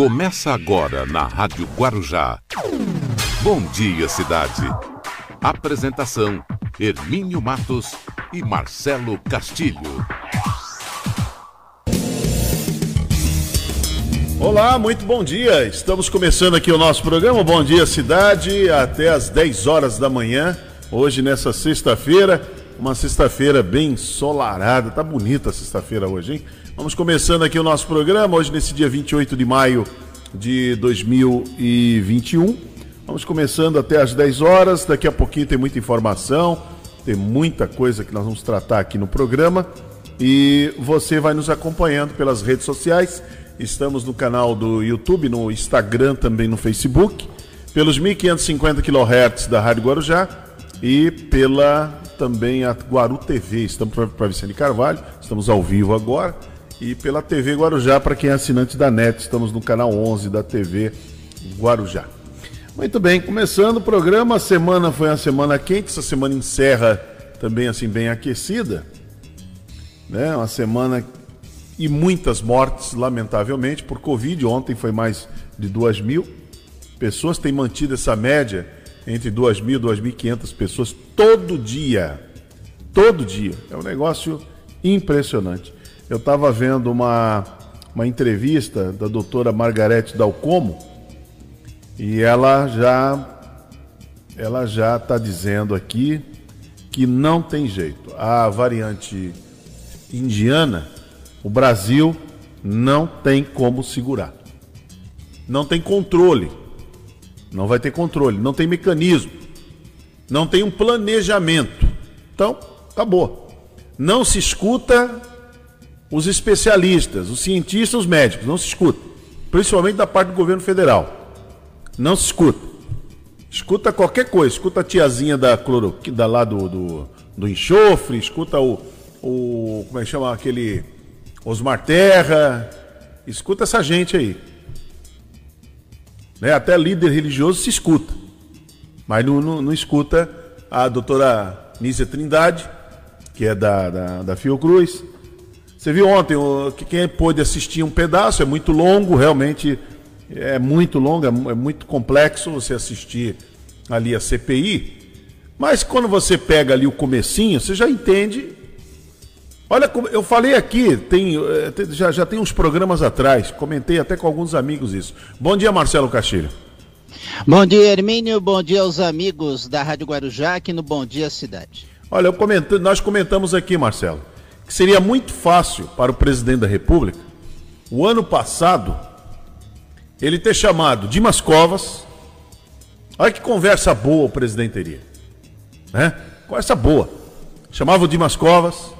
Começa agora na Rádio Guarujá. Bom dia, cidade. Apresentação: Hermínio Matos e Marcelo Castilho. Olá, muito bom dia. Estamos começando aqui o nosso programa Bom Dia Cidade até às 10 horas da manhã. Hoje nessa sexta-feira, uma sexta-feira bem ensolarada. Tá bonita a sexta-feira hoje, hein? Vamos começando aqui o nosso programa hoje nesse dia 28 de maio de 2021. Vamos começando até às 10 horas. Daqui a pouquinho tem muita informação, tem muita coisa que nós vamos tratar aqui no programa. E você vai nos acompanhando pelas redes sociais Estamos no canal do YouTube, no Instagram, também no Facebook, pelos 1550 kHz da Rádio Guarujá e pela também a Guaru TV. Estamos para Vicente Carvalho, estamos ao vivo agora. E pela TV Guarujá, para quem é assinante da NET, estamos no canal 11 da TV Guarujá. Muito bem, começando o programa, a semana foi uma semana quente, essa semana encerra também assim bem aquecida, né? Uma semana e muitas mortes, lamentavelmente, por Covid. Ontem foi mais de 2 mil pessoas. Tem mantido essa média entre 2 mil e 2.500 pessoas todo dia. Todo dia. É um negócio impressionante. Eu estava vendo uma, uma entrevista da doutora Margarete Dalcomo e ela já ela já está dizendo aqui que não tem jeito. A variante indiana o Brasil não tem como segurar. Não tem controle. Não vai ter controle, não tem mecanismo. Não tem um planejamento. Então, acabou. Não se escuta os especialistas, os cientistas, os médicos, não se escuta. Principalmente da parte do governo federal. Não se escuta. Escuta qualquer coisa, escuta a tiazinha da cloroquina, da lá do, do, do enxofre, escuta o, o. Como é que chama aquele Osmar Terra, escuta essa gente aí. Né? Até líder religioso se escuta, mas não, não, não escuta a doutora Nícia Trindade, que é da, da, da Fiocruz. Você viu ontem, o, quem pôde assistir um pedaço, é muito longo, realmente é muito longo, é, é muito complexo você assistir ali a CPI, mas quando você pega ali o comecinho, você já entende Olha, eu falei aqui, tem, eh, já, já tem uns programas atrás, comentei até com alguns amigos isso. Bom dia, Marcelo Castilho. Bom dia, Hermínio. Bom dia aos amigos da Rádio Guarujá aqui no Bom Dia Cidade. Olha, comento, nós comentamos aqui, Marcelo, que seria muito fácil para o presidente da República, o ano passado, ele ter chamado Dimas Covas. Olha que conversa boa o presidente teria. Né? Conversa boa. Chamava o Dimas Covas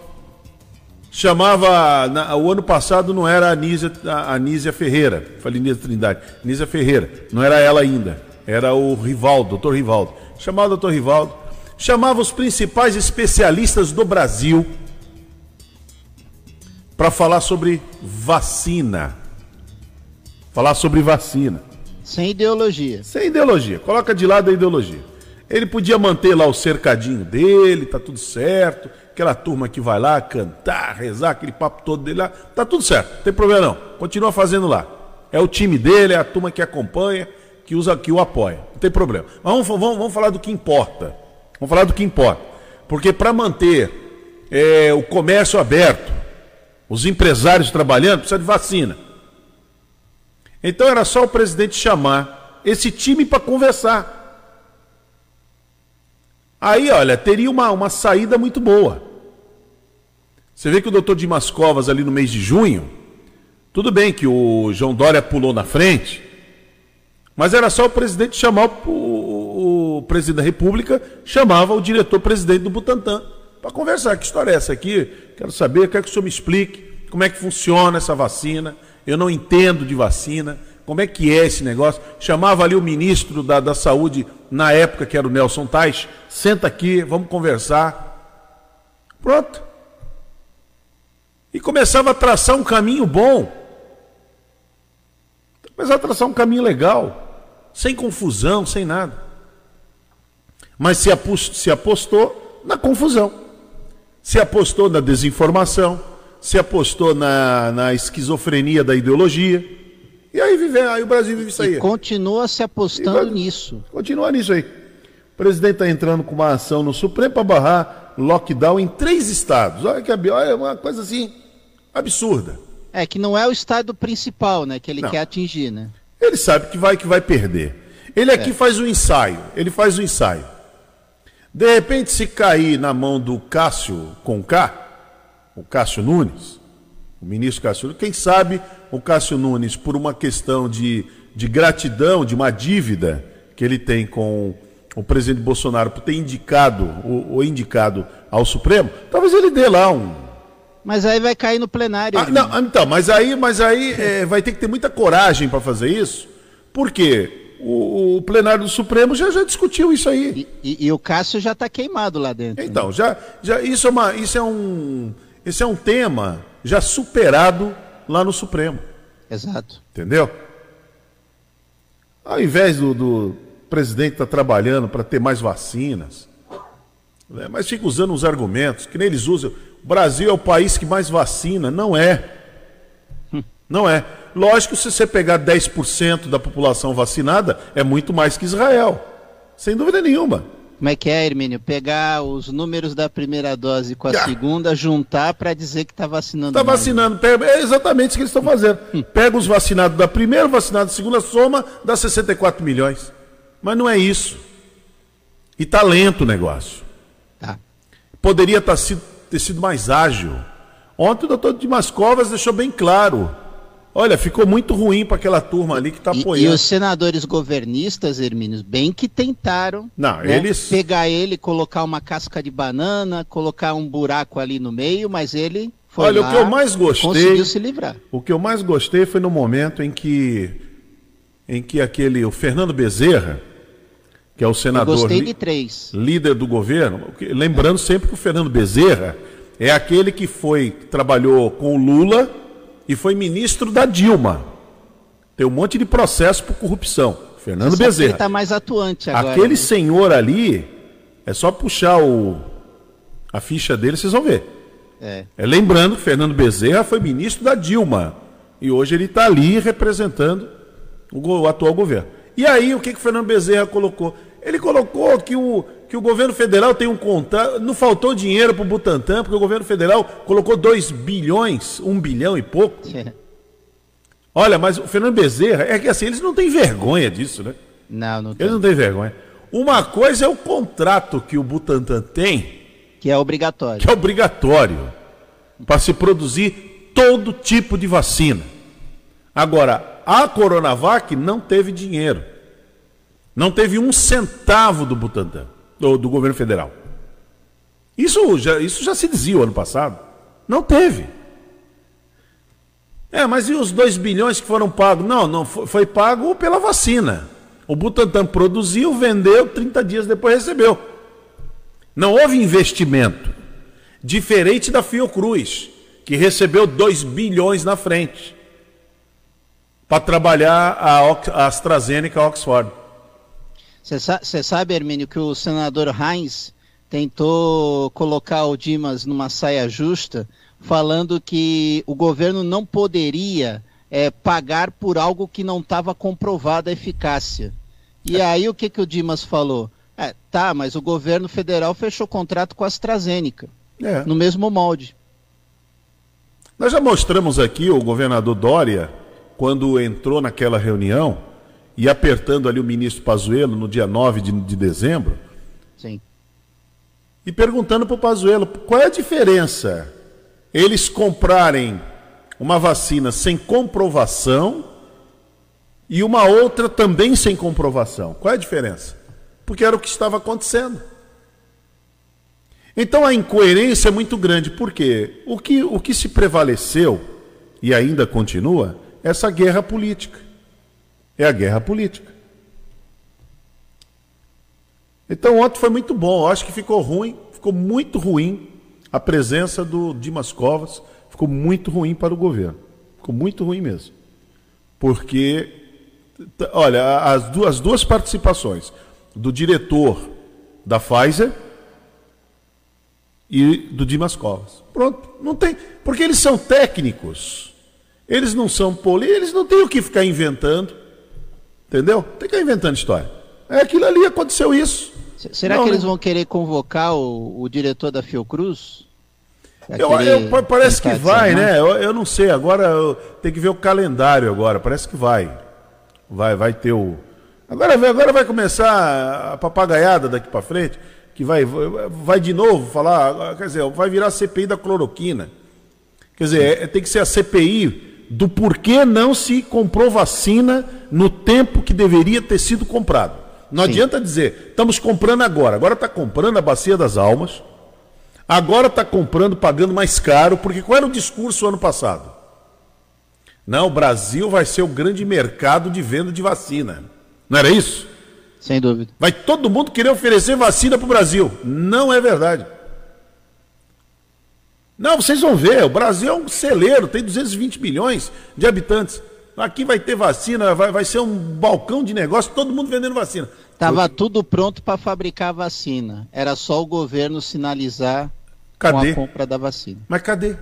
chamava. Na, o ano passado não era a Anísia, a Anísia Ferreira, falei Anísia Trindade, Anísia Ferreira, não era ela ainda, era o Rivaldo, doutor Rivaldo. Chamava o doutor Rivaldo, chamava os principais especialistas do Brasil para falar sobre vacina. Falar sobre vacina. Sem ideologia. Sem ideologia. Coloca de lado a ideologia. Ele podia manter lá o cercadinho dele, tá tudo certo aquela turma que vai lá cantar, rezar, aquele papo todo dele lá, tá tudo certo, não tem problema não. Continua fazendo lá. É o time dele, é a turma que acompanha, que usa, que o apoia. Não tem problema. Mas vamos, vamos, vamos falar do que importa. Vamos falar do que importa. Porque para manter é, o comércio aberto, os empresários trabalhando, precisa de vacina. Então era só o presidente chamar esse time para conversar. Aí, olha, teria uma, uma saída muito boa. Você vê que o doutor Dimas Covas ali no mês de junho, tudo bem que o João Dória pulou na frente, mas era só o presidente chamar o, o, o presidente da República, chamava o diretor-presidente do Butantan para conversar. Que história é essa aqui? Quero saber, quero que o senhor me explique como é que funciona essa vacina. Eu não entendo de vacina. Como é que é esse negócio? Chamava ali o ministro da, da Saúde, na época que era o Nelson Tais, senta aqui, vamos conversar. Pronto e começava a traçar um caminho bom. Começava a traçar um caminho legal, sem confusão, sem nada. Mas se apostou na confusão, se apostou na desinformação, se apostou na, na esquizofrenia da ideologia. E aí vive, aí o Brasil vive isso aí. E continua se apostando nisso. Continua nisso aí. O presidente está entrando com uma ação no Supremo para barrar lockdown em três estados. Olha que olha, uma coisa assim absurda. É que não é o estado principal, né, que ele não. quer atingir, né? Ele sabe que vai que vai perder. Ele aqui é. faz o um ensaio, ele faz o um ensaio. De repente, se cair na mão do Cássio Conká, o Cássio Nunes, o ministro Cássio Nunes, quem sabe o Cássio Nunes, por uma questão de, de gratidão, de uma dívida que ele tem com o presidente Bolsonaro por ter indicado ou indicado ao Supremo, talvez ele dê lá um. Mas aí vai cair no plenário. Ah, não, então, mas aí, mas aí é, vai ter que ter muita coragem para fazer isso, porque o, o, plenário do Supremo já, já discutiu isso aí. E, e, e o Cássio já está queimado lá dentro. Então, né? já, já isso, é uma, isso é um, esse é um tema já superado lá no Supremo. Exato. Entendeu? Ao invés do, do presidente estar tá trabalhando para ter mais vacinas, né, mas fica usando uns argumentos que nem eles usam. O Brasil é o país que mais vacina. Não é. Não é. Lógico, se você pegar 10% da população vacinada, é muito mais que Israel. Sem dúvida nenhuma. Como é que é, Hermínio? Pegar os números da primeira dose com a ah. segunda, juntar para dizer que está vacinando. Está vacinando. Pega, é exatamente isso que eles estão fazendo. Hum. Pega os vacinados da primeira, vacinados da segunda, soma, dá 64 milhões. Mas não é isso. E está lento o negócio. Tá. Poderia tá sido, ter sido mais ágil. Ontem o doutor Dimas Covas deixou bem claro Olha, ficou muito ruim para aquela turma ali que está apoiando. E, os senadores governistas, Hermínios, bem que tentaram Não, né, eles... pegar ele, colocar uma casca de banana, colocar um buraco ali no meio, mas ele foi Olha, lá, o que eu mais gostei, conseguiu se livrar. O que eu mais gostei foi no momento em que em que aquele o Fernando Bezerra, que é o senador eu gostei de três. líder do governo, lembrando sempre que o Fernando Bezerra é aquele que foi trabalhou com o Lula e foi ministro da Dilma. Tem um monte de processo por corrupção. Fernando só Bezerra. Ele está mais atuante agora. Aquele né? senhor ali, é só puxar o, a ficha dele, vocês vão ver. É. é lembrando que Fernando Bezerra foi ministro da Dilma. E hoje ele está ali representando o, o, atual governo. E aí, o que, que o Fernando Bezerra colocou? Ele colocou que o, que o governo federal tem um contrato. Não faltou dinheiro para o Butantan, porque o governo federal colocou 2 bilhões, 1 um bilhão e pouco. Olha, mas o Fernando Bezerra, é que assim, eles não têm vergonha disso, né? Não, não tem. Eles não têm vergonha. Uma coisa é o contrato que o Butantan tem. Que é obrigatório. Que é obrigatório. Para se produzir todo tipo de vacina. Agora, a Coronavac não teve dinheiro. Não teve um centavo do Butantan do, do governo federal. Isso já, isso já se dizia o ano passado. Não teve. É, mas e os 2 bilhões que foram pagos? Não, não foi, foi pago pela vacina. O Butantan produziu, vendeu, 30 dias depois recebeu. Não houve investimento. Diferente da Fiocruz, que recebeu 2 bilhões na frente para trabalhar a, AstraZeneca Oxford. Você sabe, Hermínio, que o senador Heinz tentou colocar o Dimas numa saia justa, falando que o governo não poderia é, pagar por algo que não estava comprovada a eficácia. E é. aí o que, que o Dimas falou? É, tá, mas o governo federal fechou contrato com a AstraZeneca, é. no mesmo molde. Nós já mostramos aqui o governador Dória, quando entrou naquela reunião, e apertando ali o ministro Pazuello no dia 9 de, de dezembro. Sim. E perguntando para o Pazuello qual é a diferença eles comprarem uma vacina sem comprovação e uma outra também sem comprovação. Qual é a diferença? Porque era o que estava acontecendo. Então a incoerência é muito grande, porque o que, o que se prevaleceu e ainda continua é essa guerra política é a guerra política. Então ontem foi muito bom, eu acho que ficou ruim, ficou muito ruim a presença do Dimas Covas, ficou muito ruim para o governo. Ficou muito ruim mesmo. Porque, olha, as duas, as duas participações do diretor da Pfizer e do Dimas Covas. Pronto, não tem. Porque eles são técnicos. Eles não são políticos, eles não têm o que ficar inventando. Entendeu? Tem que ficar inventando história. É aquilo ali, aconteceu isso. Será não, que eles vão querer convocar o, o diretor da Fiocruz? Eu, eu, parece que vai, né? Eu, eu, não sei, agora tem que ver o calendário agora, parece que vai. Vai, vai ter o. Agora, agora vai começar a papagaiada daqui para frente, que vai, vai de novo falar, quer dizer, vai virar a CPI da cloroquina. Quer dizer, é, tem que ser a CPI do porquê não se comprou vacina no tempo que deveria ter sido comprado. Não Sim. adianta dizer, estamos comprando agora. Agora está comprando a Bacia das Almas, agora está comprando, pagando mais caro, porque qual era o discurso ano passado? Não, o Brasil vai ser o grande mercado de venda de vacina. Não era isso? Sem dúvida. Vai todo mundo querer oferecer vacina para o Brasil. Não é verdade. Não, vocês vão ver, o Brasil é um celeiro, tem 220 milhões de habitantes. Aqui vai ter vacina, vai, vai ser um balcão de negócio, todo mundo vendendo vacina. Estava tudo pronto para fabricar vacina. Era só o governo sinalizar cadê? com a compra da vacina. Mas cadê?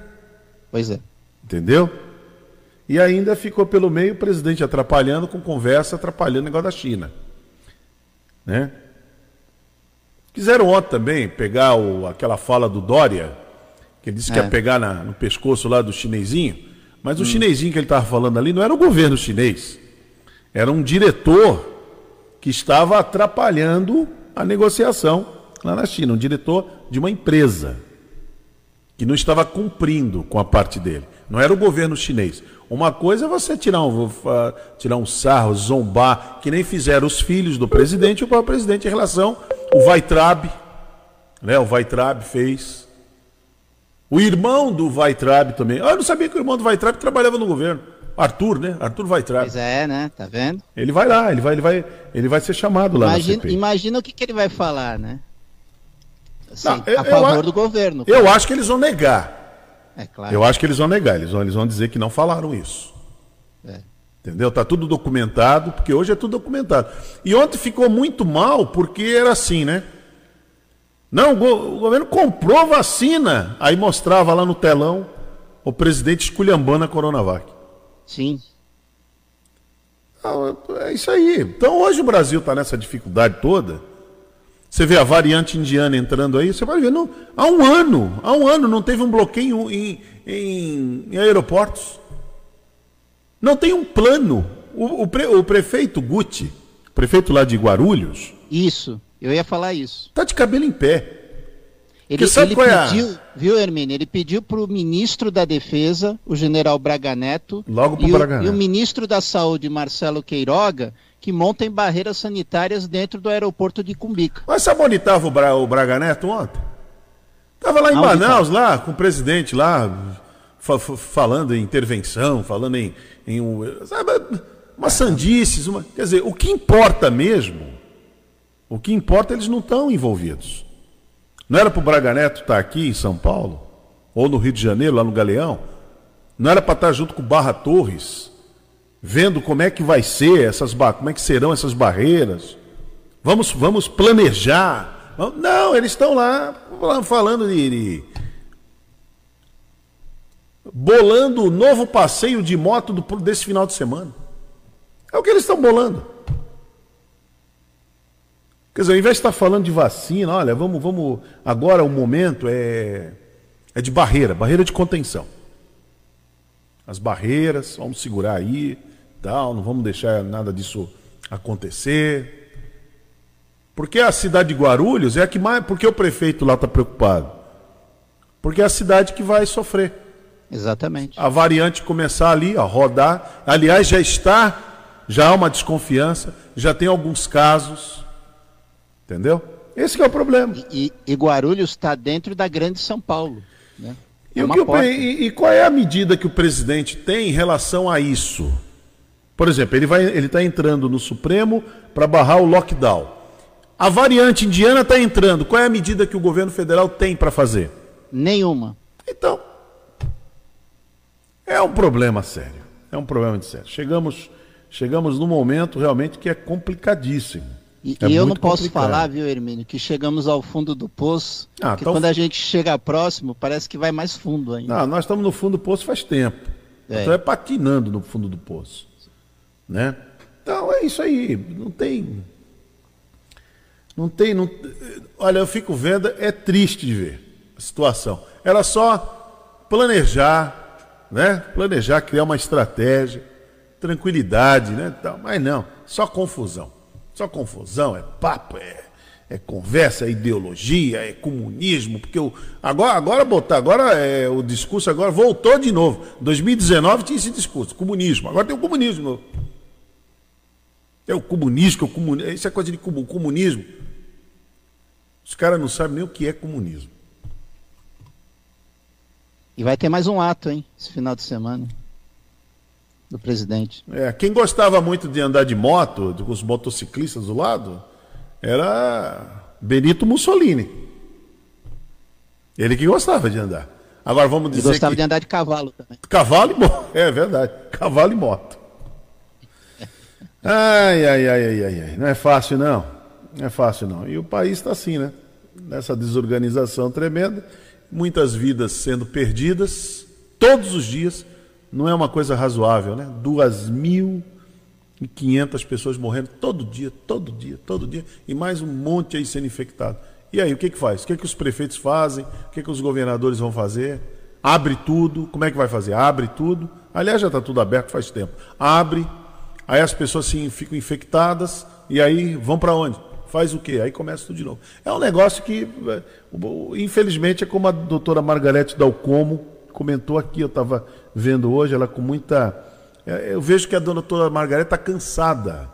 Pois é. Entendeu? E ainda ficou pelo meio o presidente atrapalhando com conversa, atrapalhando o negócio da China. Né? Quiseram ontem também pegar o, aquela fala do Dória ele disse que ia é. pegar na, no pescoço lá do chinesinho, mas hum. o chinesinho que ele estava falando ali não era o governo chinês, era um diretor que estava atrapalhando a negociação lá na China, um diretor de uma empresa que não estava cumprindo com a parte dele. Não era o governo chinês. Uma coisa é você tirar um, tirar um sarro, zombar, que nem fizeram os filhos do presidente e o próprio presidente em relação. O Weitraub, né? O Weitraub fez o irmão do Weitraub também. Ah, eu não sabia que o irmão do Weitraub trabalhava no governo. Arthur, né? Arthur Weitraub. Pois é, né? Tá vendo? Ele vai lá, ele vai, ele vai, ele vai ser chamado lá imagina. Imagina o que, que ele vai falar, né? Assim, não, eu, a favor eu, do governo. Eu acho que eles vão negar. É claro. Eu acho que eles vão negar, eles vão, eles vão dizer que não falaram isso. É. Entendeu? Tá tudo documentado, porque hoje é tudo documentado. E ontem ficou muito mal porque era assim, né? Não, o governo comprou vacina. Aí mostrava lá no telão o presidente esculhambando a Coronavac. Sim. Ah, é isso aí. Então hoje o Brasil está nessa dificuldade toda. Você vê a variante indiana entrando aí, você vai ver, não, há um ano, há um ano não teve um bloqueio em, em, em aeroportos. Não tem um plano. O, o, pre, o prefeito Guti, prefeito lá de Guarulhos. Isso eu ia falar isso. Tá de cabelo em pé. Ele, ele pediu, é viu, Hermínio? Ele pediu para o ministro da Defesa, o general Braga Neto, Logo e, Braga o, e o ministro da Saúde, Marcelo Queiroga, que montem barreiras sanitárias dentro do aeroporto de Cumbica. Mas você bonitava o, Bra, o Braga Neto ontem? Estava lá em Aonde Manaus, tá? lá, com o presidente lá, fa falando em intervenção, falando em, em um, sabe, umas sandices. Uma, quer dizer, o que importa mesmo o que importa, eles não estão envolvidos. Não era para o Braga Neto estar tá aqui em São Paulo? Ou no Rio de Janeiro, lá no Galeão? Não era para estar tá junto com Barra Torres, vendo como é que vai ser essas como é que serão essas barreiras? Vamos, vamos planejar. Não, eles estão lá falando de, de bolando o novo passeio de moto do, desse final de semana. É o que eles estão bolando. Quer dizer, ao invés de estar falando de vacina, olha, vamos, vamos. Agora o momento é, é de barreira, barreira de contenção. As barreiras, vamos segurar aí, tal, não vamos deixar nada disso acontecer. Porque a cidade de Guarulhos é a que mais. Porque o prefeito lá está preocupado? Porque é a cidade que vai sofrer. Exatamente. A variante começar ali a rodar. Aliás, já está, já há uma desconfiança, já tem alguns casos. Entendeu? Esse é o problema. E, e Guarulhos está dentro da grande São Paulo. Né? É e, o e, e, qual é a medida que o presidente tem em relação a isso? Por exemplo, ele vai, ele está entrando no Supremo para barrar o lockdown. A variante indiana está entrando. Qual é a medida que o governo federal tem para fazer? Nenhuma. Então, é um problema sério. É um problema de sério. Chegamos, chegamos num momento realmente que é complicadíssimo. E, é e eu não posso complicado. falar, viu, Hermínio, que chegamos ao fundo do poço, ah, que então... quando a gente chega próximo, parece que vai mais fundo ainda. Não, nós estamos no fundo do poço faz tempo. É. Então é patinando no fundo do poço. Né? Então é isso aí. Não tem. Não tem. Não... Olha, eu fico vendo, é triste de ver a situação. Era só planejar, né? Planejar, criar uma estratégia, tranquilidade, né? Mas não, só confusão. Só confusão, é papo, é é conversa, é ideologia, é comunismo, porque o, agora, agora botar, agora é, o discurso agora voltou de novo. 2019 tinha esse discurso, comunismo. Agora tem o comunismo. É o comunismo, o comunismo isso é coisa de comunismo. Os caras não sabem nem o que é comunismo. E vai ter mais um ato, hein, esse final de semana. Do presidente. É, quem gostava muito de andar de moto, com os motociclistas do lado, era Benito Mussolini. Ele que gostava de andar. Agora vamos dizer. Ele gostava que... de andar de cavalo também. Cavalo e moto. É verdade. Cavalo e moto. Ai, ai, ai, ai, ai, ai. Não é fácil, não. Não é fácil, não. E o país está assim, né? Nessa desorganização tremenda. Muitas vidas sendo perdidas todos os dias. Não é uma coisa razoável, né? Duas mil e 500 pessoas morrendo todo dia, todo dia, todo dia, e mais um monte aí sendo infectado. E aí, o que que faz? O que que os prefeitos fazem? O que que os governadores vão fazer? Abre tudo, como é que vai fazer? Abre tudo. Aliás, já está tudo aberto faz tempo. Abre, aí as pessoas sim, ficam infectadas, e aí vão para onde? Faz o quê? Aí começa tudo de novo. É um negócio que, é, infelizmente, é como a doutora Margarete Dalcomo comentou aqui, eu estava vendo hoje, ela com muita é, eu vejo que a doutora Margareta está cansada.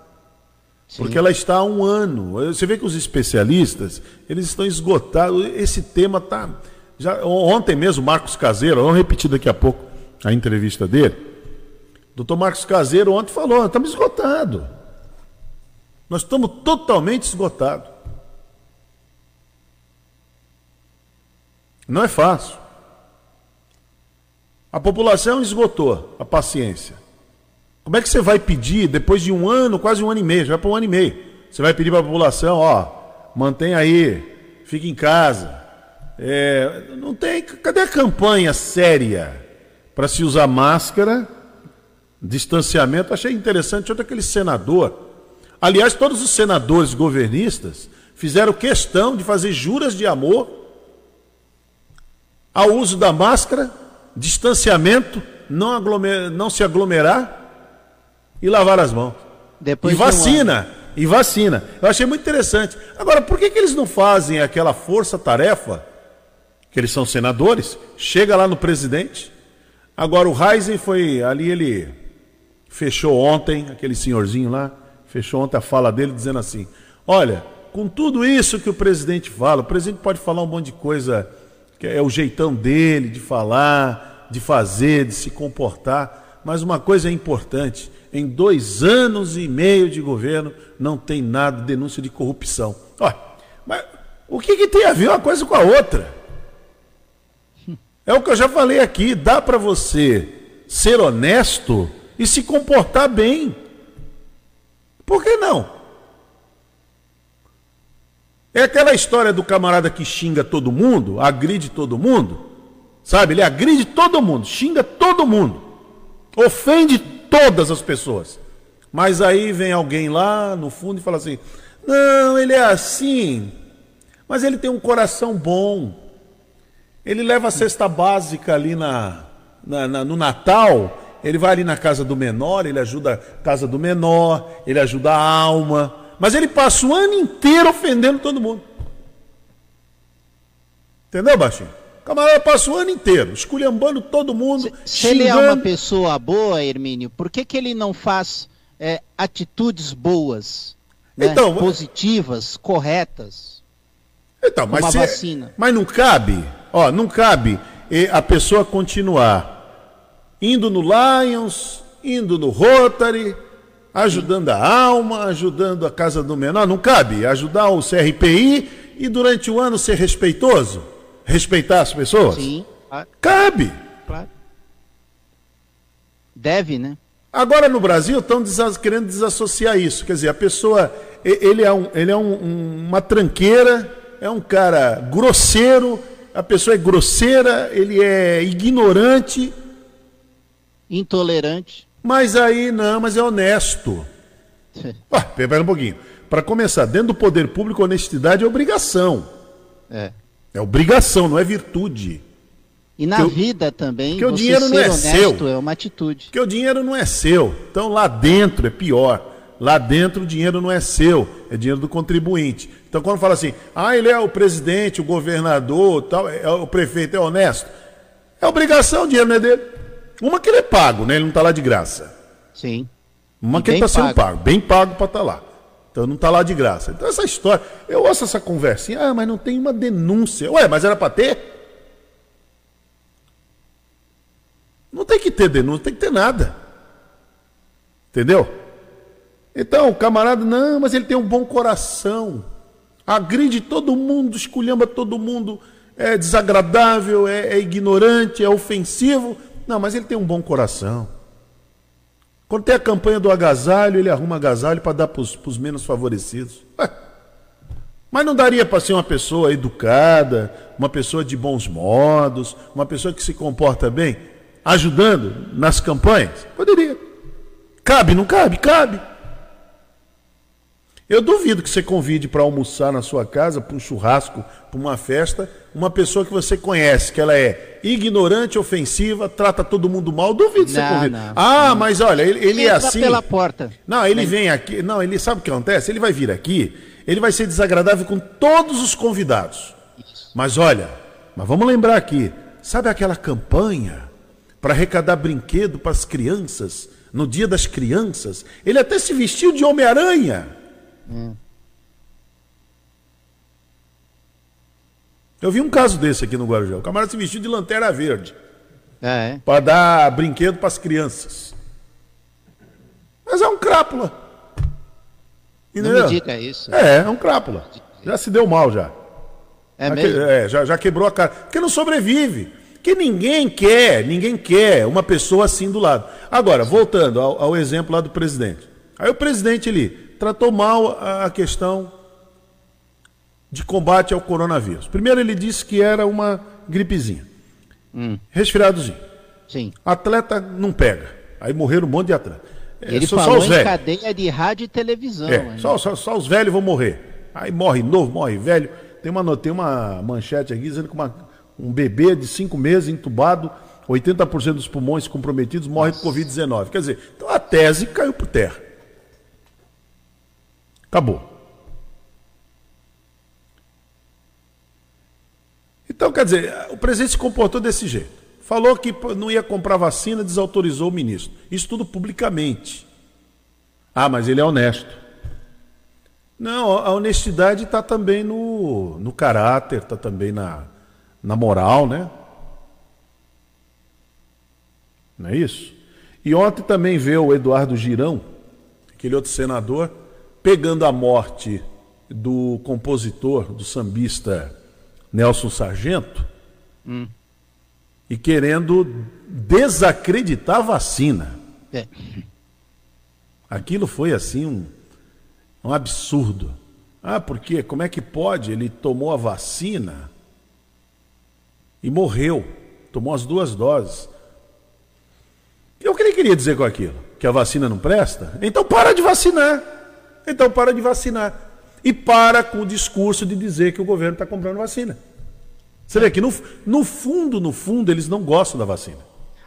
Sim. Porque ela está há um ano. Você vê que os especialistas, eles estão esgotados. Esse tema está. Já, ontem mesmo, Marcos Caseiro, vamos repetir daqui a pouco a entrevista dele. Doutor Marcos Caseiro ontem falou: estamos esgotados. Nós estamos totalmente esgotados. Não é fácil. A população esgotou a paciência. Como é que você vai pedir, depois de um ano, quase um ano e meio, já vai para um ano e meio, você vai pedir para a população, ó, mantém aí, fique em casa. É, não tem. Cadê a campanha séria para se usar máscara, distanciamento? Achei interessante ontem aquele senador. Aliás, todos os senadores governistas fizeram questão de fazer juras de amor ao uso da máscara, distanciamento, não, aglomer, não se aglomerar e lavar as mãos. Depois e vacina. Um e vacina. Eu achei muito interessante. Agora, por que, que eles não fazem aquela força-tarefa, que eles são senadores, chega lá no presidente. Agora, o Heisen foi ali, ele fechou ontem, aquele senhorzinho lá, fechou ontem a fala dele dizendo assim: Olha, com tudo isso que o presidente fala, o presidente pode falar um monte de coisa, que é o jeitão dele de falar, de fazer, de se comportar, mas uma coisa é importante: em dois anos e meio de governo, não tem nada de denúncia de corrupção. Olha, mas o que, que tem a ver uma coisa com a outra? É o que eu já falei aqui: dá para você ser honesto e se comportar bem. Por que não? É aquela história do camarada que xinga todo mundo, agride todo mundo, sabe? Ele agride todo mundo, xinga todo mundo, ofende todas as pessoas. Mas aí vem alguém lá no fundo e fala assim: não, ele é assim, mas ele tem um coração bom. Ele leva a cesta básica ali na, na, na, no Natal, ele vai ali na casa do menor, ele ajuda a casa do menor, ele ajuda a alma, mas ele passa o ano inteiro ofendendo todo mundo. Entendeu, Baixinho? O camarada passa o ano inteiro esculhambando todo mundo. Se, se ele é uma pessoa boa, Hermínio, por que, que ele não faz é, atitudes boas, né, então, positivas, corretas? Então, mas, se, vacina. mas não cabe, ó, não cabe a pessoa continuar indo no Lions, indo no Rotary, ajudando a alma, ajudando a casa do menor, não cabe ajudar o CRPI e durante o ano ser respeitoso respeitar as pessoas? Sim. Cabe. Claro. Deve, né? Agora no Brasil estão querendo desassociar isso. Quer dizer, a pessoa, ele é, um, ele é um, um, uma tranqueira, é um cara grosseiro, a pessoa é grosseira, ele é ignorante. intolerante. Mas aí não, mas é honesto. Ah, pera um pouquinho. Para começar, dentro do poder público, honestidade é obrigação. É. É obrigação, não é virtude. E na Que vida também, que o dinheiro não é honesto seu. é uma atitude. Porque o dinheiro não é seu. Então lá dentro é pior. Lá dentro o dinheiro não é seu, é dinheiro do contribuinte. Então quando fala assim, ah, ele é o presidente, o governador, tal, é, o prefeito é honesto, é obrigação, o dinheiro não é dele. Uma que ele é pago, né? Ele não está lá de graça. Sim. Uma E que ele está sendo pago. bem pago para estar lá. Então não está lá de graça. Então essa história, eu ouço essa conversinha, ah, mas não tem uma denúncia. Ué, mas era para ter? Não tem que ter denúncia, não tem que ter nada. Entendeu? Então, o camarada, não, mas ele tem um bom coração. Agride todo mundo, esculhamba todo mundo, é desagradável, é, é ignorante, é ofensivo. Não, mas ele tem um bom coração. Quando tem a campanha do agasalho, ele arruma agasalho para dar para os menos favorecidos. Ué, mas não daria para ser uma pessoa educada, uma pessoa de bons modos, uma pessoa que se comporta bem, ajudando nas campanhas? Poderia. Cabe, não cabe? Cabe. Eu duvido que você convide para almoçar na sua casa, para um churrasco, para uma festa, uma pessoa que você conhece, que ela é ignorante, ofensiva, trata todo mundo mal. Duvido que você Não, convide. não. ah, mas olha, ele, ele é assim. pela porta. Não, ele vem aqui. Não, ele sabe o que acontece? Ele vai vir aqui, ele vai ser desagradável com todos os convidados. Mas olha, mas vamos lembrar aqui, sabe aquela campanha para arrecadar brinquedo para as crianças, no dia das crianças? Ele até se vestiu de Homem-Aranha. Eu vi um caso desse aqui no Guarujá. O camarada se vestiu de lanterna verde É, para dar brinquedo para as crianças. Mas é um crápula. não Entendeu? me diga isso. É, é um crápula. Já se deu mal já. É Já, mesmo? que- é, já, já quebrou a cara. Porque não sobrevive. Porque ninguém quer, ninguém quer uma pessoa assim do lado. Agora, voltando ao, ao exemplo lá do presidente. Aí o presidente ele tratou mal a, questão de combate ao coronavírus. Primeiro ele disse que era uma gripezinha. Resfriadozinho. Sim. Atleta não pega. Aí morreram um monte de atleta. É, Ele só, só falou os velhos. cadeia de rádio e televisão. É, só, só, só os velhos vão morrer. Aí morre novo, morre velho. Tem uma, tem uma manchete aqui dizendo que uma- um bebê de cinco meses entubado, 80% dos pulmões comprometidos, morre por Covid-19. Quer dizer, então a tese caiu por terra. Acabou. Então, quer dizer, o presidente se comportou desse jeito. Falou que não ia comprar vacina, desautorizou o ministro. Isso tudo publicamente. Ah, mas ele é honesto. Não, a honestidade está também no, no caráter, está também na, na moral, né? Não é isso? E ontem também veio o Eduardo Girão, aquele outro senador, pegando a morte do compositor, do sambista Nelson Sargento, e querendo desacreditar a vacina. É. Aquilo foi assim um, um absurdo. Ah, porque como é que pode? Ele tomou a vacina e morreu. Tomou as duas doses. E o que ele queria dizer com aquilo? Que a vacina não presta? Então para de vacinar. Então para de vacinar. E para com o discurso de dizer que o governo está comprando vacina. Você vê que no, no fundo, no fundo, eles não gostam da vacina.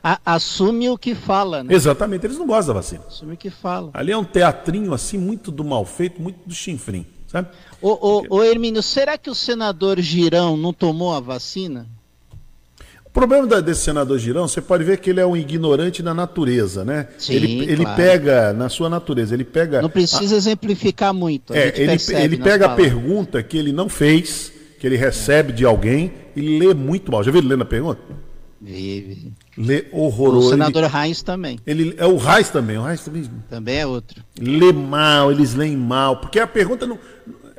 A- assume o que fala, né? Exatamente, eles não gostam da vacina. Assume o que fala. Ali é um teatrinho assim, muito do mal feito, muito do chinfrim, sabe? Ô, ô, ô Hermínio, será que o senador Girão não tomou a vacina? O problema da- desse senador Girão, você pode ver que ele é um ignorante na natureza, né? Sim, ele ele claro. pega, na sua natureza, ele pega. Não precisa exemplificar muito. A É, ele, ele pega a palavras. pergunta que ele não fez, que ele recebe de alguém, e lê muito mal. Já viu ele lendo a pergunta? Vive. Lê O horroroso. senador Heinz também. Ele, ele- é o Reis também, o Reis também Também é outro. lê mal, eles leem mal, porque a pergunta não,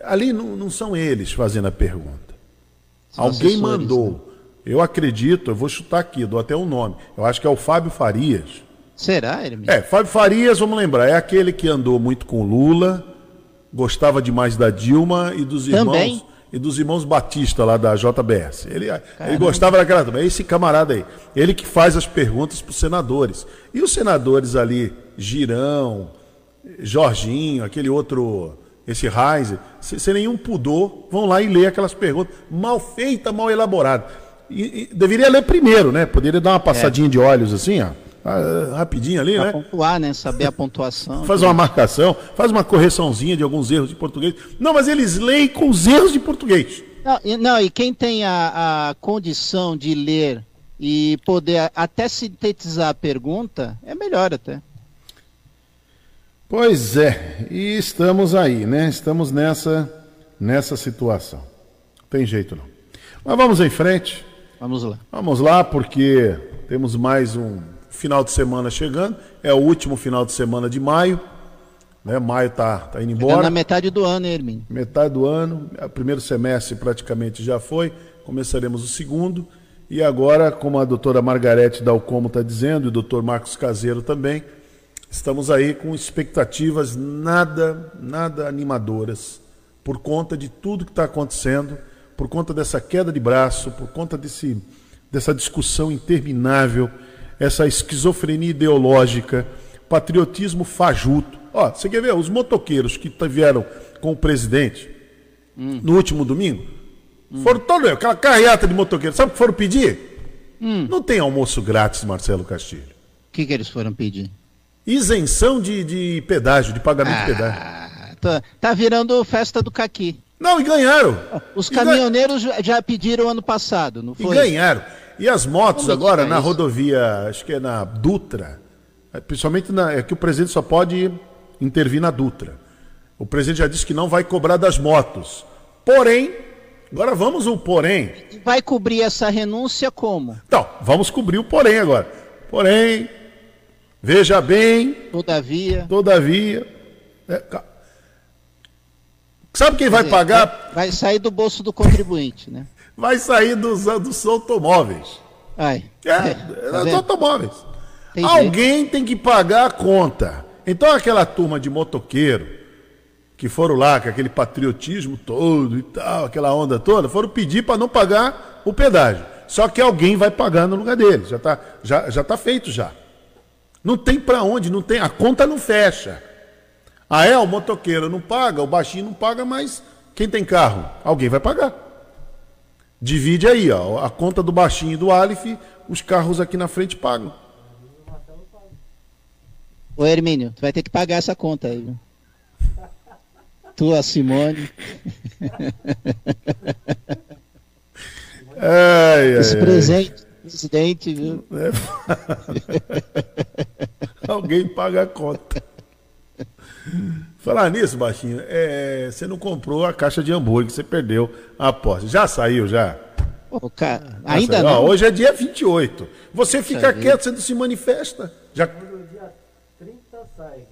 ali não, não são eles fazendo a pergunta. São Alguém assessores, né? mandou. Eu acredito, eu vou chutar aqui, dou até um nome. Eu acho que é o Fábio Farias. Será, Hermínio? É, Fábio Farias, vamos lembrar, é aquele que andou muito com Lula, gostava demais da Dilma e dos irmãos Também. e dos irmãos Batista lá da JBS. Ele, ele gostava daquela turma. É esse camarada aí. Ele que faz as perguntas para os senadores. E os senadores ali, Girão, Jorginho, aquele outro, esse Reis, sem nenhum pudor, vão lá e ler aquelas perguntas mal feitas, mal elaboradas. E, e, deveria ler primeiro, né? Poderia dar uma passadinha é. de olhos assim, ó. Ah, rapidinho ali, pra né? pontuar, né? Saber a pontuação. faz uma marcação, faz uma correçãozinha de alguns erros de português. Não, mas eles leem com os erros de português. Não, e, não, e quem tem a, a condição de ler e poder até sintetizar a pergunta, é melhor até. Pois é, e estamos aí, né? Estamos nessa, nessa situação. Não tem jeito não. Mas vamos em frente. Vamos lá. Vamos lá, porque temos mais um final de semana chegando. É o último final de semana de maio. Né? Maio tá, tá indo embora. na metade do ano, Hermínio. Metade do ano. O primeiro semestre praticamente já foi. Começaremos o segundo. E agora, como a doutora Margarete Dalcomo está dizendo, e o doutor Marcos Caseiro também, estamos aí com expectativas nada, nada animadoras por conta de tudo que está acontecendo, por conta dessa queda de braço, por conta desse, dessa discussão interminável essa esquizofrenia ideológica, patriotismo fajuto. Ó, você quer ver? Os motoqueiros que vieram com o presidente hum. no último domingo hum. foram todos, aquela carreata de motoqueiros. Sabe o que foram pedir? Hum. Não tem almoço grátis, Marcelo Castilho. O que, que eles foram pedir? Isenção de, de pedágio, de pagamento ah, de pedágio. Tá, tá virando festa do caqui. Não, e ganharam. Os caminhoneiros já pediram ano passado, não foi? E ganharam. E as motos Como agora na isso? rodovia, acho que é na Dutra, é, principalmente na, é que o presidente só pode intervir na Dutra. O presidente já disse que não vai cobrar das motos. Porém, agora vamos o porém. Vai cobrir essa renúncia como? Então, vamos cobrir o porém agora. Porém, veja bem. Todavia. Todavia. É, sabe quem vai pagar? Vai sair do bolso do contribuinte, né? vai sair dos, dos automóveis. Ai. É, é tá dos automóveis. Tem Alguém jeito. tem que pagar a conta. Então aquela turma de motoqueiro que foram lá com aquele patriotismo todo e tal, aquela onda toda, foram pedir para não pagar o pedágio. Só que alguém vai pagar no lugar deles. Já está já, já tá feito já. Não tem para onde, não tem, a conta não fecha. Ah, é, o motoqueiro não paga, o baixinho não paga, mas quem tem carro? Alguém vai pagar. Divide aí, ó, a conta do baixinho e do Aleph, os carros aqui na frente pagam. Ô Hermínio, tu vai ter que pagar essa conta aí. Viu? Tu, a Simone. Ai, Esse ai, presente, ai. presidente, viu? É. Alguém paga a conta. Falar nisso, baixinho, é, você não comprou a caixa de hambúrguer, você perdeu a aposta. Já saiu, já? Pô, cara, ainda saiu. não. Ó, hoje é dia 28. Você fica quieto, você não se manifesta. Já... No dia 30 sai.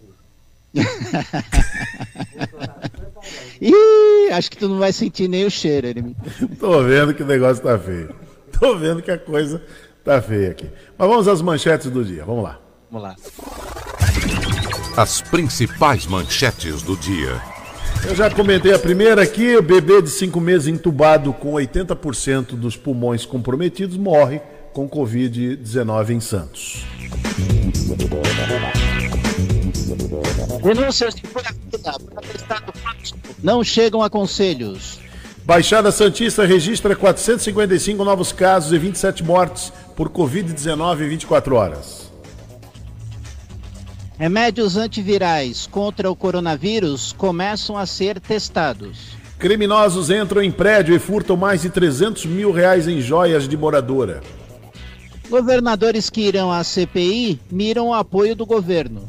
Ih, acho que tu não vai sentir nem o cheiro, ele. Tô vendo que o negócio tá feio. Tô vendo que a coisa tá feia aqui. Mas vamos às manchetes do dia. Vamos lá. Vamos lá. As principais manchetes do dia. Eu já comentei a primeira aqui: o bebê de cinco meses entubado com 80% dos pulmões comprometidos morre com Covid-19 em Santos. Denúncias de não chegam a conselhos. Baixada Santista registra 455 novos casos e 27 mortes por Covid-19 em 24 horas. Remédios antivirais contra o coronavírus começam a ser testados. Criminosos entram em prédio e furtam mais de 300 mil reais em joias de moradora. Governadores que irão à CPI miram o apoio do governo.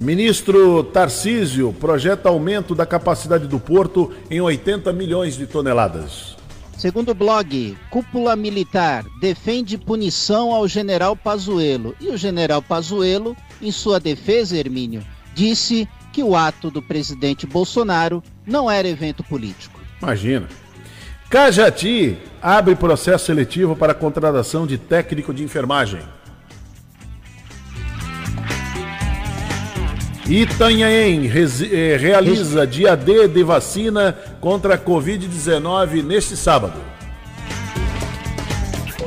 Ministro Tarcísio projeta aumento da capacidade do porto em 80 milhões de toneladas. Segundo o blog, Cúpula Militar defende punição ao general Pazuello. E o general Pazuello em sua defesa, Hermínio, disse que o ato do presidente Bolsonaro não era evento político. Imagina. Cajati abre processo seletivo para contratação de técnico de enfermagem. Itanhaém eh, realiza dia D de vacina contra a Covid-19 neste sábado.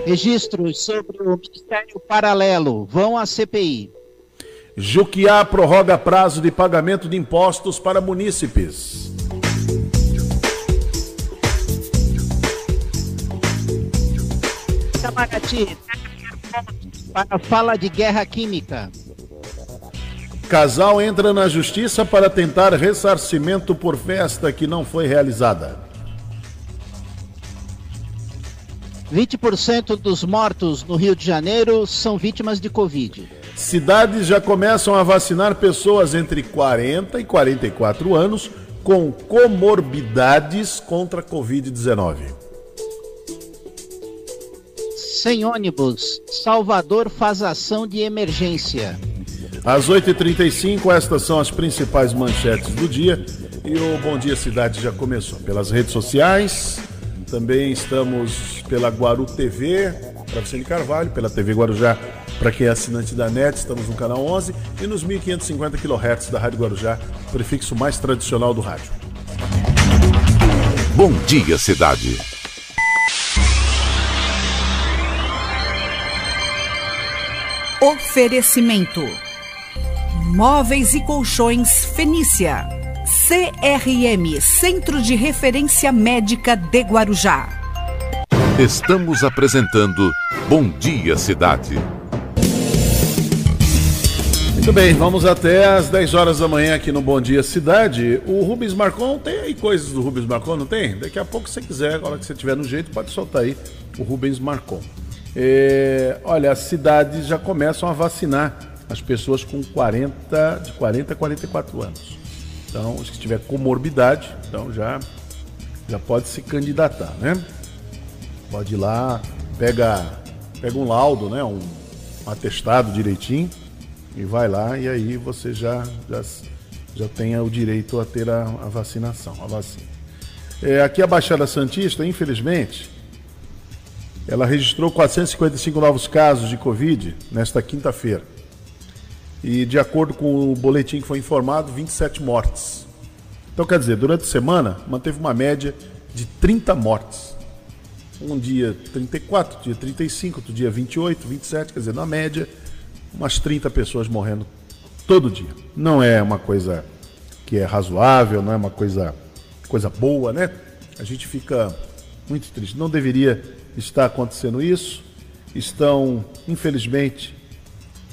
Registros sobre o Ministério Paralelo vão à CPI. Juquiá prorroga prazo de pagamento de impostos para munícipes. Itamaraty para fala de guerra química. Casal entra na justiça para tentar ressarcimento por festa que não foi realizada. 20% dos mortos no Rio de Janeiro são vítimas de Covid. Cidades já começam a vacinar pessoas entre 40 e 44 anos com comorbidades contra a Covid-19. Sem ônibus, Salvador faz ação de emergência. Às 8h35, estas são as principais manchetes do dia. E o Bom Dia Cidade já começou pelas redes sociais. Também estamos pela Guaru TV, para Vicente Carvalho, pela TV Guarujá, para quem é assinante da NET, estamos no canal 11 e nos 1550 kHz da Rádio Guarujá, prefixo mais tradicional do rádio. Bom dia, cidade. Oferecimento: Móveis e Colchões Fenícia. CRM Centro de Referência Médica de Guarujá. Estamos apresentando Bom Dia, cidade. Muito bem, vamos até às 10 horas da manhã aqui no Bom Dia Cidade. O Rubens Marcon tem aí coisas do Rubens Marcon, não tem? Daqui a pouco, se quiser, agora que você tiver no jeito, pode soltar aí o Rubens Marcon. É, olha, as cidades já começam a vacinar as pessoas com 40, de 40 a 44 anos. Então, se tiver comorbidade, então já, já pode se candidatar, né? Pode ir lá, pega, pega um laudo, né? Um, um atestado direitinho e vai lá e aí você já, já, já tenha o direito a ter a, a vacinação, a vacina. É, aqui a Baixada Santista, infelizmente, ela registrou 455 novos casos de Covid nesta quinta-feira. E de acordo com o boletim que foi informado, 27 mortes. Então, quer dizer, durante a semana manteve uma média de 30 mortes. Um dia 34, dia 35, outro dia 28, 27, quer dizer, na média, umas 30 pessoas morrendo todo dia. Não é uma coisa que é razoável, não é uma coisa, coisa boa, né? A gente fica muito triste. Não deveria estar acontecendo isso. Estão, infelizmente,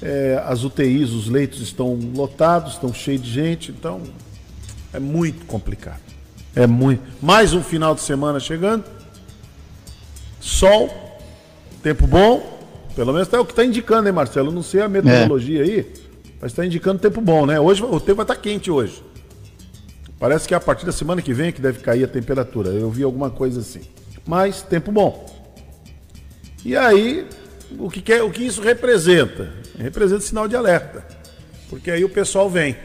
é, as UTIs, os leitos estão lotados, estão cheios de gente, então é muito complicado. É muito. Mais um final de semana chegando. Sol, tempo bom. Pelo menos é o que está indicando, hein, Marcelo? Eu não sei a metodologia aí, mas está indicando tempo bom, né? Hoje o tempo vai estar quente hoje. Parece que é a partir da semana que vem que deve cair a temperatura. Eu vi alguma coisa assim. Mas tempo bom. E aí, o que, que é- o que isso representa? Representa sinal de alerta. Porque aí o pessoal vem.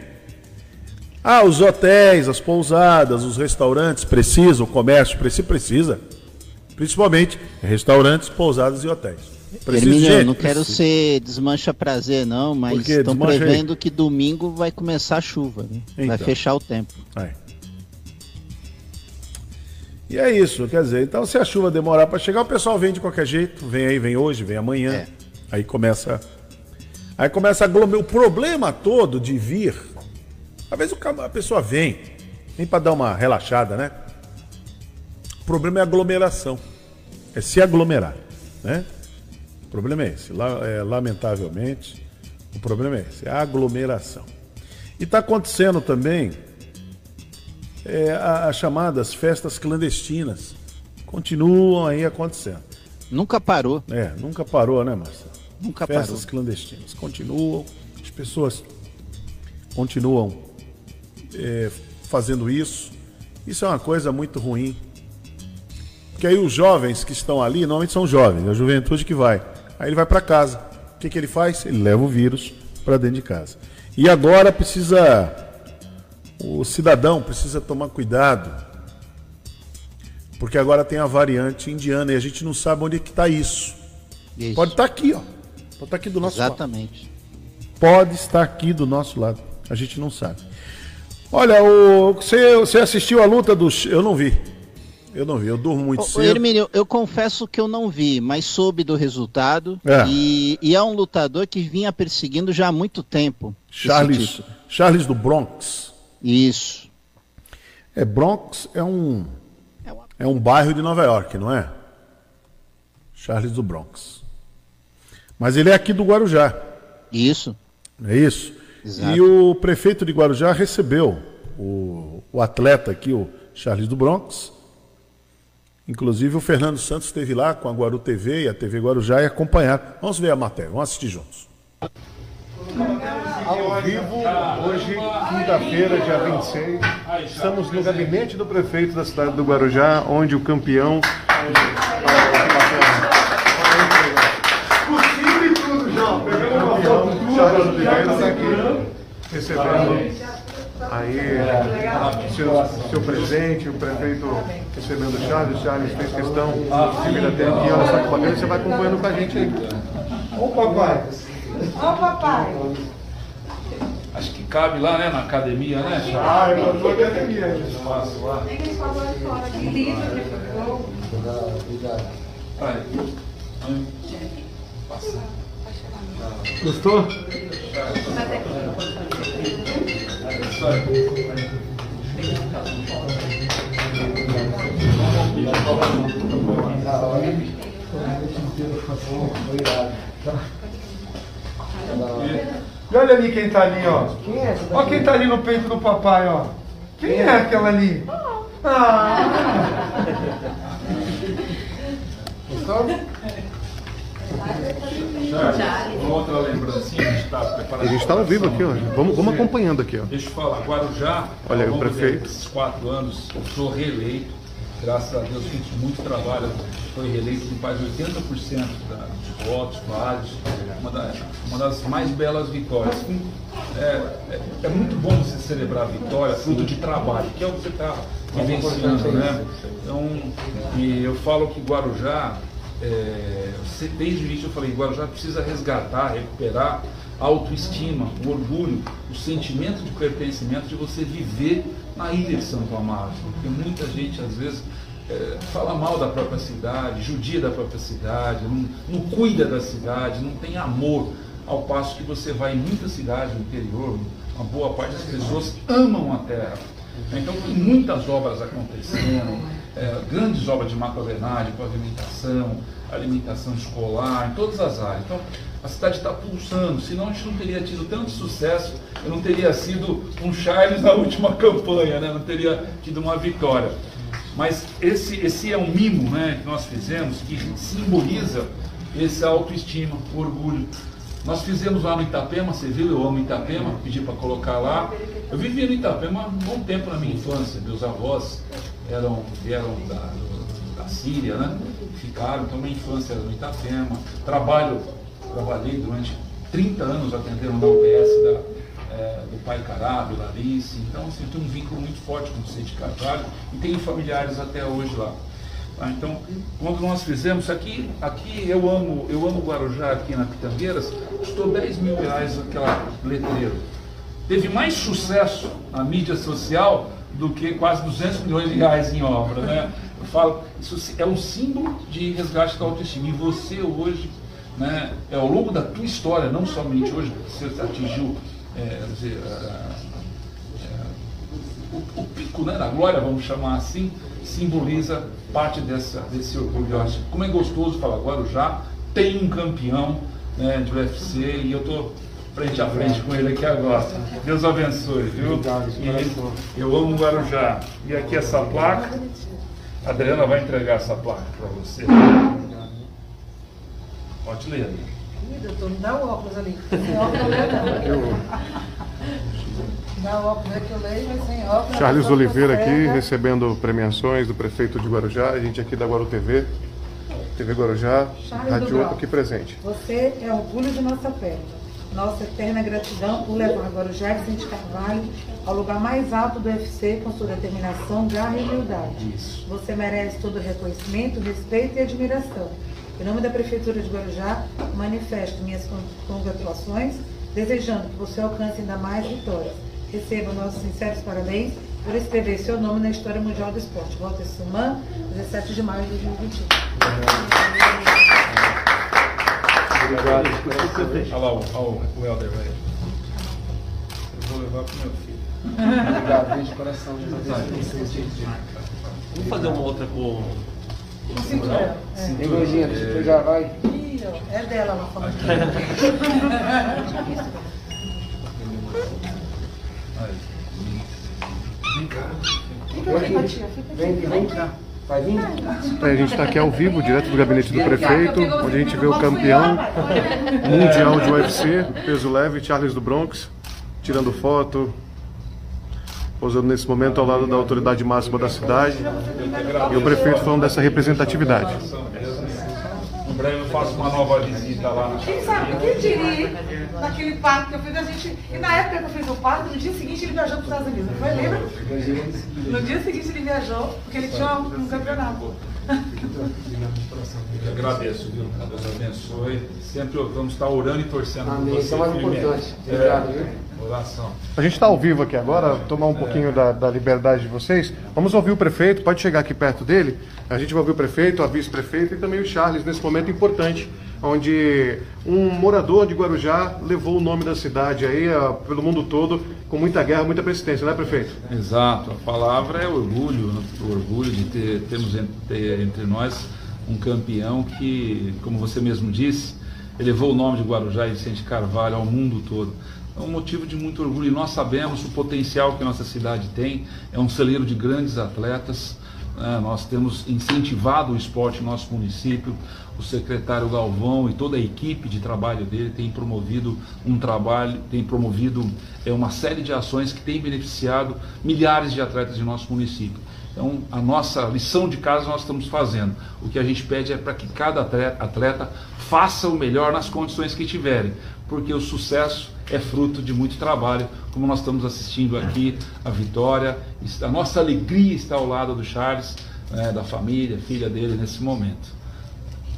Ah, os hotéis, as pousadas, os restaurantes precisam, o comércio precisa, precisa. Principalmente restaurantes, pousadas e hotéis. Hermínio, eu não quero ser desmancha prazer, não, mas estão Desmancha aí. prevendo que domingo vai começar a chuva, né? Vai Então. fechar o tempo. É. E é isso, quer dizer, então se a chuva demorar para chegar, o pessoal vem de qualquer jeito, vem aí, vem hoje, vem amanhã. É. Aí começa aí começa a aglomerar. O problema todo de vir, às vezes a pessoa vem, vem para dar uma relaxada, né? O problema é aglomeração. É se aglomerar, né? O problema é esse, é, lamentavelmente, o problema é esse, é a aglomeração. E está acontecendo também é, as chamadas festas clandestinas. Continuam aí acontecendo. Nunca parou, É, nunca parou, né, Marcelo? nunca Festas parou. clandestinas continuam, as pessoas continuam é, fazendo isso. Isso é uma coisa muito ruim. Porque aí os jovens que estão ali, normalmente são jovens, é a juventude que vai. Aí ele vai para casa. O que, que ele faz? Ele leva o vírus para dentro de casa. E agora precisa. O cidadão precisa tomar cuidado. Porque agora tem a variante indiana e a gente não sabe onde que está isso. Isso. Pode estar aqui, ó. Pode estar aqui do nosso lado. Exatamente. Pode estar aqui do nosso lado. A gente não sabe. Olha, o, você, você assistiu a luta dos. Eu não vi. Eu não vi, eu durmo muito Ô, cedo. Hermínio, eu confesso que eu não vi, mas soube do resultado. É. E, e é um lutador que vinha perseguindo já há muito tempo. Charles. Charles do Bronx. Isso. É Bronx é um É é um bairro de Nova York, não é? Charles do Bronx. Mas ele é aqui do Guarujá, Isso. é isso? Exato. E o prefeito de Guarujá recebeu o, o atleta aqui, o Charles do Bronx. Inclusive o Fernando Santos esteve lá com a Guaru TV e a TV Guarujá e acompanharam. Vamos ver a matéria, vamos assistir juntos. Ao vivo, hoje, quinta-feira, dia 26, estamos no gabinete do prefeito da cidade do Guarujá, onde o campeão. Charles Oliveira está aqui recebendo aí seu, seu presente, o prefeito recebendo o Charles, o Charles fez questão de vir até aqui, olha só que bacana, você vai acompanhando com a gente aí. Ô papai! Acho que cabe lá, né, na academia, né, Charles? Ah, eu estou aqui academia. Espaço lá. Vai. Passa. Gostou? Isso aí. E olha ali quem tá ali, ó. Quem é? Olha quem tá ali no peito do papai, ó. Quem é aquela ali? Ah! Gostou? Charles, uma outra lembrancinha, a gente está preparando. A gente está ao vivo aqui, ó. Vamos, vamos acompanhando aqui, ó. Deixa eu falar, Guarujá, Olha aí ao o longo prefeito. desses quatro anos, sou reeleito, graças a Deus fiz muito trabalho, foi reeleito com quase 80% da, dos votos válidos, uma, da- uma das mais belas vitórias. É, é- é muito bom você celebrar a vitória, fruto de trabalho, que é o que você está vivenciando, né? Então, e eu falo que Guarujá, é, desde o início eu falei, Guarujá precisa resgatar, recuperar a autoestima, o orgulho, o sentimento de pertencimento de você viver na ilha de Santo Amaro. Porque muita gente, às vezes, é, fala mal da própria cidade, judia da própria cidade, não, não cuida da cidade, não tem amor. Ao passo que você vai em muitas cidades do interior, uma boa parte das pessoas amam a terra. Então tem muitas obras acontecendo, é, grandes obras de macrovenagem, pavimentação, alimentação escolar, em todas as áreas. Então a cidade está pulsando, senão a gente não teria tido tanto sucesso, eu não teria sido um Charles na última campanha, né? não teria tido uma vitória. Mas esse, esse é um mimo né, que nós fizemos que simboliza esse autoestima, orgulho. Nós fizemos lá no Itapema, você viu, eu amo Itapema, pedi para colocar lá. Eu vivi no Itapema há um bom tempo na minha infância. Meus avós eram, vieram da, da Síria, né? Ficaram, então minha infância era no Itapema. Trabalho, trabalhei durante 30 anos atendendo na UBS da, eh, do pai Cará, do Larice. Então, assim, tenho um vínculo muito forte com o Vicente Carvalho e tenho familiares até hoje lá. Tá? Então, quando nós fizemos aqui, aqui eu amo, eu amo Guarujá aqui na Pitangueiras, custou 10 mil reais aquela letreiro. Teve mais sucesso na mídia social do que quase 200 milhões de reais em obra, né? Eu falo, isso é um símbolo de resgate da autoestima. E você hoje, né, é ao longo da tua história, não somente hoje, você atingiu é, dizer, a- o, o pico né, da glória, vamos chamar assim, simboliza parte dessa, desse orgulho. Como é gostoso falar, Guarujá tem um campeão né, de UFC e eu estou frente a frente com ele aqui agora. Deus abençoe, viu? E eu amo Guarujá. E aqui essa placa, a Adriana vai entregar essa placa para você. Pode ler. Ih, doutor, não dá o óculos ali. Sem óculos eu leio não. Dá o óculos é que eu leio, mas sem óculos... Charles Oliveira aqui recebendo premiações do prefeito de Guarujá, a gente aqui da Guaru TV, TV Guarujá, Charles Rádio aqui presente. Você é orgulho de nossa pele. Nossa eterna gratidão por levar Guarujá e Vicente Carvalho ao lugar mais alto do UFC com sua determinação, garra e humildade. Você merece todo o reconhecimento, respeito e admiração. Em nome da Prefeitura de Guarujá, manifesto minhas con- congratulações desejando que você alcance ainda mais vitórias. Receba nossos sinceros parabéns por escrever seu nome na história mundial do esporte. Walter Suman, 17 de maio de 2021. Obrigado. Olha lá o, o, o Helder, velho. Eu vou levar pro meu filho. Obrigado, beijo de coração. Vamos fazer uma outra com. Com cinturão. Ei, Gordinha, deixa eu pegar, vai. Ih, É dela lá falando. Vem, vem. Vai vir? É, a gente está aqui ao vivo, direto do gabinete do prefeito, onde a gente vê o campeão mundial de UFC, peso leve, Charles do Bronx, tirando foto, posando nesse momento ao lado da autoridade máxima da cidade, e o prefeito falando dessa representatividade. Breve eu faço uma nova visita lá na Quem sabe, quem diria, naquele parque que eu fiz, a gente. E na época que eu fiz o parque, no dia seguinte ele viajou para os Estados Unidos, não foi? Lembra? No dia seguinte ele viajou, porque ele tinha um, um campeonato. Eu agradeço, viu? Deus abençoe. Sempre vamos estar orando e torcendo por Amém. você. Isso é mais importante. Obrigado, viu? É, oração. A gente está ao vivo aqui agora, tomar um pouquinho da, da liberdade de vocês. Vamos ouvir o prefeito, pode chegar aqui perto dele. A gente vai ouvir o prefeito, a vice-prefeita e também o Charles nesse momento importante, onde um morador de Guarujá levou o nome da cidade aí ah, pelo mundo todo com muita guerra, muita persistência, né, prefeito? Exato, a palavra é orgulho, né? o orgulho de ter, termos en- ter entre nós um campeão que, como você mesmo disse, elevou o nome de Guarujá e Vicente Carvalho ao mundo todo. É um motivo de muito orgulho e nós sabemos o potencial que nossa cidade tem, é um celeiro de grandes atletas, né? nós temos incentivado o esporte no nosso município, o secretário Galvão e toda a equipe de trabalho dele tem promovido um trabalho, tem promovido é, uma série de ações que tem beneficiado milhares de atletas de nosso município. Então, a nossa lição de casa nós estamos fazendo. O que a gente pede é para que cada atleta, atleta faça o melhor nas condições que tiverem, porque o sucesso é fruto de muito trabalho, como nós estamos assistindo aqui, a vitória, a nossa alegria está ao lado do Charles, né, da família, filha dele nesse momento.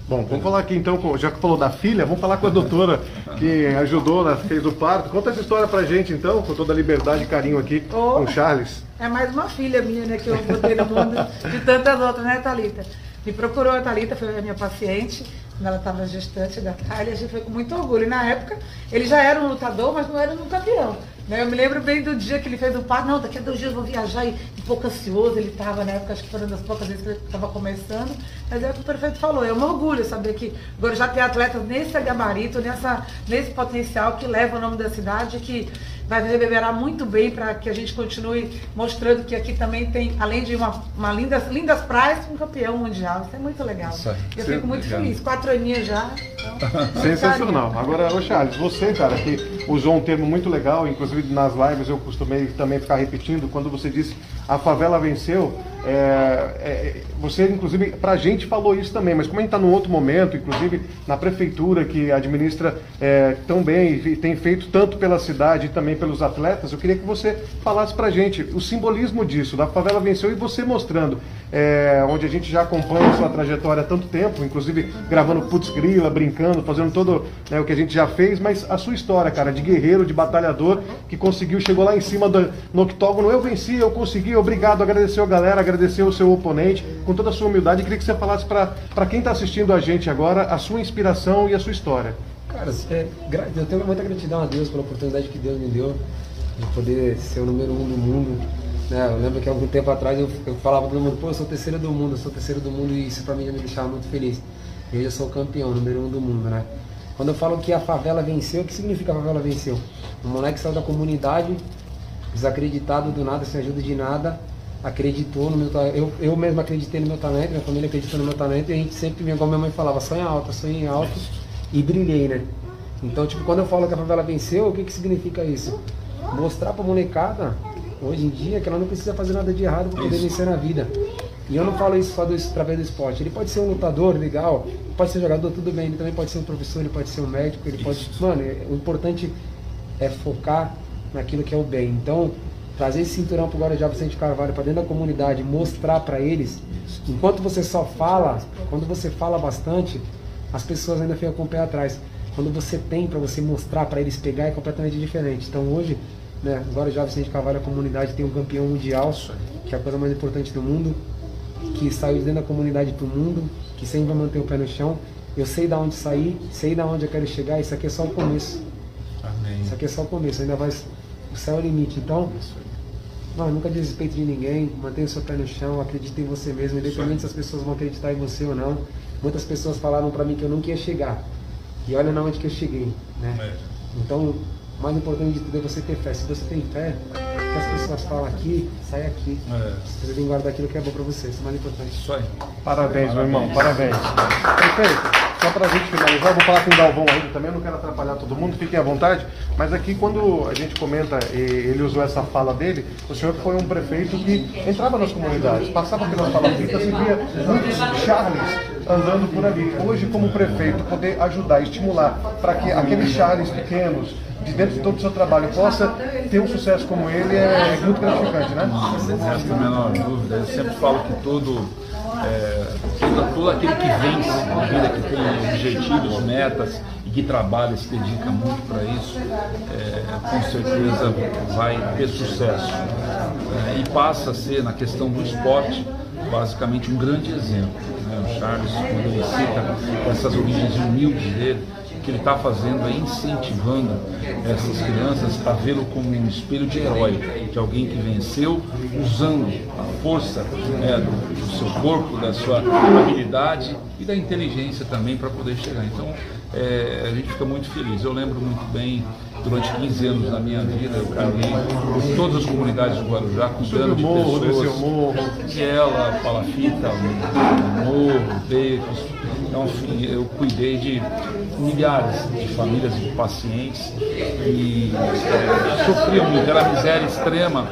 Bom, vamos falar aqui então, com- já que falou da filha, vamos falar com a doutora que ajudou, né, fez o parto. Conta essa história pra gente então, com toda a liberdade e carinho aqui Oh. com o Charles. É mais uma filha minha, né, que eu botei no mundo de tantas outras, né, Thalita? Me procurou a Thalita, foi a minha paciente, quando ela estava gestante da Thalia, a gente foi com muito orgulho. E na época, ele já era um lutador, mas não era um campeão. né? Eu me lembro bem do dia que ele fez o parto, não, daqui a dois dias eu vou viajar e pouco ansioso ele estava, na época, acho que foi uma das poucas vezes que ele estava começando. Mas é o que o prefeito falou, é um orgulho saber que agora já tem atletas nesse gabarito, nessa, nesse potencial que leva o nome da cidade, que vai reverberar muito bem para que a gente continue mostrando que aqui também tem, além de uma, uma lindas, lindas praias, um campeão mundial. Isso é muito legal. Eu Sim, fico muito obrigado. feliz. Quatro aninhas já. Então, Sensacional. Agora, ô Charles, você, cara, que usou um termo muito legal, inclusive nas lives eu costumei também ficar repetindo, quando você disse a favela venceu, é, é, você, inclusive, pra gente falou isso também, mas como a gente está num outro momento, inclusive na prefeitura que administra é, tão bem e tem feito tanto pela cidade e também pelos atletas, eu queria que você falasse pra gente o simbolismo disso, da favela venceu e você mostrando, é, onde a gente já acompanha a sua trajetória há tanto tempo, inclusive gravando Putz Grila, brincando, fazendo todo né, o que a gente já fez, mas a sua história, cara, de guerreiro, de batalhador, que conseguiu, chegou lá em cima do, no octógono, eu venci, eu consegui, obrigado, agradeceu a galera, agradeceu o seu oponente, com toda a sua humildade, queria que você falasse para quem está assistindo a gente agora, a sua inspiração e a sua história. Cara, é, eu tenho muita gratidão a Deus pela oportunidade que Deus me deu de poder ser o número um do mundo. né? Eu lembro que algum tempo atrás eu, eu falava para todo mundo, pô, eu sou terceiro do mundo, eu sou terceiro do mundo e isso para mim já me deixava muito feliz. E hoje eu sou o campeão, número um do mundo, né? Quando eu falo que a favela venceu, o que significa a favela venceu? Um moleque saiu da comunidade, desacreditado do nada, sem ajuda de nada, acreditou no meu talento. Eu, eu mesmo acreditei no meu talento, minha família acreditou no meu talento e a gente sempre, igual minha mãe falava, sonha alto, sonha alto e brilhei, né? Então, tipo, quando eu falo que a favela venceu, o que, que significa isso? Mostrar pra molecada, hoje em dia, que ela não precisa fazer nada de errado para poder vencer na vida. E eu não falo isso só do, através do esporte. Ele pode ser um lutador legal, pode ser jogador, tudo bem. Ele também pode ser um professor, ele pode ser um médico, ele pode. Mano, é- o importante é focar naquilo que é o bem. Então, trazer esse cinturão pro Guarujá Vicente Carvalho para dentro da comunidade, mostrar para eles, enquanto você só fala, quando você fala bastante, as pessoas ainda ficam com o pé atrás. quando você tem para você mostrar para eles pegar é completamente diferente. Então hoje, né, agora já Vicente Carvalho, a comunidade tem um campeão mundial, que é a coisa mais importante do mundo, que saiu de dentro da comunidade para o mundo, que sempre vai manter o pé no chão. Eu sei da onde sair, sei da onde eu quero chegar, isso aqui é só o começo. Amém. Isso aqui é só o começo, ainda vai. O céu é o limite. Então, não, nunca desrespeite de ninguém, mantenha o seu pé no chão, acredite em você mesmo, independente se as pessoas vão acreditar em você ou não. Muitas pessoas falaram para mim que eu nunca ia chegar. E olha na onde que eu cheguei, né? É. Então, o mais importante de tudo é você ter fé. Se você tem fé, o que as pessoas falam aqui, sai aqui. É. Você tem que guardar aquilo que é bom para você, isso é o mais importante. Isso aí. Parabéns, meu irmão, parabéns. Perfeito. Só para a gente finalizar, vou falar com o Galvão ainda também, não quero atrapalhar todo mundo, fiquem à vontade. Mas aqui, quando a gente comenta, ele usou essa fala dele, o senhor foi um prefeito que entrava nas comunidades, passava pelas palafitas e via muitos Charles andando por ali. Hoje, como prefeito, poder ajudar, estimular para que aqueles Charles pequenos, de dentro de todo o seu trabalho, possa ter um sucesso como ele, é muito gratificante, né? A menor dúvida. Eu sempre falo que todo, é, todo, aquele que vence na vida, que tem objetivos, metas e que trabalha, se dedica muito para isso, é, com certeza vai ter sucesso. É, e passa a ser, na questão do esporte, basicamente um grande exemplo. né? O Charles, quando ele cita essas origens humildes dele, que ele está fazendo é incentivando essas crianças a vê-lo como um espelho de herói, de alguém que venceu usando a força né, do, do seu corpo, da sua habilidade e da inteligência também para poder chegar. Então é, a gente fica muito feliz. Eu lembro muito bem, durante 15 anos da minha vida, eu caminhei por todas as comunidades do Guarujá, cuidando de morro, pessoas. morro. Ela, Palafita, Morro, Becos. Então, enfim, eu cuidei de milhares de famílias e de pacientes que eh, sofriam muito, era miséria extrema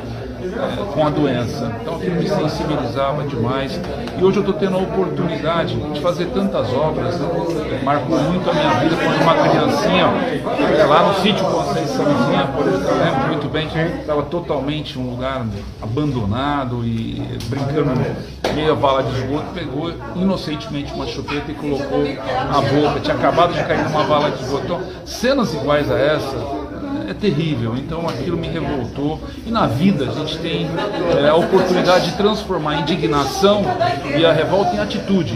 eh, com a doença. Então aquilo me sensibilizava demais. E hoje eu estou tendo a oportunidade de fazer tantas obras. Eh, Marcou muito a minha vida quando uma criancinha, eh, lá no sítio Conceiçãozinha, lembro muito bem, estava totalmente um lugar abandonado e brincando meia vala de esgoto, pegou inocentemente uma chupeta e colocou na boca. Tinha acabado de cair numa vala de esgoto. Então, cenas iguais a essa é terrível. Então aquilo me revoltou. E na vida a gente tem é, a oportunidade de transformar a indignação e a revolta em atitude.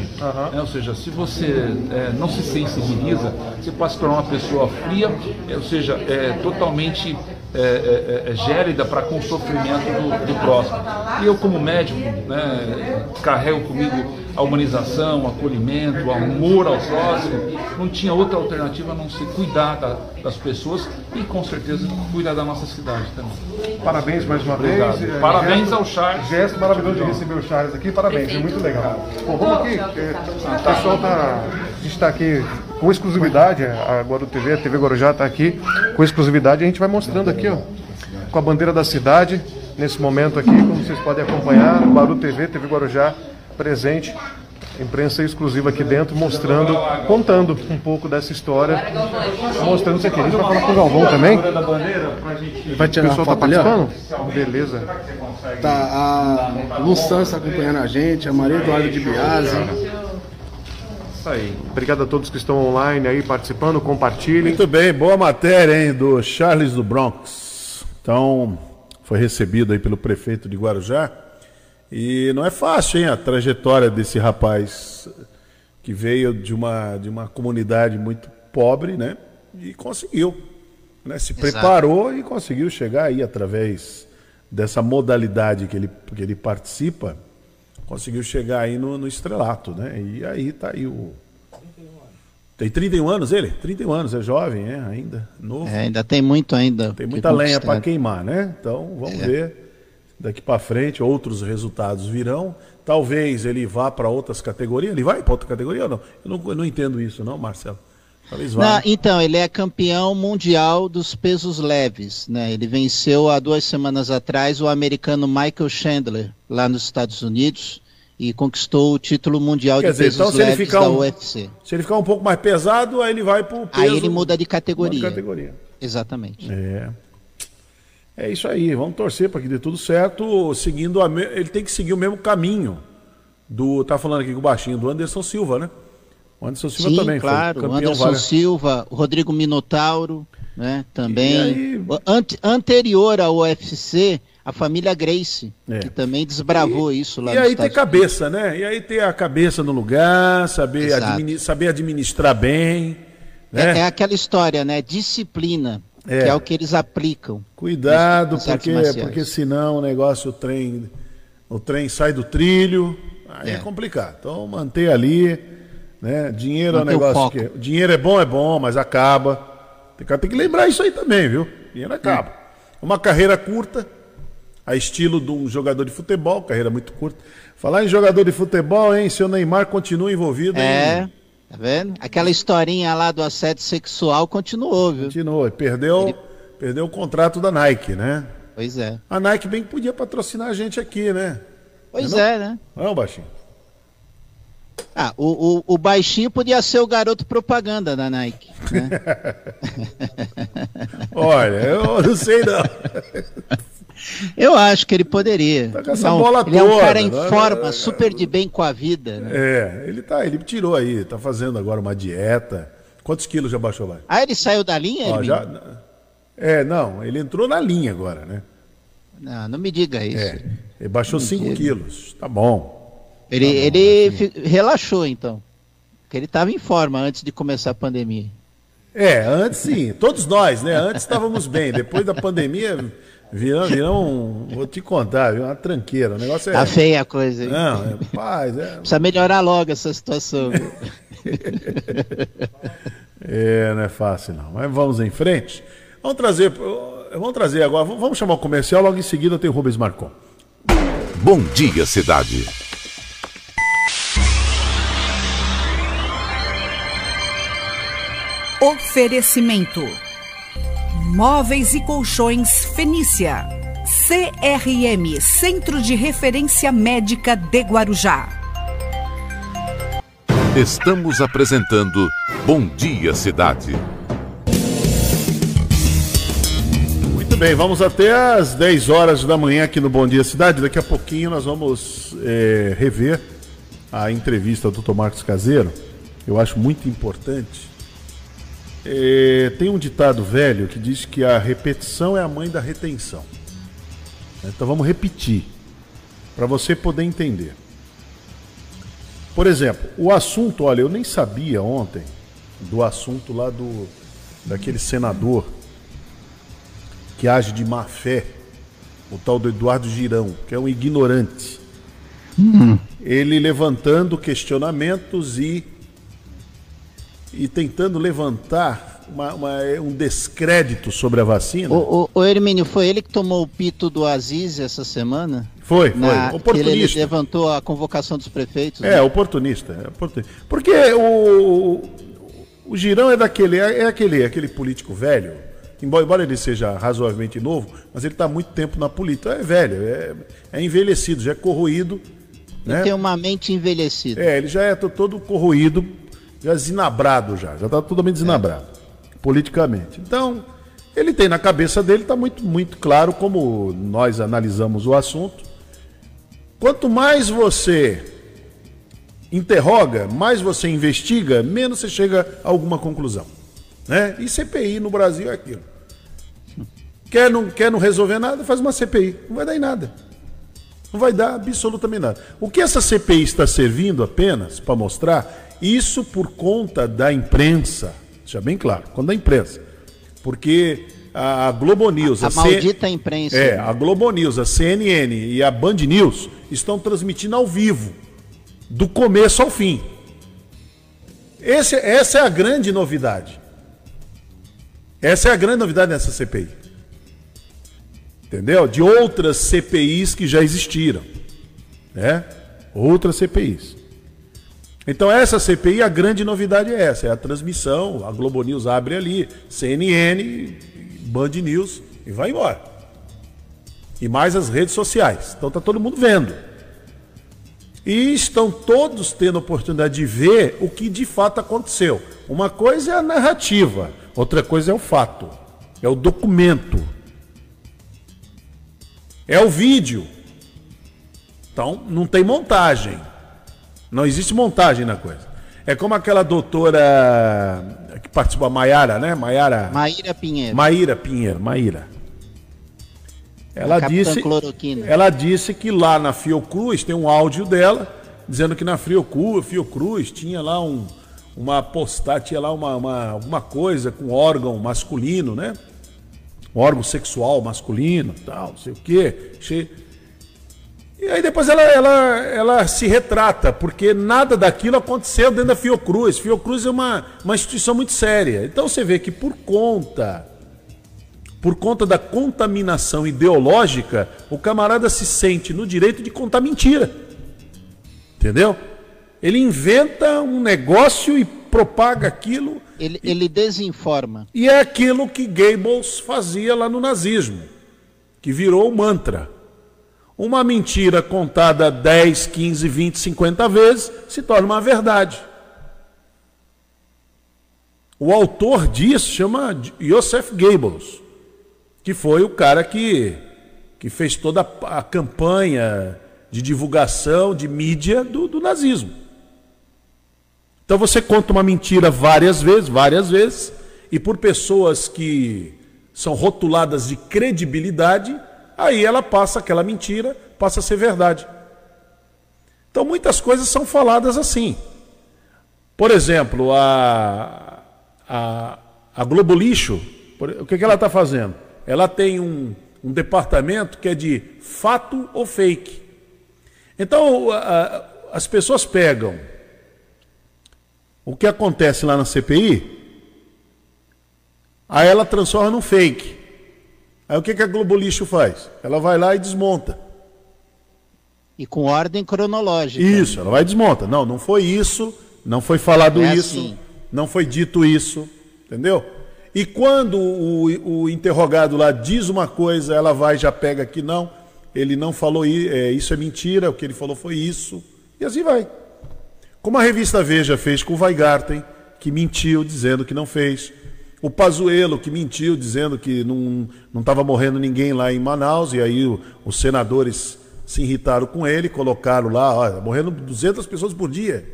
né? Ou seja, se você é, não se sensibiliza, você pode se tornar uma pessoa fria, é, ou seja, é, totalmente é, é, é, gélida para com o sofrimento do, do próximo. E eu, como médico, né, carrego comigo a humanização, o acolhimento, o amor ao próximo. Não tinha outra alternativa a não ser cuidar da- das pessoas e, com certeza, cuidar da nossa cidade também. Parabéns mais uma Obrigado. vez. É, Parabéns gesto- ao Charles. Gesto maravilhoso de receber o Charles aqui. Parabéns, é muito legal. Bom, vamos aqui. é, O pessoal tá. A gente está aqui com exclusividade. A Guaru TV, a TV Guarujá está aqui com exclusividade. A gente vai mostrando aqui, ó, com a bandeira da cidade. Nesse momento aqui, como vocês podem acompanhar, Guaru TV, TV Guarujá presente. Imprensa exclusiva aqui dentro, mostrando, contando um pouco dessa história, mostrando isso aqui. A gente vai falar com o Galvão também. Vai O tirar uma pessoal tá participando? Beleza. Tá, a Lu Santos acompanhando a gente, a Maria Eduarda de Biase. Isso aí. Obrigado a todos que estão online aí participando, compartilhem. Muito bem, boa matéria, hein, do Charles do Bronx. Então, foi recebido aí pelo prefeito de Guarujá. E não é fácil, hein, a trajetória desse rapaz que veio de uma, de uma comunidade muito pobre, né? E conseguiu. Né, se Exato. preparou e conseguiu chegar aí através dessa modalidade que ele, que ele participa, conseguiu chegar aí no, no estrelato, né? E aí tá aí o. Tem 31 anos ele? 31 anos, é jovem, é, ainda, novo. É, ainda tem muito ainda. Tem muita lenha para queimar, né? Então vamos É. ver daqui para frente outros resultados virão. Talvez ele vá para outras categorias. Ele vai para outra categoria ou não? Eu não, eu não entendo isso, não, Marcelo. Talvez vá. Não, então, ele é campeão mundial dos pesos leves. Né? Ele venceu há duas semanas atrás o americano Michael Chandler, lá nos Estados Unidos, e conquistou o título mundial Quer de dizer, pesos então se ele leves ficar da um- UFC. Se ele ficar um pouco mais pesado, aí ele vai para o peso. Aí ele muda de categoria. muda de categoria. Exatamente. É. É isso aí, vamos torcer para que dê tudo certo, seguindo a me- ele tem que seguir o mesmo caminho do tá falando aqui com o baixinho do Anderson Silva, né? O Anderson Silva Sim, também claro. foi O campeão Anderson várias... Silva, o Rodrigo Minotauro, né? Também. E aí- ante- anterior ao UFC, a família Grace, É. que também desbravou isso lá E aí ter Estados cabeça, né? E aí ter a cabeça no lugar, saber, Exato. admini- saber administrar bem, né? É, é aquela história, né? Disciplina, É. que é o que eles aplicam. Cuidado, nas artes porque, porque senão o negócio, o trem, o trem sai do trilho, aí é, É. complicado. Então manter ali, né? Dinheiro Manter é um negócio que. Dinheiro é bom, é bom, mas acaba. Tem que, tem que lembrar isso aí também, viu? Dinheiro acaba. Uma carreira curta, a estilo de um jogador de futebol, carreira muito curta. Falar em jogador de futebol, hein? Seu Neymar continua envolvido É, em. Tá vendo? Aquela historinha lá do assédio sexual continuou, viu? Continuou. Perdeu, perdeu o contrato da Nike, né? Pois é. A Nike bem que podia patrocinar a gente aqui, né? Pois Não? é, né? Não, baixinho. Ah, o, o, o baixinho podia ser o garoto propaganda da Nike. Né? Olha, eu não sei não. Eu acho que ele poderia. Tá com essa Não, bola ele é um toda, cara em né? forma, super de bem com a vida. Né? É, ele tá, ele tirou aí, tá fazendo agora uma dieta. Quantos quilos já baixou lá? Ah, ele saiu da linha, Ó, já, é, não, ele entrou na linha agora, né? Não, não me diga isso. É, ele baixou Não 5 diga. quilos, tá bom. Ele, ele fi- relaxou, então. Porque ele estava em forma antes de começar a pandemia. É, antes sim, todos nós, né? Antes estávamos bem, depois da pandemia virou, virou um, vou te contar, viu? uma tranqueira, o negócio é... Tá feia a coisa. hein? Não, é paz, é... Precisa melhorar logo essa situação. É, não é fácil não. Mas vamos em frente. Vamos trazer, vamos trazer agora, vamos chamar o comercial, logo em seguida tem o Rubens Marcon. Bom dia, cidade. Oferecimento: Móveis e Colchões Fenícia. CRM Centro de Referência Médica de Guarujá. Estamos apresentando Bom Dia, Cidade. Muito bem, vamos até às 10 horas da manhã aqui no Bom Dia Cidade. Daqui a pouquinho nós vamos é, rever a entrevista do Dr. Marcos Caseiro. Eu acho muito importante. É, tem um ditado velho que diz que a repetição é a mãe da retenção. Então vamos repetir, para você poder entender. Por exemplo, o assunto, olha, eu nem sabia ontem do assunto lá do daquele senador que age de má fé, o tal do Eduardo Girão, que é um ignorante. Ele levantando questionamentos e, e tentando levantar uma- uma- um descrédito sobre a vacina. o, o, o Hermínio, foi ele que tomou o pito do Aziz essa semana? Foi, foi. Na, que ele, ele Oportunista. levantou a convocação dos prefeitos. É, né? oportunista, é oportunista. Porque o, o Girão é daquele, é, é aquele, aquele político velho, embora, ele seja razoavelmente novo, mas ele está muito tempo na política. É velho, é, é envelhecido, já é corroído. Ele Né? tem uma mente envelhecida. É, ele já é to- todo corroído, já zinabrado já, já está totalmente zinabrado, politicamente. Então, ele tem na cabeça dele, está muito, muito claro como nós analisamos o assunto. Quanto mais você interroga, mais você investiga, menos você chega a alguma conclusão. Né? E CPI no Brasil é aquilo. Quer não, quer não resolver nada, faz uma CPI. Não vai dar em nada. Não vai dar absolutamente nada. O que essa CPI está servindo apenas para mostrar, isso por conta da imprensa, deixa bem claro, conta da imprensa. Porque a a Globo News, A C- maldita imprensa. é, a Globo News, a CNN e a Band News estão transmitindo ao vivo, do começo ao fim. Esse- essa é a grande novidade. Essa é a grande novidade nessa CPI. Entendeu? De outras CPIs que já existiram. Né? Outras CPIs. Então essa CPI, a grande novidade é essa, é a transmissão, a Globo News abre ali, CNN, Band News e vai embora. E mais as redes sociais. Então tá todo mundo vendo. E estão todos tendo a oportunidade de ver o que de fato aconteceu. Uma coisa é a narrativa, outra coisa é o fato, é o documento, é o vídeo. Então não tem montagem. Não existe montagem na coisa. É como aquela doutora que participou, a Maiara, né? Maiara. Maíra Pinheiro. Maíra Pinheiro, Maíra. Ela A disse, Cloroquina. ela disse que lá na Fiocruz tem um áudio dela dizendo que na Fiocruz, Fiocruz tinha lá um, uma postagem, tinha lá uma, uma, alguma coisa com órgão masculino, né? Um órgão sexual masculino, tal, não sei o quê. Cheio... E aí depois ela, ela, ela se retrata, porque nada daquilo aconteceu dentro da Fiocruz. Fiocruz é uma, uma instituição muito séria. Então você vê que por conta por conta da contaminação ideológica, o camarada se sente no direito de contar mentira. Entendeu? Ele inventa um negócio e propaga aquilo. Ele, ele desinforma. E é aquilo que Goebbels fazia lá no nazismo, que virou o mantra. Uma mentira contada 10, 15, 20, 50 vezes se torna uma verdade. O autor disso chama Joseph Goebbels, que foi o cara que, que fez toda a, campanha de divulgação, de mídia do, do nazismo. Então você conta uma mentira várias vezes, várias vezes, e por pessoas que são rotuladas de credibilidade, aí ela passa aquela mentira, passa a ser verdade. Então muitas coisas são faladas assim. Por exemplo, a, a, a Globo Lixo, o que, que ela está fazendo? Ela tem um, um departamento que é de fato ou fake. Então a- as pessoas pegam o que acontece lá na CPI, aí ela transforma num fake. Aí o que, que a Globo Lixo faz? Ela vai lá e desmonta. E com ordem cronológica. Isso, ela vai e desmonta. Não, não foi isso, não foi falado É isso, assim. não foi dito isso, entendeu? E quando o, o interrogado lá diz uma coisa, ela vai e já pega que não, ele não falou é, isso, é mentira, o que ele falou foi isso, e assim vai. Como a revista Veja fez com o Weigarten, que mentiu dizendo que não fez. O Pazuello, que mentiu dizendo que não estava morrendo ninguém lá em Manaus, e aí o- os senadores se irritaram com ele, colocaram lá, olha, morrendo 200 pessoas por dia.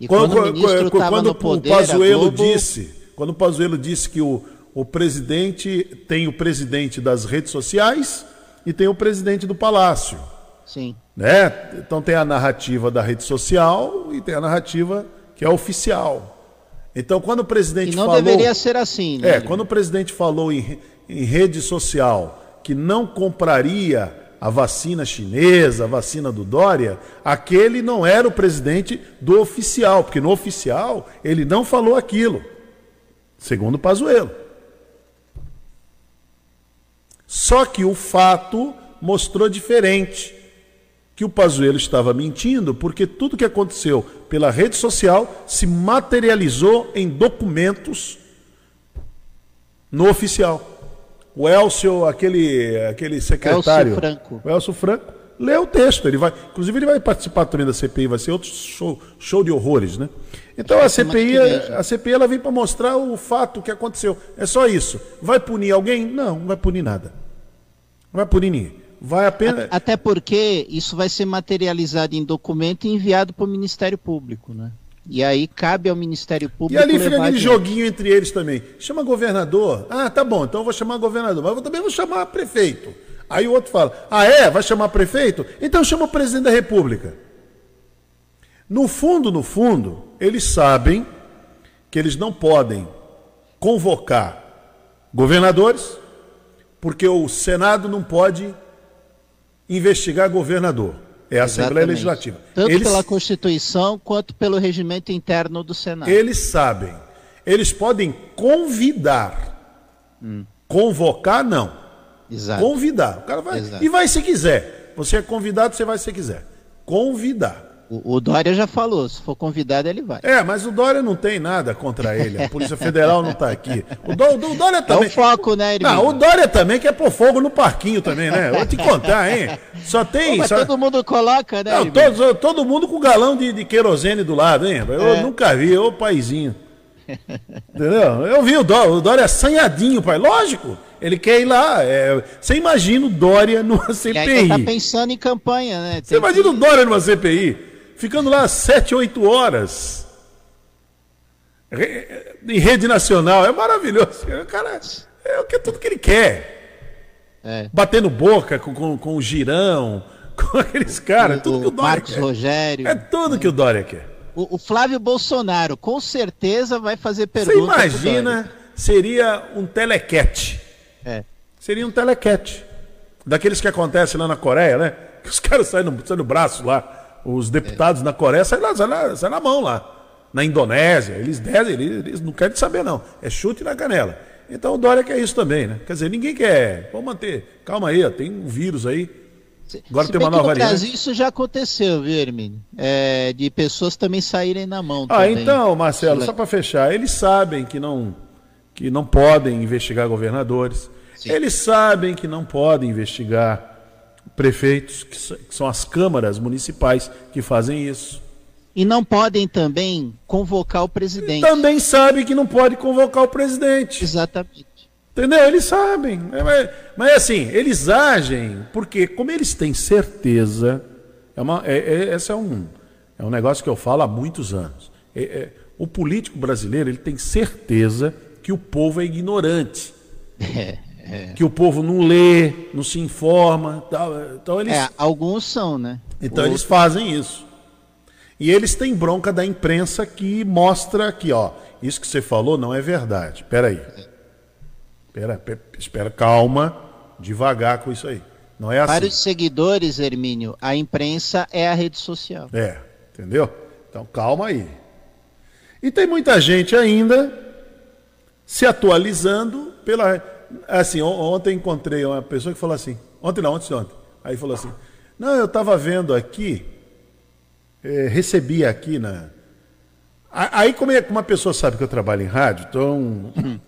E quando, o ministro quando no poder, o Pazuello Globo... disse, quando o Pazuello disse que o, o presidente tem o presidente das redes sociais e tem o presidente do palácio. Sim. Né? Então tem a narrativa da rede social e tem a narrativa que é oficial. Então quando o presidente E não falou, deveria ser assim, né? é, quando o presidente falou em, em rede social que não compraria a vacina chinesa, a vacina do Dória, aquele não era o presidente do oficial, porque no oficial ele não falou aquilo, segundo o Pazuello. Só que o fato mostrou diferente. Que o Pazuello estava mentindo, porque tudo que aconteceu pela rede social se materializou em documentos no oficial. O Elcio, aquele, aquele secretário. Elcio Franco. O Elcio Franco lê o texto. Ele vai, inclusive, ele vai participar também da CPI, vai ser outro show, show de horrores, né? Então a CPI, a CPI ela vem para mostrar o fato que aconteceu. É só isso. Vai punir alguém? Não, não vai punir nada. Não vai punir ninguém. Vai apenas. Até porque isso vai ser materializado em documento e enviado para o Ministério Público, né? E aí cabe ao Ministério E Público ali fica aquele joguinho entre eles também. Chama governador. Ah, tá bom, então eu vou chamar governador. Mas eu também vou chamar prefeito. Aí o outro fala: Ah, é? Vai chamar prefeito? Então chama o presidente da República. No fundo, no fundo, eles sabem que eles não podem convocar governadores, porque o Senado não pode investigar governador. É a Assembleia Exatamente. Legislativa. Tanto Eles- pela Constituição quanto pelo regimento interno do Senado. Eles sabem. Eles podem convidar. Convocar, não. Exato. Convidar. O cara vai. Exato. E vai se quiser. Você é convidado, você vai se quiser. Convidar. O, o Dória já falou, se for convidado ele vai. É, mas o Dória não tem nada contra ele. A Polícia Federal não está aqui. O, Dó- o Dória também. É o foco, né? Não, o Dória também quer pôr fogo no parquinho também, né? Vou te contar, hein? Só tem. Mas só... todo mundo coloca, né? Não, todos, todo mundo com galão de, de querosene do lado, hein? Eu É. nunca vi, ô paizinho. Entendeu? Eu vi o Dória, o Dória assanhadinho, pai. Lógico, ele quer ir lá. é, você imagina o Dória numa CPI. ainda tá pensando em campanha, né? Você imagina o Dória numa CPI? Ficando lá 7, 8 horas. Em rede nacional, é maravilhoso. O cara é o que tudo que ele quer. É. Batendo boca com, com, com o girão, com aqueles caras, tudo que o Dória Marcos quer. Rogério. É tudo que o Dória quer. O, o Flávio Bolsonaro, com certeza, vai fazer Você pergunta. Dória. imagina, seria um telequete. É. Seria um telequete. Daqueles que acontecem lá na Coreia, né? Que os caras saem no, saem no braço lá. Os deputados na Coreia saem, lá, saem, na, saem na mão lá. Na Indonésia, eles descem, eles, eles não querem saber, não. É chute na canela. Então o Dória quer isso também, né? Quer dizer, ninguém quer. Vamos manter. Calma aí, ó, tem um vírus aí. Agora Se tem uma nova no variante. Brasil isso já aconteceu, viu, Hermínio? É, de pessoas também saírem na mão. Ah, também. então, Marcelo, só para fechar, eles sabem que não, que não podem investigar governadores, eles sabem que não podem investigar prefeitos, que, são as câmaras municipais que fazem isso. E não podem também convocar o presidente. Também sabem que não pode convocar o presidente. Exatamente. Entendeu? Eles sabem. É, Mas, mas, assim, eles agem porque, como eles têm certeza, é uma, é, é- esse é um, é um negócio que eu falo há muitos anos. É- é, o político brasileiro ele tem certeza que o povo é ignorante, É, que o povo não lê, não se informa. Tal. Então eles, É, alguns são, né? então eles fazem isso. E eles têm bronca da imprensa que mostra que, ó, isso que você falou não é verdade. Espera aí. Espera, pe- espera, calma, devagar com isso aí. Não é assim. Para os seguidores, Hermínio, a imprensa é a rede social. É, entendeu? Então calma aí. E tem muita gente ainda se atualizando pela. Assim, on- ontem encontrei uma pessoa que falou assim. Ontem não, ontem, ontem. Aí falou assim: Não, eu estava vendo aqui, eh, recebi aqui na. Aí, como, é, uma pessoa sabe que eu trabalho em rádio, então.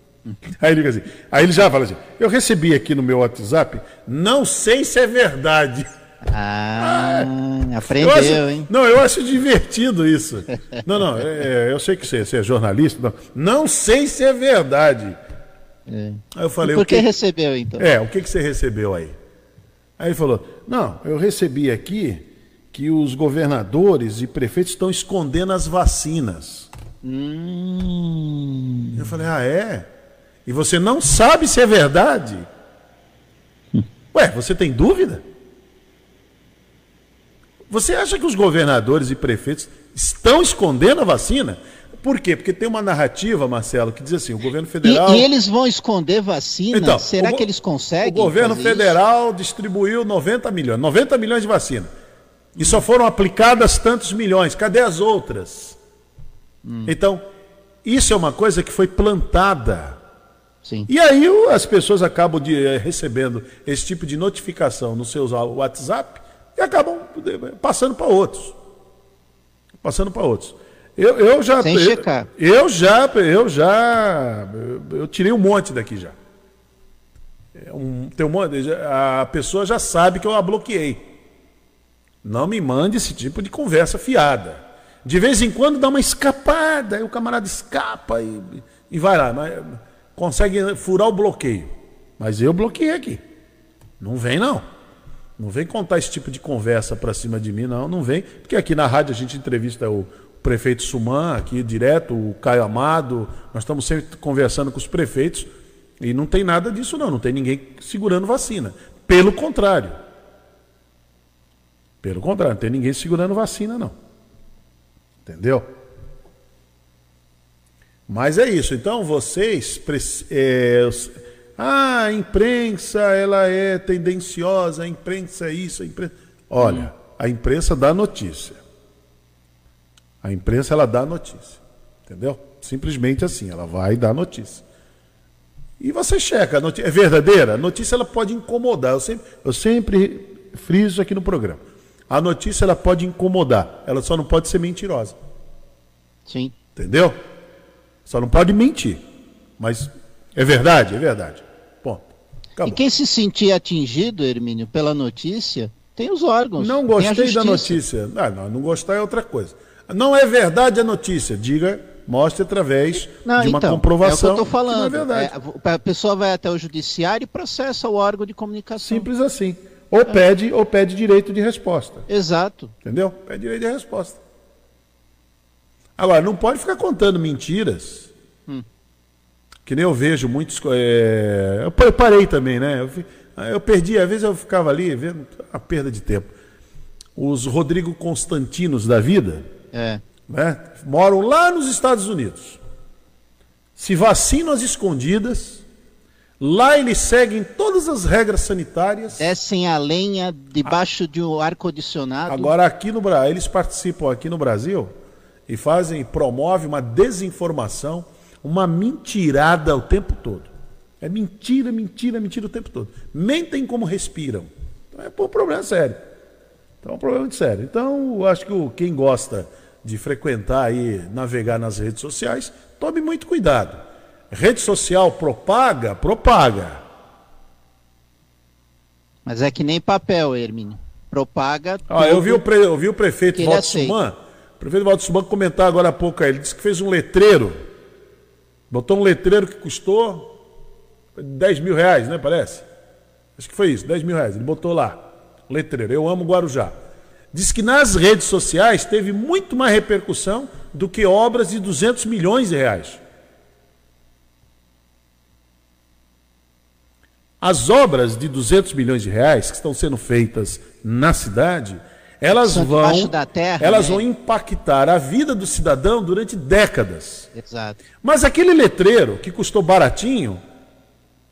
Aí ele, assim, aí ele já fala assim: Eu recebi aqui no meu WhatsApp, não sei se é verdade. Ah, Eu aprendeu, acho- hein? Não, eu acho divertido isso. Não, não, é- é, eu sei que você, você é jornalista. Não, não sei se é verdade. Aí eu falei, E por o que que recebeu, então? É, o que, que você recebeu aí? Aí ele falou: Não, eu recebi aqui que os governadores e prefeitos estão escondendo as vacinas. Hum. Eu falei: Ah, é? E você não sabe se é verdade? Ué, você tem dúvida? Você acha que os governadores e prefeitos estão escondendo a vacina? Por quê? Porque tem uma narrativa, Marcelo, que diz assim: o governo E, federal. e eles vão esconder vacina? Então, Será o que eles conseguem? O governo federal distribuiu 90 milhões, 90 milhões de vacina. E só foram aplicadas tantos milhões. Cadê as outras? Hum. Então, isso é uma coisa que foi plantada. Sim. E aí as pessoas acabam de, eh, recebendo esse tipo de notificação nos seus WhatsApp e acabam eh, passando para outros. Passando para outros. Eu, eu já. Sem eu, checar. Eu já, eu já. Eu, eu tirei um monte daqui já. É um- tem um monte, a pessoa já sabe que eu a bloqueei. Não me mande esse tipo de conversa fiada. De vez em quando dá uma escapada, aí o camarada escapa e, e vai lá. Mas consegue furar o bloqueio. Mas eu bloqueei aqui. Não vem, não. Não vem contar esse tipo de conversa pra cima de mim, não. Não vem. Porque aqui na rádio a gente entrevista o prefeito Suman, aqui direto, o Caio Amado. Nós estamos sempre conversando com os prefeitos. E não tem nada disso, não. Não tem ninguém segurando vacina. Pelo contrário. Pelo contrário, não tem ninguém segurando vacina, não. Entendeu? Mas é isso. Então vocês. é, ah, a imprensa ela é tendenciosa, a imprensa é isso, a imprensa. Olha, a imprensa dá notícia. A imprensa ela dá notícia. Entendeu? Simplesmente assim, ela vai dar notícia. E você checa, a notícia é verdadeira? A notícia ela pode incomodar. Eu sempre, eu sempre friso aqui no programa. A notícia ela pode incomodar, ela só não pode ser mentirosa. Sim. Entendeu? Só não pode mentir. Mas é verdade, é verdade. Bom, E quem se sentir atingido, Hermínio, pela notícia, tem os órgãos. não gostei da notícia. Ah, não, não gostar é outra coisa. Não é verdade a notícia. Diga, mostre através Não, de uma então, comprovação. É o que eu tô que falando. não é verdade. É, a pessoa vai até o judiciário e processa o órgão de comunicação. Simples assim. Ou pede, ou pede direito de resposta. Exato. Entendeu? Pede direito de resposta. Agora, não pode ficar contando mentiras. Hum. Que nem eu vejo muitos. é, Eu pa- eu parei também, né? Eu, eu perdi, às vezes eu ficava ali vendo a perda de tempo. Os Rodrigo Constantinos da vida, É. né? Moram lá nos Estados Unidos. Se vacinam às escondidas. Lá eles seguem todas as regras sanitárias. Descem a lenha debaixo de um ar-condicionado. Agora aqui no Brasil, eles participam aqui no Brasil e fazem, promovem uma desinformação, uma mentirada o tempo todo. É mentira, mentira, mentira o tempo todo. Mentem como respiram. Então é um problema sério. Então é um problema muito sério. Então, eu acho que quem gosta de frequentar e navegar nas redes sociais, tome muito cuidado. Rede social propaga, propaga. Mas é que nem papel, Hermínio. Propaga. Ah, eu vi o, pre- eu vi o prefeito aceita. Suman. O prefeito Walter Suman comentar agora há pouco aí. Ele disse que fez um letreiro. Botou um letreiro que custou 10 mil reais, né? Parece. Acho que foi isso, 10 mil reais. Ele botou lá. Letreiro. Eu amo Guarujá. Diz que nas redes sociais teve muito mais repercussão do que obras de 200 milhões de reais. As obras de 200 milhões de reais que estão sendo feitas na cidade, elas vão, terra, elas né? vão impactar a vida do cidadão durante décadas. Exato. Mas aquele letreiro que custou baratinho,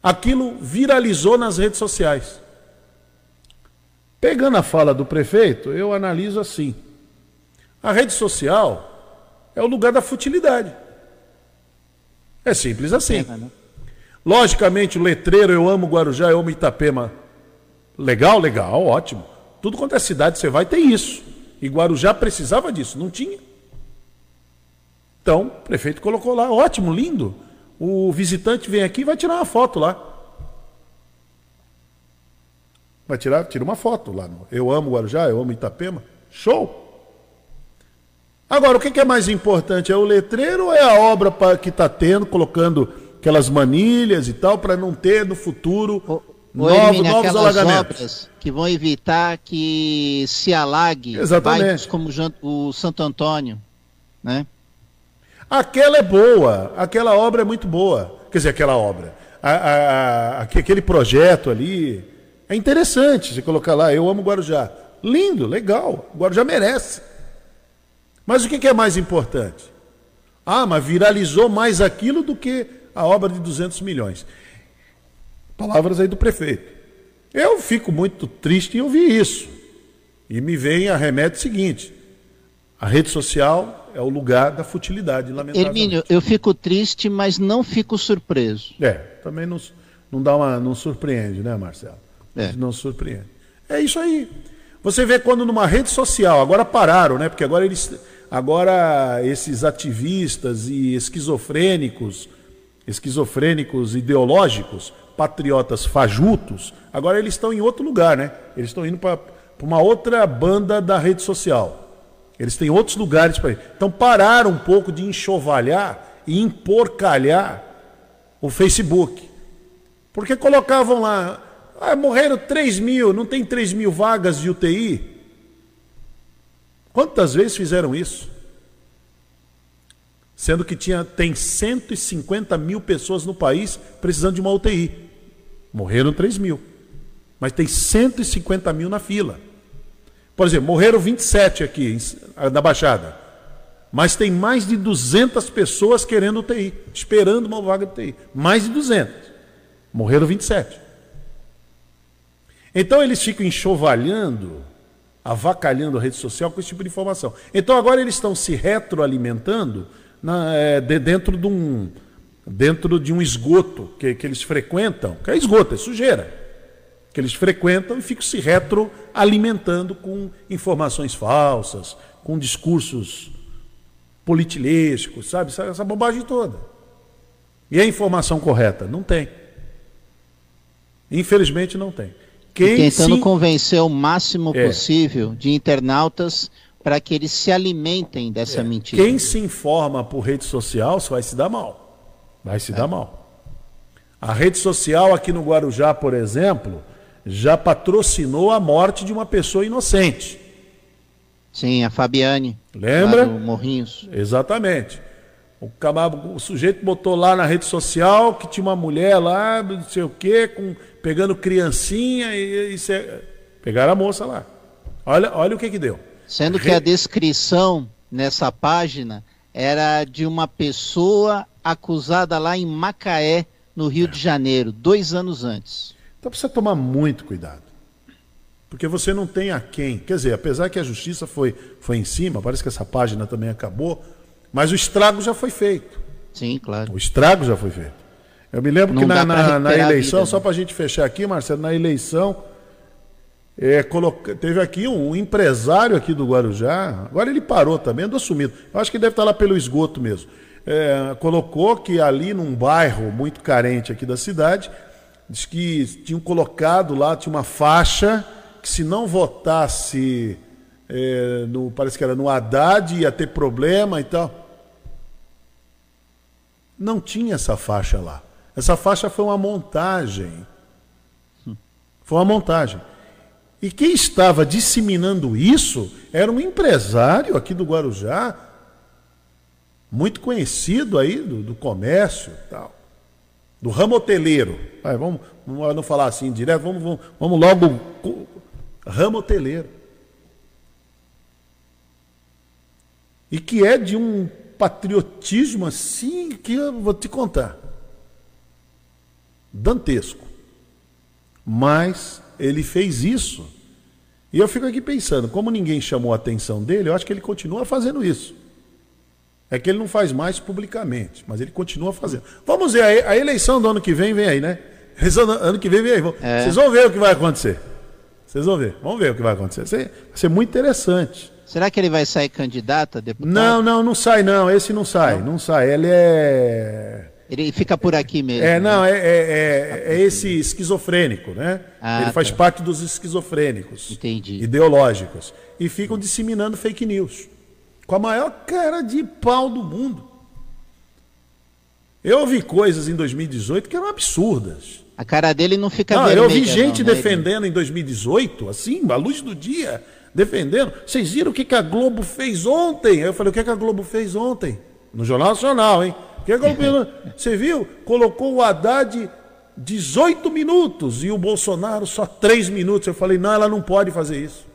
aquilo viralizou nas redes sociais. Pegando a fala do prefeito, eu analiso assim: a rede social é o lugar da futilidade. É simples assim. Pena, né? Logicamente, o letreiro Eu Amo Guarujá, Eu Amo Itapema. Legal, legal, ótimo. Tudo quanto é cidade você vai tem isso. E Guarujá precisava disso, não tinha. Então, o prefeito colocou lá, ótimo, lindo. O visitante vem aqui e vai tirar uma foto lá. Vai tirar, tira uma foto lá. No eu amo Guarujá, eu amo Itapema. Show! Agora, o que é mais importante? É o letreiro ou é a obra que está tendo, colocando aquelas manilhas e tal, para não ter no futuro Ô, novos, Hermínio, novos alagamentos? obras que vão evitar que se alague Exatamente. bairros como o Santo Antônio, né? Aquela é boa, aquela obra é muito boa. Quer dizer, aquela obra. A- a- a- aque- aquele projeto ali é interessante você colocar lá, eu amo Guarujá. Lindo, legal, Guarujá merece. Mas o que é mais importante? Ah, mas viralizou mais aquilo do que a obra de 200 milhões. Palavras aí do prefeito. Eu fico muito triste em ouvir isso. E me vem a remédio seguinte: a rede social é o lugar da futilidade, lamentavelmente. Hermínio, eu fico triste, mas não fico surpreso. É, também não, não dá uma, não surpreende, né, Marcelo? É. Não surpreende. É isso aí. Você vê quando numa rede social, agora pararam, né? Porque agora eles, agora esses ativistas e esquizofrênicos, esquizofrênicos ideológicos, patriotas fajutos, agora eles estão em outro lugar, né? Eles estão indo para uma outra banda da rede social. Eles têm outros lugares para ir. Então pararam um pouco de enxovalhar e emporcalhar o Facebook. Porque colocavam lá, ah, morreram 3 mil, não tem 3 mil vagas de UTI. Quantas vezes fizeram isso? Sendo que tinha, tem 150 mil pessoas no país precisando de uma UTI. Morreram 3 mil. Mas tem 150 mil na fila. Por exemplo, morreram 27 aqui em- na Baixada. Mas tem mais de 200 pessoas querendo UTI, esperando uma vaga de UTI. Mais de 200. Morreram 27. Então eles ficam enxovalhando, avacalhando a rede social com esse tipo de informação. Então agora eles estão se retroalimentando na- é, de- dentro, de um, dentro de um esgoto que, que eles frequentam, que é esgoto, é sujeira que eles frequentam e ficam se retroalimentando com informações falsas, com discursos politilésicos, sabe? Essa, essa bobagem toda. E a informação correta? Não tem. Infelizmente não tem. Quem Tentando se- convencer o máximo É. possível de internautas para que eles se alimentem dessa mentira. Quem se informa por rede social vai se dar mal. Vai se dar mal. A rede social aqui no Guarujá, por exemplo, já patrocinou a morte de uma pessoa inocente. Sim, a Fabiane. Lembra? Morrinhos. Exatamente. O, o sujeito botou lá na rede social que tinha uma mulher lá, não sei o quê, com, pegando criancinha e, e cê- pegaram a moça lá. Olha, olha o que que deu. Sendo que a descrição nessa página era de uma pessoa acusada lá em Macaé, no Rio de Janeiro, dois anos antes. Então precisa tomar muito cuidado. Porque você não tem a quem. Quer dizer, apesar que a justiça foi, foi em cima, parece que essa página também acabou, mas o estrago já foi feito. Sim, claro. O estrago já foi feito. Eu me lembro Não que na, na- na eleição, vida, só né? para a gente fechar aqui, Marcelo, na eleição, é, coloca- teve aqui um empresário aqui do Guarujá, agora ele parou também, andou sumido. Eu acho que deve estar lá pelo esgoto mesmo. É, colocou que ali num bairro muito carente aqui da cidade, diz que tinham colocado lá, tinha uma faixa que se não votasse, é, no, parece que era no Haddad, ia ter problema e tal. Não tinha essa faixa lá. Essa faixa foi uma montagem. Foi uma montagem. E quem estava disseminando isso era um empresário aqui do Guarujá, muito conhecido aí do, do comércio tal, do ramo hoteleiro. Vai, vamos, vamos não falar assim direto, vamos, vamos, vamos logo. Ramo hoteleiro. E que é de um patriotismo assim que eu vou te contar. Dantesco. Mas ele fez isso. E eu fico aqui pensando, como ninguém chamou a atenção dele, eu acho que ele continua fazendo isso. É que ele não faz mais publicamente, mas ele continua fazendo. Vamos ver, a eleição do ano que vem vem aí, né? A eleição do ano que vem vem aí. É. Vocês vão ver o que vai acontecer. Vocês vão ver. Vamos ver o que vai acontecer. Vai ser muito interessante. Será que ele vai sair candidato a deputado? Não, não, não sai não. Esse não sai, não, sai. Ele é... Ele fica por aqui mesmo. É, né? não, é, é, é- é esse esquizofrênico, né? Ah, Ele faz tá. parte dos esquizofrênicos. Entendi. Ideológicos. E ficam disseminando fake news. Com a maior cara de pau do mundo. Eu ouvi coisas em 2018 que eram absurdas. A cara dele não fica Não, vermelha. eu vi gente não, né? defendendo em 2018, assim, à luz do dia, defendendo. Vocês viram o que, que a Globo fez ontem? Eu falei, o que, que a Globo fez ontem? No Jornal Nacional, hein? O que a Globo fez ontem? Você viu? Colocou o Haddad 18 minutos e o Bolsonaro só 3 minutos. Eu falei, não, ela não pode fazer isso.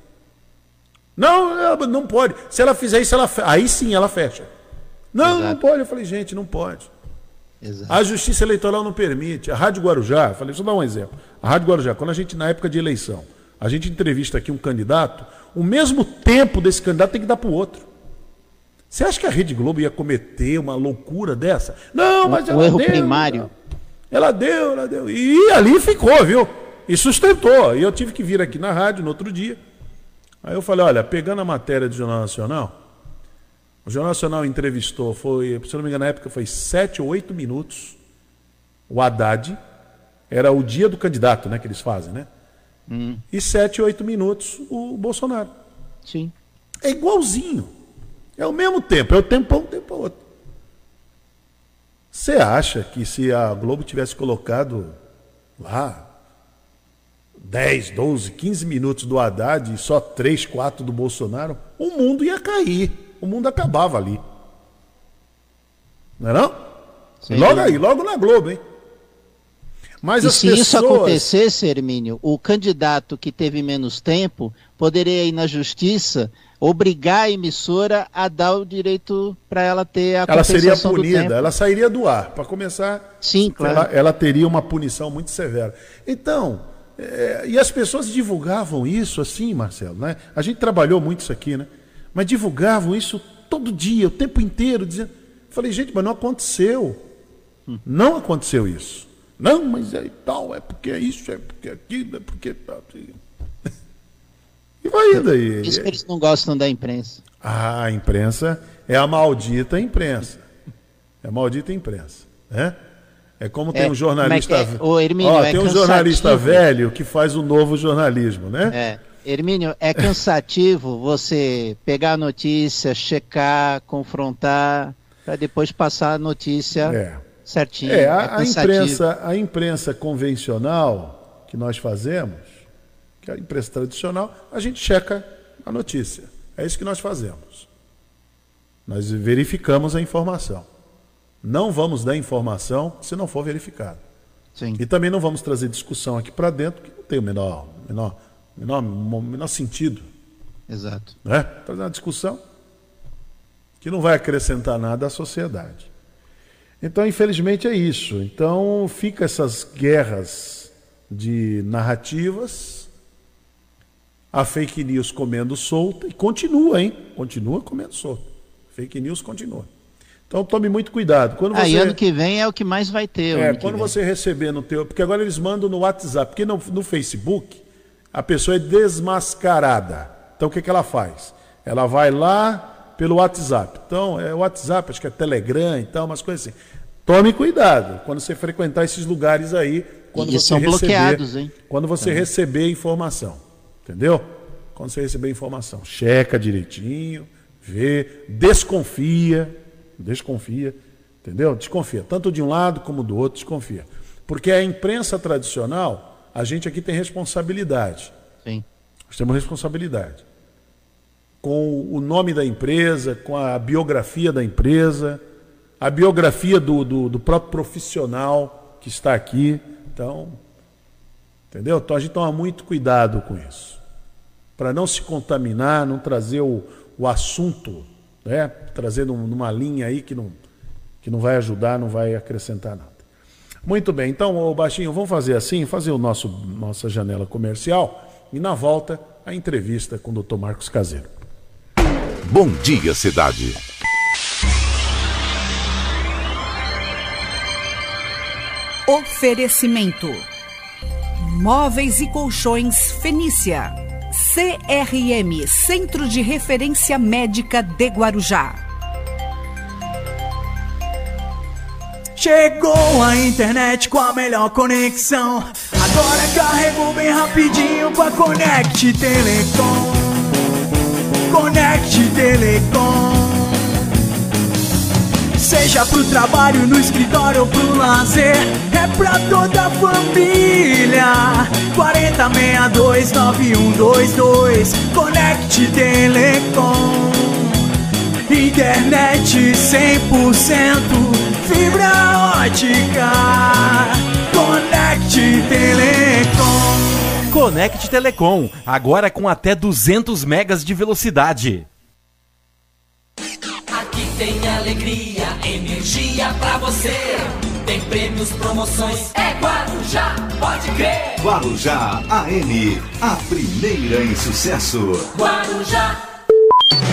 Não, ela não pode. Se ela fizer isso, ela fe- aí sim ela fecha. Não, não pode. Eu falei, gente, não pode. Exato. A Justiça Eleitoral não permite. A Rádio Guarujá, falei, deixa eu dar um exemplo. A Rádio Guarujá, quando a gente, na época de eleição, a gente entrevista aqui um candidato, o mesmo tempo desse candidato tem que dar para o outro. Você acha que a Rede Globo ia cometer uma loucura dessa? Não, mas Um ela erro deu, primário. Ela deu, ela deu. E ali ficou, viu? E sustentou. E eu tive que vir aqui na rádio no outro dia. Aí eu falei, olha, pegando a matéria do Jornal Nacional, o Jornal Nacional entrevistou, foi, se eu não me engano, na época foi sete ou oito minutos. O Haddad, era o dia do candidato, né, que eles fazem, né? Hum, E sete, oito minutos o Bolsonaro. sim. É igualzinho. É o mesmo tempo, é o tempo um, tempo outro. Você acha que se a Globo tivesse colocado lá 10, 12, 15 minutos do Haddad e só 3, 4 do Bolsonaro, o mundo ia cair. O mundo acabava ali. Não é não? Sem logo aí, logo na Globo, hein? Mas e se pessoas... isso acontecesse, Hermínio, o candidato que teve menos tempo poderia ir na justiça obrigar a emissora a dar o direito para ela ter a ela seria punida, ela sairia do ar. Para começar, Sim, claro. ela, ela teria uma punição muito severa. Então, é, e as pessoas divulgavam isso assim, Marcelo, né? A gente trabalhou muito isso aqui, né? Mas divulgavam isso todo dia, o tempo inteiro, dizendo. Falei, gente, mas não aconteceu. Hum. Não aconteceu isso. Não, mas é tal, é porque é isso, é porque é aquilo, é porque. tal. E vai indo aí. Isso que eles não gostam da imprensa. Ah, a imprensa é a maldita imprensa. É a maldita imprensa. Né? É como tem É, um jornalista. como é que é? Ô, Hermínio, Ó, é tem um jornalista velho que faz o novo jornalismo, né? É. Hermínio, é cansativo você pegar a notícia, checar, confrontar, para depois passar a notícia É. certinho. É, a, a cansativo. imprensa, a imprensa convencional que nós fazemos, que é a imprensa tradicional, a gente checa a notícia. É isso que nós fazemos. Nós verificamos a informação. Não vamos dar informação se não for verificado. Sim. E também não vamos trazer discussão aqui para dentro que não tem o menor, menor, menor, menor sentido. Exato. Né? Trazer uma discussão que não vai acrescentar nada à sociedade. Então, infelizmente, é isso. Então, fica essas guerras de narrativas, a fake news comendo solta, e continua, hein? Continua comendo solta. Fake news continua. Então tome muito cuidado. Quando Aí você... ano que vem é o que mais vai ter. É, quando você receber no teu. Porque agora eles mandam no WhatsApp. Porque no, no Facebook a pessoa é desmascarada. Então o que, que ela faz? Ela vai lá pelo WhatsApp. Então, é WhatsApp, acho que é Telegram e tal, umas coisas assim. Tome cuidado quando você frequentar esses lugares aí. Quando E você são receber, bloqueados, hein? Quando você Também. receber informação. Entendeu? Quando você receber informação. Checa direitinho, vê, desconfia. Desconfia. Entendeu? Desconfia. Tanto de um lado como do outro, desconfia. Porque a imprensa tradicional, a gente aqui tem responsabilidade. Sim. Nós temos responsabilidade. Com o nome da empresa, com a biografia da empresa, a biografia do, do, do próprio profissional que está aqui. Então, entendeu? Então a gente toma muito cuidado com isso. Para não se contaminar, não trazer o, o assunto, né? numa linha aí que não, que não vai ajudar, não vai acrescentar nada. Muito bem, então, ô Baixinho, vamos fazer assim, fazer o nosso nossa janela comercial e na volta a entrevista com o Dr. Marcos Caseiro. Bom dia, cidade. Oferecimento: Móveis e Colchões Fenícia. CRM Centro de Referência Médica de Guarujá. Chegou a internet com a melhor conexão. Agora carregou bem rapidinho com a Connect Telecom. Connect Telecom. Seja pro trabalho, no escritório ou pro lazer, é pra toda a família. 4062 9122 Connect Telecom. Internet 100%, fibra ótica. Connect Telecom. Conect Telecom, agora com até 200 megas de velocidade. Aqui tem alegria, energia pra você. Tem prêmios, promoções, é Guarujá, pode crer. Guarujá AM, a primeira em sucesso. Guarujá.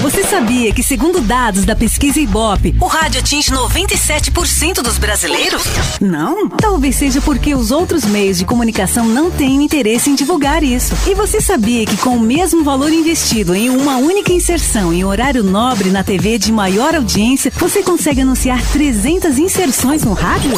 Você sabia que, segundo dados da pesquisa Ibope, o rádio atinge 97% dos brasileiros? Não? Talvez seja porque os outros meios de comunicação não têm interesse em divulgar isso. E você sabia que, com o mesmo valor investido em uma única inserção em horário nobre na TV de maior audiência, você consegue anunciar 300 inserções no rádio?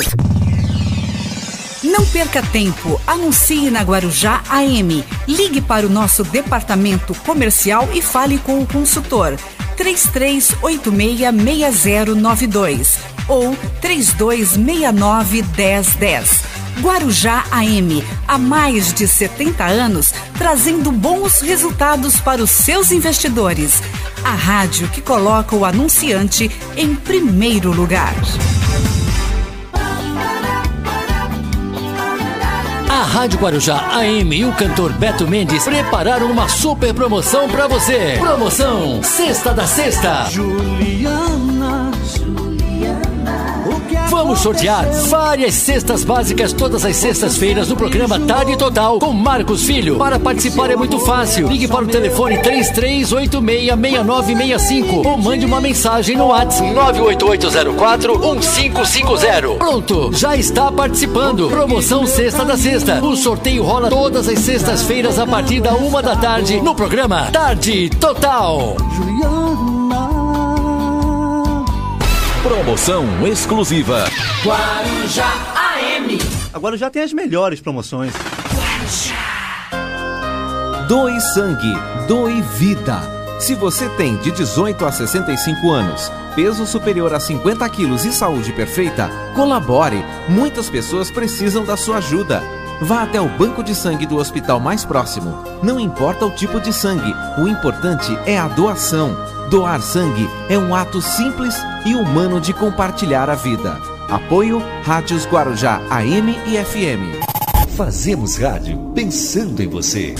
Não perca tempo, anuncie na Guarujá AM. Ligue para o nosso departamento comercial e fale com o consultor 33866092 ou 32691010. Guarujá AM, há mais de 70 anos, trazendo bons resultados para os seus investidores. A rádio que coloca o anunciante em primeiro lugar. A Rádio Guarujá AM e o cantor Beto Mendes prepararam uma super promoção pra você. Promoção Sexta da Sexta. Juliana, Vamos sortear várias cestas básicas todas as sextas-feiras no programa Tarde Total com Marcos Filho. Para participar é muito fácil. Ligue para o telefone 33866965 ou mande uma mensagem no WhatsApp 988041550. Pronto, já está participando. Promoção Sexta da Sexta. O sorteio rola todas as sextas-feiras a partir da uma da tarde no programa Tarde Total. Promoção exclusiva. Guarujá AM. Agora já tem as melhores promoções. Doe sangue, doe vida. Se você tem de 18 a 65 anos, peso superior a 50 quilos e saúde perfeita, colabore. Muitas pessoas precisam da sua ajuda. Vá até o banco de sangue do hospital mais próximo. Não importa o tipo de sangue, o importante é a doação. Doar sangue é um ato simples e humano de compartilhar a vida. Apoio Rádios Guarujá AM e FM. Fazemos rádio pensando em você.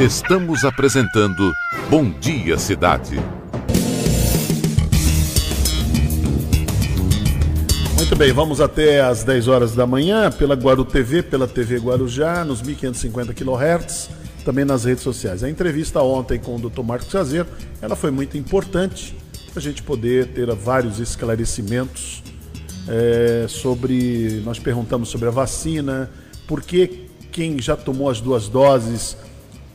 Estamos apresentando Bom Dia Cidade. Muito bem, vamos até às 10 horas da manhã pela Guaru TV, pela TV Guarujá, nos 1550 kHz, também nas redes sociais. A entrevista ontem com o Dr. Marcos Caseiro, ela foi muito importante para a gente poder ter vários esclarecimentos é, sobre. Nós perguntamos sobre a vacina, por que quem já tomou as duas doses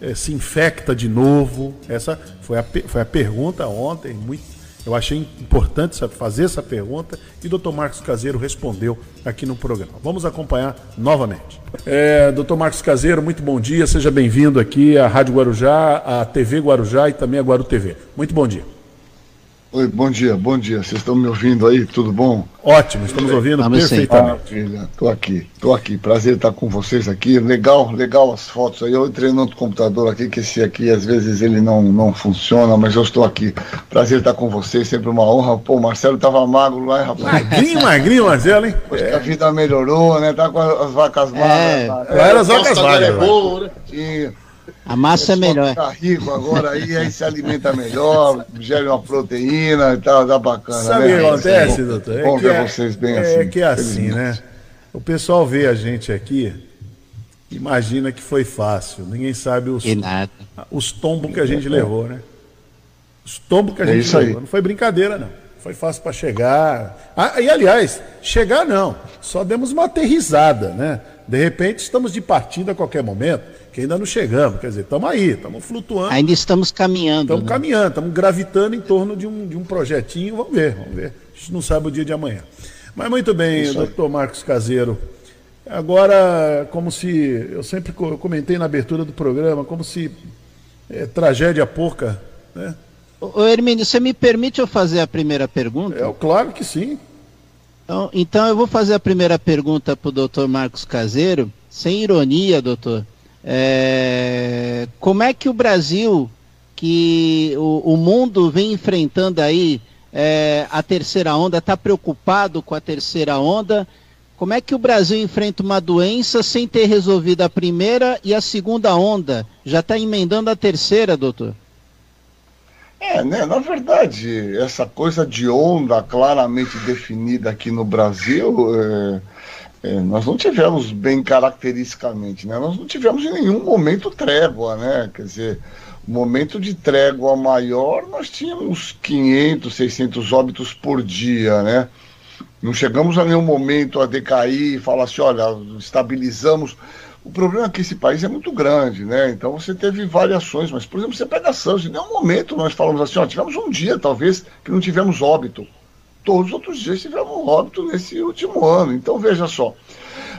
é, se infecta de novo. Essa foi a, foi a pergunta ontem, muito eu achei importante fazer essa pergunta e o Dr. Marcos Caseiro respondeu aqui no programa. Vamos acompanhar novamente. É, Dr. Marcos Caseiro, muito bom dia, seja bem-vindo aqui à Rádio Guarujá, à TV Guarujá e também à Guaru TV. Muito bom dia. Oi, bom dia, bom dia. Vocês estão me ouvindo aí? Tudo bom? Ótimo, estamos ouvindo Vamos perfeitamente. Tô aqui, tô aqui. Prazer estar com vocês aqui. Legal, legal as fotos aí. Eu entrei no outro computador aqui, que esse aqui às vezes ele não, não funciona, mas eu estou aqui. Prazer estar com vocês, sempre uma honra. Pô, o Marcelo tava magro lá, hein, rapaz? Magrinho, magrinho, Marcelo, hein? Acho é. que a vida melhorou, né? Tá com as vacas magras. É, tá. é, as vacas magras. É boa, né? E, a massa é melhor. Tá rico agora aí, aí se alimenta melhor, gera uma proteína e tal, dá bacana. Sabe né? o que acontece, é doutor? É bom ver é, vocês bem é assim. É que é assim, né? O pessoal vê a gente aqui, imagina que foi fácil. Ninguém sabe os, os tombos que a gente levou, né? Os tombos que a é gente levou. Aí. Não foi brincadeira, não. Foi fácil para chegar. Ah, e aliás, chegar não. Só demos uma aterrizada, né? De repente estamos de partida a qualquer momento que ainda não chegamos. Quer dizer, estamos aí, estamos flutuando. Ainda estamos caminhando. Estamos né? caminhando, estamos gravitando em torno de um, de um projetinho. Vamos ver, vamos ver. A gente não sabe o dia de amanhã. Mas muito bem, doutor Marcos Caseiro. Agora, como se. Eu sempre comentei na abertura do programa, como se é, tragédia pouca, né? Ô Hermínio, você me permite eu fazer a primeira pergunta? É, claro que sim. Então, então eu vou fazer a primeira pergunta para o doutor Marcos Caseiro, sem ironia, doutor. É, como é que o Brasil, que o, o mundo vem enfrentando aí é, a terceira onda, está preocupado com a terceira onda? Como é que o Brasil enfrenta uma doença sem ter resolvido a primeira e a segunda onda? Já está emendando a terceira, doutor? É, né? Na verdade, essa coisa de onda claramente definida aqui no Brasil. É é, nós não tivemos bem caracteristicamente, né? Nós não tivemos em nenhum momento trégua, né? Quer dizer, momento de trégua maior, nós tínhamos 500, 600 óbitos por dia, né? Não chegamos a nenhum momento a decair e falar assim, olha, estabilizamos. O problema é que esse país é muito grande, né? Então você teve variações, mas, por exemplo, você pega Santos, em nenhum momento nós falamos assim, ó, tivemos um dia, talvez, que não tivemos óbito todos os outros dias tivemos óbito nesse último ano. Então, veja só,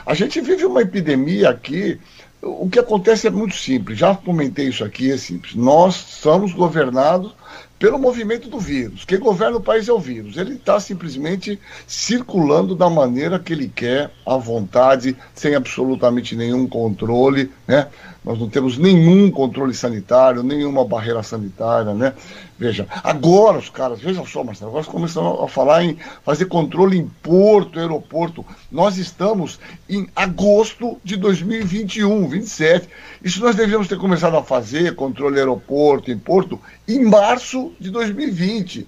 a gente vive uma epidemia aqui. O que acontece é muito simples, já comentei isso aqui, é simples. Nós somos governados pelo movimento do vírus. Quem governa o país é o vírus. Ele está simplesmente circulando da maneira que ele quer, à vontade, sem absolutamente nenhum controle, né? Nós não temos nenhum controle sanitário, nenhuma barreira sanitária, né? Veja, agora os caras, veja só, Marcelo, agora começam a falar em fazer controle em porto, aeroporto. Nós estamos em agosto de 2021, 27. Isso nós devíamos ter começado a fazer, controle aeroporto, em porto, em março de 2020.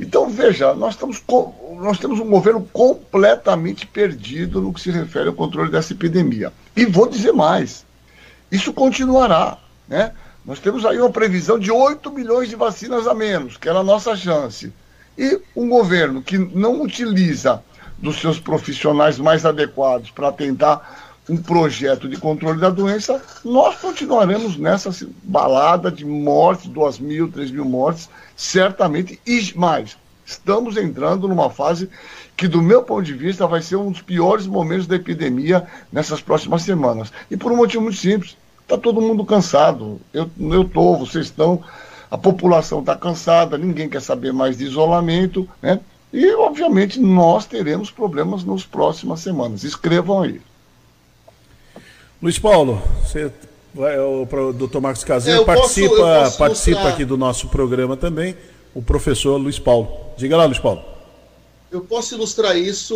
Então, veja, nós, estamos, nós temos um governo completamente perdido no que se refere ao controle dessa epidemia. E vou dizer mais isso continuará. Né? Nós temos aí uma previsão de 8 milhões de vacinas a menos, que era a nossa chance. E um governo que não utiliza dos seus profissionais mais adequados para tentar um projeto de controle da doença, nós continuaremos nessa balada de mortes, 2 mil, 3 mil mortes, certamente, e mais. Estamos entrando numa fase que, do meu ponto de vista, vai ser um dos piores momentos da epidemia nessas próximas semanas. E por um motivo muito simples. Está todo mundo cansado. Eu estou, vocês estão, a população está cansada, ninguém quer saber mais de isolamento, né? E, obviamente, nós teremos problemas nas próximas semanas. Escrevam aí. Luiz Paulo, você vai, o, doutor Marcos É, Caseiro posso- participa, eu posso participa mostrar. aqui do nosso programa também, o professor Luiz Paulo. Diga lá, Luiz Paulo. Eu posso ilustrar isso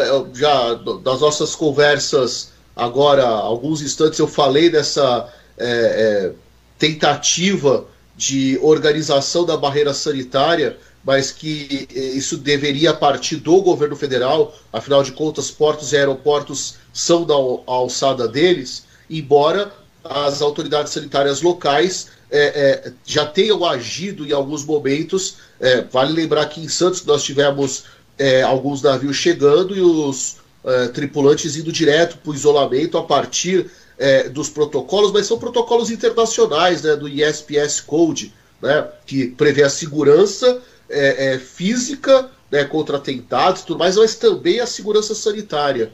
eh, já das nossas conversas agora, alguns instantes eu falei dessa eh, eh, tentativa de organização da barreira sanitária, mas que eh, isso deveria partir do governo federal, afinal de contas, portos e aeroportos são da al- alçada deles, embora as autoridades sanitárias locais eh, eh, já tenham agido em alguns momentos. Eh, vale lembrar que em Santos nós tivemos eh, alguns navios chegando e os eh, tripulantes indo direto para o isolamento a partir eh, dos protocolos, mas são protocolos internacionais né, do ISPS Code, né, que prevê a segurança eh, física né, contra atentados e tudo mais, mas também a segurança sanitária.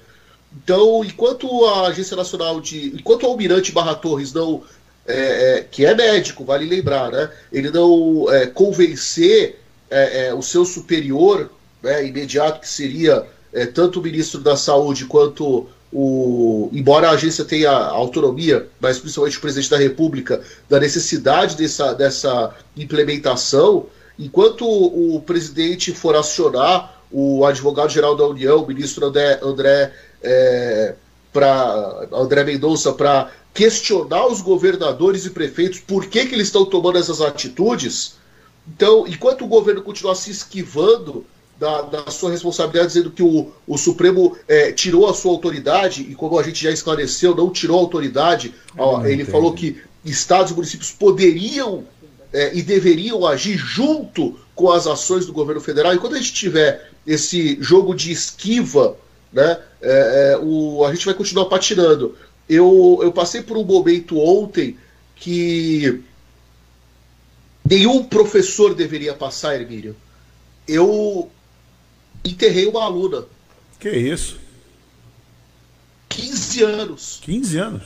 Então, enquanto a Agência Nacional de. Enquanto o Almirante Barra Torres não. é, é, que é médico, vale lembrar, né? Ele não é, convencer é, é, o seu superior né, imediato, que seria é, tanto o ministro da Saúde quanto o. Embora a agência tenha autonomia, mas principalmente o presidente da República, da necessidade dessa, dessa implementação, enquanto o, presidente for acionar o advogado-geral da União, o ministro André, André, é, André Mendonça, para questionar os governadores e prefeitos por que, que eles estão tomando essas atitudes, então, enquanto o governo continuar se esquivando da, da sua responsabilidade, dizendo que o, o Supremo é, tirou a sua autoridade, e como a gente já esclareceu, não tirou a autoridade, ó, ele entendo. falou que estados e municípios poderiam é, e deveriam agir junto com as ações do governo federal. E quando a gente tiver esse jogo de esquiva, né, é, é, o, a gente vai continuar patinando. Eu, eu passei por um momento ontem que nenhum professor deveria passar, Hermílio. Eu enterrei uma aluna. Que isso? 15 anos. 15 anos?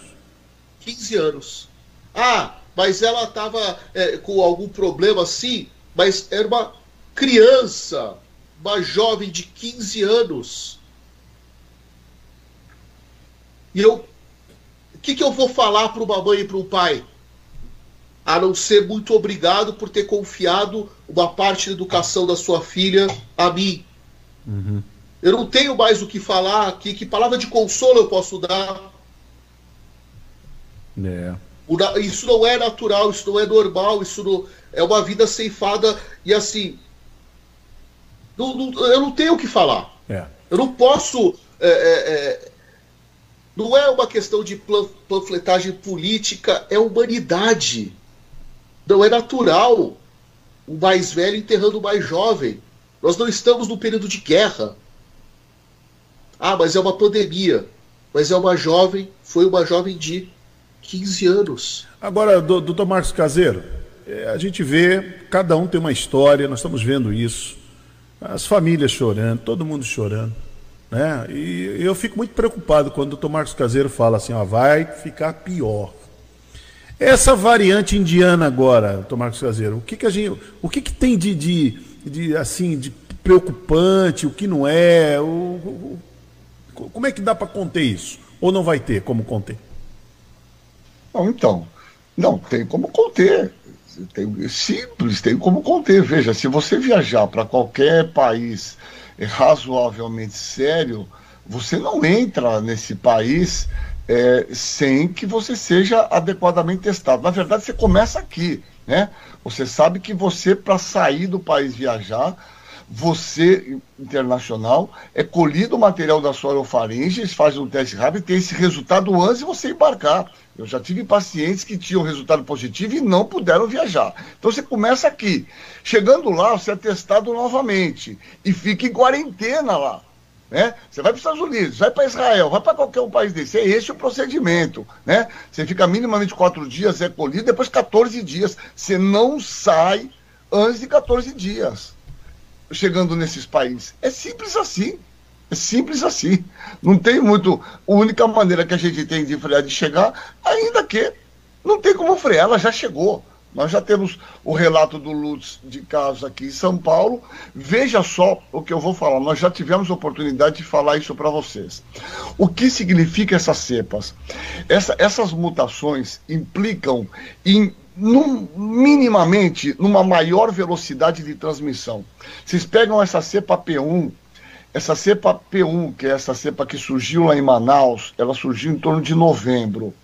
15 anos. Ah, mas ela estava com algum problema assim, mas era uma criança, uma jovem de 15 anos. E eu. O que, que eu vou falar para uma mãe e para um pai? A não ser muito obrigado por ter confiado uma parte da educação da sua filha a mim. Eu não tenho mais o que falar aqui. Que palavra de consolo eu posso dar? É. Isso não é natural, isso não é normal, isso não, é uma vida ceifada e assim. não- não- eu não tenho o que falar. É. Eu não posso. é, é, é, não é uma questão de panfletagem política, é humanidade. Não é natural o mais velho enterrando o mais jovem. Nós não estamos num período de guerra. Ah, mas é uma pandemia. Mas é uma jovem, foi uma jovem de 15 anos. Agora, do- doutor Marcos Caseiro, é, a gente vê, cada um tem uma história, nós estamos vendo isso. As famílias chorando, todo mundo chorando. Né? E eu fico muito preocupado quando o doutor Marcos Caseiro fala assim, ó, vai ficar pior. Essa variante indiana agora, doutor Marcos Caseiro, o que, que a gente. O que, que tem de, de, de, assim, de preocupante, o que não é? O, o- como é que dá para conter isso? Ou não vai ter como conter? Não, então, não tem como conter. Tem, simples, tem como conter. Veja, se você viajar para qualquer país razoavelmente sério, você não entra nesse país eh, sem que você seja adequadamente testado. Na verdade, você começa aqui, né? Você sabe que você, para sair do país viajar, você, internacional, é colhido o material da sua orofaringe, faz um teste rápido e tem esse resultado antes de você embarcar. Eu já tive pacientes que tinham resultado positivo e não puderam viajar. Então você começa aqui. Chegando lá, você é testado novamente e fica em quarentena lá. Né? Você vai para os Estados Unidos, vai para Israel, vai para qualquer um país desse. É esse o procedimento. Né? Você fica minimamente quatro dias, é colhido, depois 14 dias. Você não sai antes de 14 dias chegando nesses países. É simples assim. É simples assim. Não tem muito. A única maneira que a gente tem de frear de chegar, ainda que não tem como frear, ela já chegou. Nós já temos o relato do Lutz de casos aqui em São Paulo. Veja só o que eu vou falar. Nós já tivemos oportunidade de falar isso para vocês. O que significa essas cepas? Essa- essas mutações implicam em num- minimamente numa maior velocidade de transmissão. Vocês pegam essa cepa P1, essa cepa P1, que é essa cepa que surgiu lá em Manaus, ela surgiu em torno de novembro.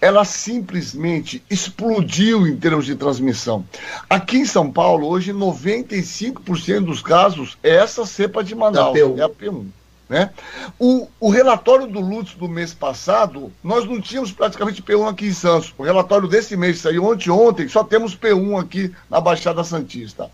Ela simplesmente explodiu em termos de transmissão. Aqui em São Paulo, hoje, 95% dos casos é essa cepa de Manaus, Da P1. é a P1. Né? O, o relatório do Lutz do mês passado, nós não tínhamos praticamente P1 aqui em Santos. O relatório desse mês saiu ontem, ontem, só temos P1 aqui na Baixada Santista.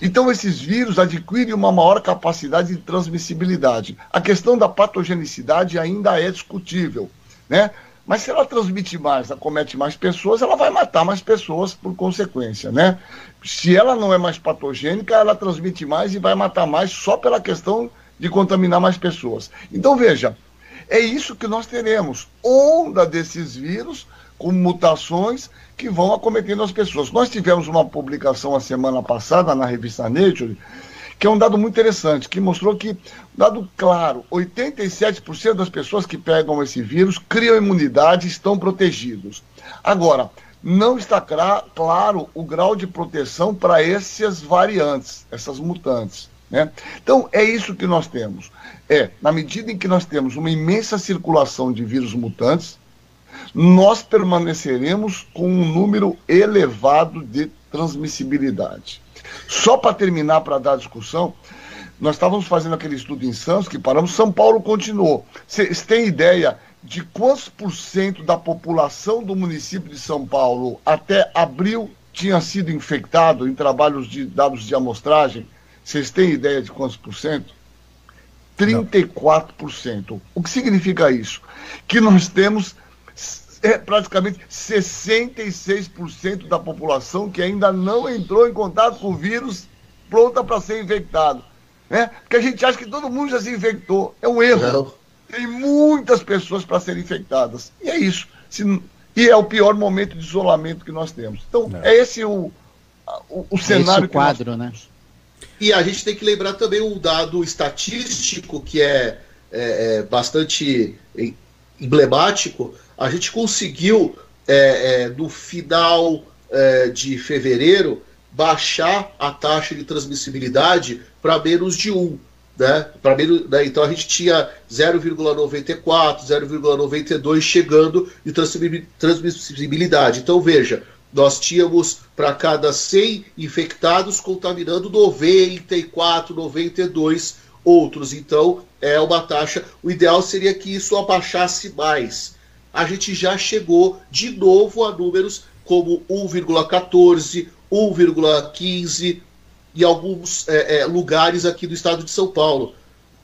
Então, esses vírus adquirem uma maior capacidade de transmissibilidade. A questão da patogenicidade ainda é discutível, né? Mas se ela transmite mais, acomete mais pessoas, ela vai matar mais pessoas por consequência, né? Se ela não é mais patogênica, ela transmite mais e vai matar mais só pela questão de contaminar mais pessoas. Então, veja, é isso que nós teremos. Onda desses vírus com mutações que vão acometendo as pessoas. Nós tivemos uma publicação a semana passada na revista Nature, que é um dado muito interessante, que mostrou que, dado claro, 87% das pessoas que pegam esse vírus criam imunidade e estão protegidos. Agora, não está claro o grau de proteção para essas variantes, essas mutantes. Né? Então, é isso que nós temos. É, na medida em que nós temos uma imensa circulação de vírus mutantes, nós permaneceremos com um número elevado de transmissibilidade. Só para terminar, para dar discussão, nós estávamos fazendo aquele estudo em Santos, que paramos, São Paulo continuou. Vocês têm ideia de quantos por cento da população do município de São Paulo até abril tinha sido infectado em trabalhos de dados de amostragem? Vocês têm ideia de quantos por cento? 34%. O que significa isso? Que nós temos é, praticamente 66% da população que ainda não entrou em contato com o vírus pronta para ser infectado. Né? Porque a gente acha que todo mundo já se infectou. É um erro. Não. Tem muitas pessoas para serem infectadas. E é isso. Se- e é o pior momento de isolamento que nós temos. Então, é, esse o, o, o cenário Esse o quadro, né? E a gente tem que lembrar também um dado estatístico que é, é, é bastante em- emblemático. A gente conseguiu, é, é, no final é, de fevereiro, baixar a taxa de transmissibilidade para menos de 1. Né? Pra menos, né? Então a gente tinha 0,94, 0,92 chegando de transmissibi- transmissibilidade. Então veja, nós tínhamos para cada 100 infectados contaminando 94, 92 outros. Então é uma taxa. O ideal seria que isso abaixasse mais. A gente já chegou de novo a números como 1,14, 1,15 em alguns é, é, lugares aqui do estado de São Paulo.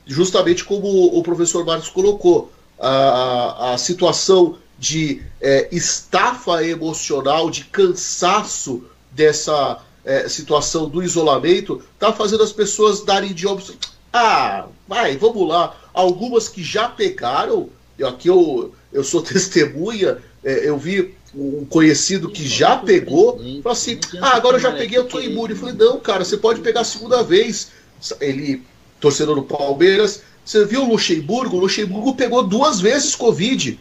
Justamente como o professor Marcos colocou, a- a situação de é, estafa emocional, de cansaço dessa é, situação do isolamento, está fazendo as pessoas darem de óbvio. Ah, vai, vamos lá. Algumas que já pegaram, eu, aqui eu, eu sou testemunha, é, eu vi um conhecido que já pegou, falou assim: ah, agora eu já peguei, eu tô imune. Eu falei: não, cara, você pode pegar a segunda vez. Ele, torcedor do Palmeiras, você viu o Luxemburgo? O Luxemburgo pegou duas vezes Covid.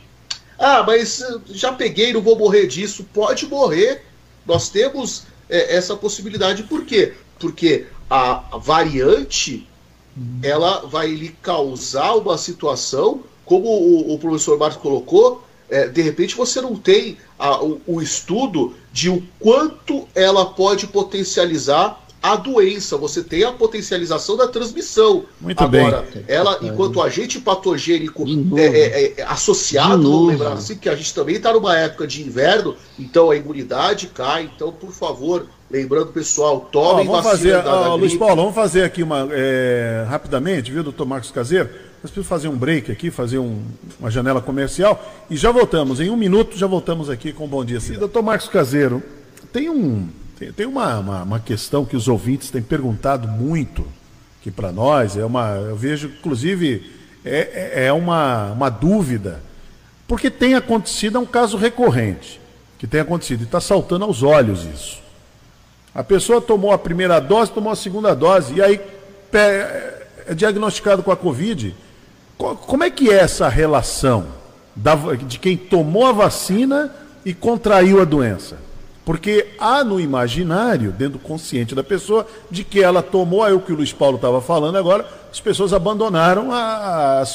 Ah, mas eh, já peguei, não vou morrer disso. Pode morrer. Nós temos eh, essa possibilidade. Por quê? Porque a variante ela vai lhe causar uma situação, como o, o professor Marcos colocou, eh, de repente você não tem a- o, o estudo de o quanto ela pode potencializar a doença. Você tem a potencialização da transmissão. Muito Agora, bem. ela, enquanto agente patogênico é, é, é, associado, assim, que a gente também está numa época de inverno, então a imunidade cai. Então, por favor, lembrando, pessoal, Ó, tomem vamos vacina fazer, da, da ó, Luiz. Paulo, vamos fazer aqui uma é, rapidamente, viu, doutor Marcos Caseiro? Nós precisamos fazer um break aqui, fazer um- uma janela comercial e já voltamos. Em um minuto já voltamos aqui com o Bom Dia Cidade. Doutor Marcos Caseiro, tem, um, tem, tem uma, uma, uma questão que os ouvintes têm perguntado muito aqui para nós. É uma, eu vejo, inclusive, é, é- é uma, uma dúvida, porque tem acontecido, é um caso recorrente. que tem acontecido. E está saltando aos olhos isso. A pessoa tomou a primeira dose, tomou a segunda dose, e aí é, é diagnosticado com a Covid. Como é que é essa relação de quem tomou a vacina e contraiu a doença? Porque há no imaginário, dentro do consciente da pessoa, de que ela tomou, é o que o Luiz Paulo estava falando agora, as pessoas abandonaram a. a, a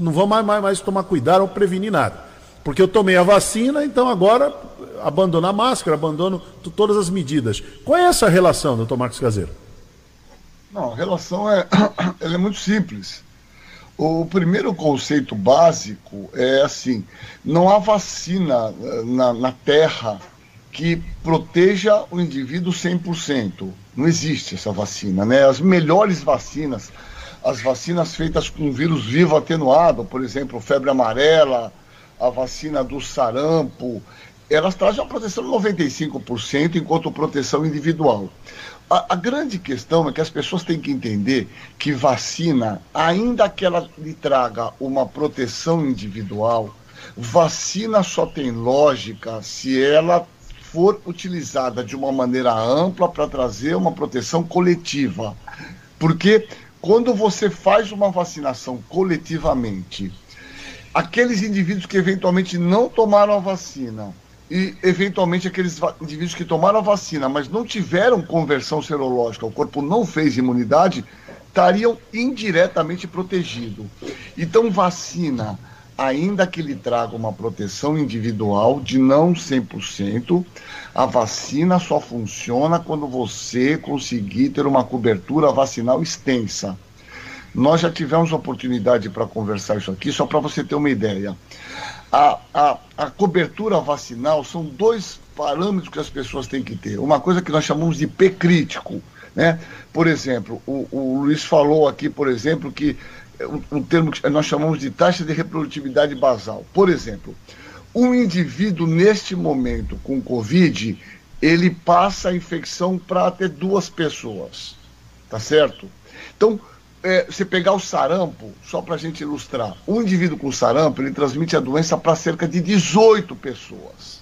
não vão mais, mais, mais tomar cuidado ou prevenir nada. Porque eu tomei a vacina, então agora abandono a máscara, abandono todas as medidas. Qual é essa relação, doutor Marcos Caseiro? Não, a relação é, ela é muito simples. O primeiro conceito básico é assim: não há vacina eh, na, na Terra que proteja o indivíduo 100%. Não existe essa vacina, né? As melhores vacinas, as vacinas feitas com vírus vivo atenuado, por exemplo, febre amarela, a vacina do sarampo, elas trazem uma proteção de 95% enquanto proteção individual. A, a, grande questão é que as pessoas têm que entender que vacina, ainda que ela lhe traga uma proteção individual, vacina só tem lógica se ela for utilizada de uma maneira ampla para trazer uma proteção coletiva. Porque quando você faz uma vacinação coletivamente, aqueles indivíduos que eventualmente não tomaram a vacina e eventualmente aqueles indivíduos que tomaram a vacina, mas não tiveram conversão serológica, o corpo não fez imunidade, estariam indiretamente protegidos. Então, vacina ainda que lhe traga uma proteção individual de não 100%, a vacina só funciona quando você conseguir ter uma cobertura vacinal extensa. Nós já tivemos oportunidade para conversar isso aqui, só para você ter uma ideia. A, a, a cobertura vacinal são dois parâmetros que as pessoas têm que ter. Uma coisa que nós chamamos de P crítico. Né? Por exemplo, o, o Luiz falou aqui, por exemplo, que um termo que nós chamamos de taxa de reprodutividade basal. Por exemplo, um indivíduo neste momento com Covid, ele passa a infecção para até duas pessoas, tá certo? Então, é, você pegar o sarampo, só para a gente ilustrar, um indivíduo com sarampo, ele transmite a doença para cerca de 18 pessoas.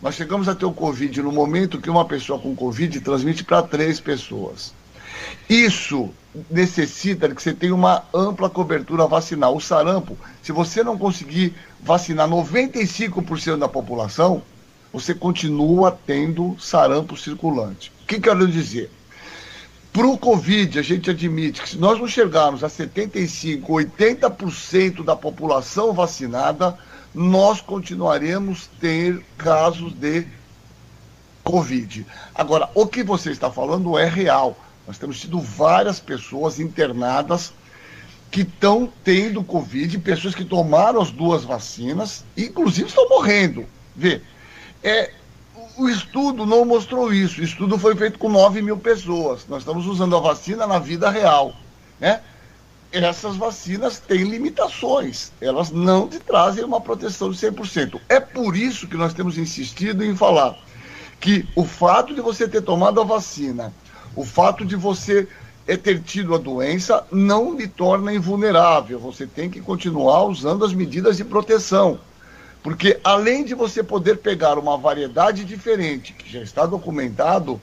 Nós chegamos a ter o Covid no momento que uma pessoa com Covid transmite para três pessoas. Isso necessita que você tenha uma ampla cobertura vacinal. O sarampo, se você não conseguir vacinar 95% da população, você continua tendo sarampo circulante. O que quero dizer? Para o Covid, a gente admite que se nós não chegarmos a 75%, 80% da população vacinada, nós continuaremos ter casos de Covid. Agora, o que você está falando é real. Nós temos tido várias pessoas internadas que estão tendo Covid, pessoas que tomaram as duas vacinas, inclusive estão morrendo. Vê, é, o estudo não mostrou isso. O estudo foi feito com 9 mil pessoas. Nós estamos usando a vacina na vida real. Né? Essas vacinas têm limitações. Elas não te trazem uma proteção de 100%. É por isso que nós temos insistido em falar que o fato de você ter tomado a vacina o fato de você é ter tido a doença não lhe torna invulnerável. Você tem que continuar usando as medidas de proteção. Porque além de você poder pegar uma variedade diferente, que já está documentado,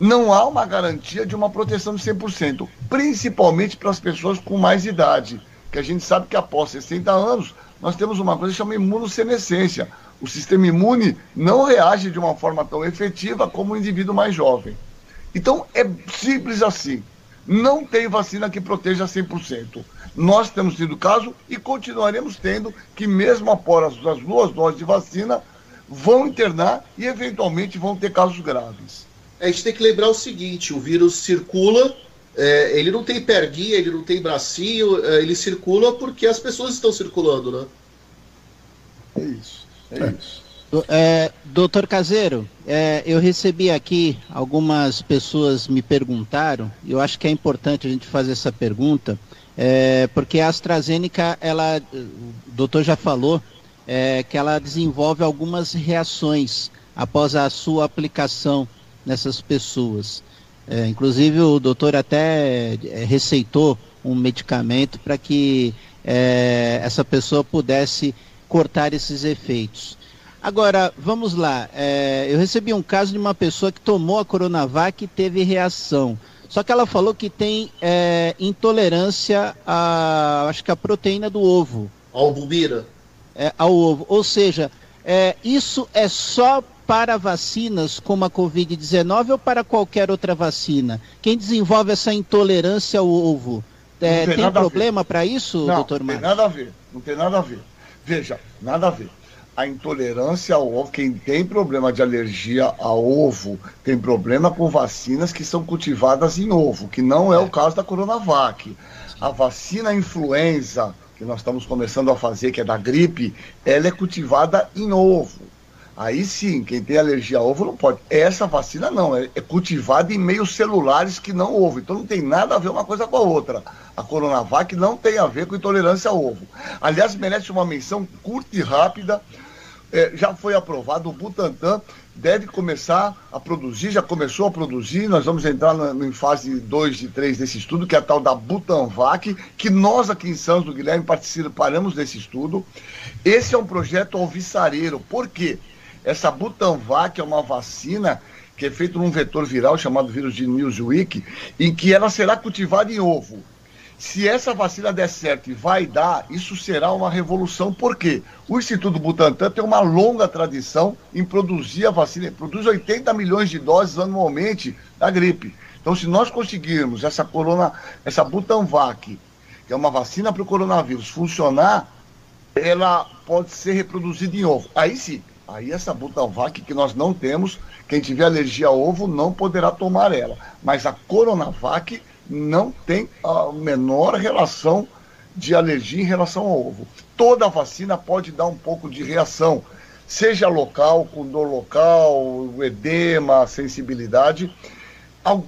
não há uma garantia de uma proteção de 100%, principalmente para as pessoas com mais idade, que a gente sabe que após 60 anos nós temos uma coisa que chama imunossenescência. O sistema imune não reage de uma forma tão efetiva como o indivíduo mais jovem. Então é simples assim. Não tem vacina que proteja 100%. Nós temos tido caso e continuaremos tendo que, mesmo após as duas doses de vacina, vão internar e eventualmente vão ter casos graves. A gente tem que lembrar o seguinte: o vírus circula, é, ele não tem perguinha, ele não tem bracinho, é, ele circula porque as pessoas estão circulando, né? É isso, é, é. isso. É, doutor Caseiro, é, eu recebi aqui algumas pessoas me perguntaram, e eu acho que é importante a gente fazer essa pergunta, é, porque a AstraZeneca, ela, o doutor já falou, é, que ela desenvolve algumas reações após a sua aplicação nessas pessoas. É, inclusive o doutor até é, receitou um medicamento para que essa pessoa pudesse cortar esses efeitos. Agora, vamos lá. É, eu recebi um caso de uma pessoa que tomou a Coronavac e teve reação. Só que ela falou que tem é, intolerância a, acho que a proteína do ovo. Albumina. É, ao ovo. Ou seja, é, isso é só para vacinas como a Covid-19 ou para qualquer outra vacina? Quem desenvolve essa intolerância ao ovo? É, tem tem a problema para isso, Não, doutor não tem Marcos? nada a ver. Não tem nada a ver. Veja, nada a ver. A intolerância ao ovo, quem tem problema de alergia a ovo, tem problema com vacinas que são cultivadas em ovo, que não é, o caso da Coronavac. A vacina influenza, que nós estamos começando a fazer, que é da gripe, ela é cultivada em ovo. Aí sim, quem tem alergia a ovo não pode. Essa vacina não, é, é cultivada em meios celulares que não ovo. Então não tem nada a ver uma coisa com a outra. A Coronavac não tem a ver com intolerância a ovo. Aliás, merece uma menção curta e rápida. É, já foi aprovado, o Butantan deve começar a produzir, já começou a produzir, nós vamos entrar na, em fase 2 e 3 desse estudo, que é a tal da Butanvac, que nós aqui em Santos do Guilherme participaremos desse estudo. Esse é um projeto alvissareiro, por quê? Essa Butanvac é uma vacina que é feita num vetor viral chamado vírus de Newsweek, em que ela será cultivada em ovo. Se essa vacina der certo e vai dar, isso será uma revolução. Por quê? O Instituto Butantan tem uma longa tradição em produzir a vacina, produz 80 milhões de doses anualmente da gripe. Então, se nós conseguirmos essa corona, essa Butanvac, que é uma vacina para o coronavírus, funcionar, ela pode ser reproduzida em ovo. Aí sim, aí essa Butanvac que nós não temos, quem tiver alergia a ovo não poderá tomar ela. Mas a Coronavac não tem a menor relação de alergia em relação ao ovo. Toda vacina pode dar um pouco de reação, seja local, com dor local, edema, sensibilidade.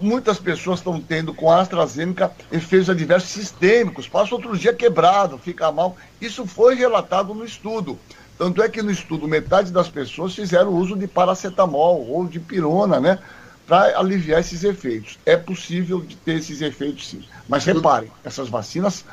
Muitas pessoas estão tendo com a AstraZeneca efeitos adversos sistêmicos, passa outro dia quebrado, fica mal. Isso foi relatado no estudo. Tanto é que no estudo metade das pessoas fizeram uso de paracetamol ou de pirona, né? Para aliviar esses efeitos. É possível de ter esses efeitos sim. Mas reparem, essas vacinas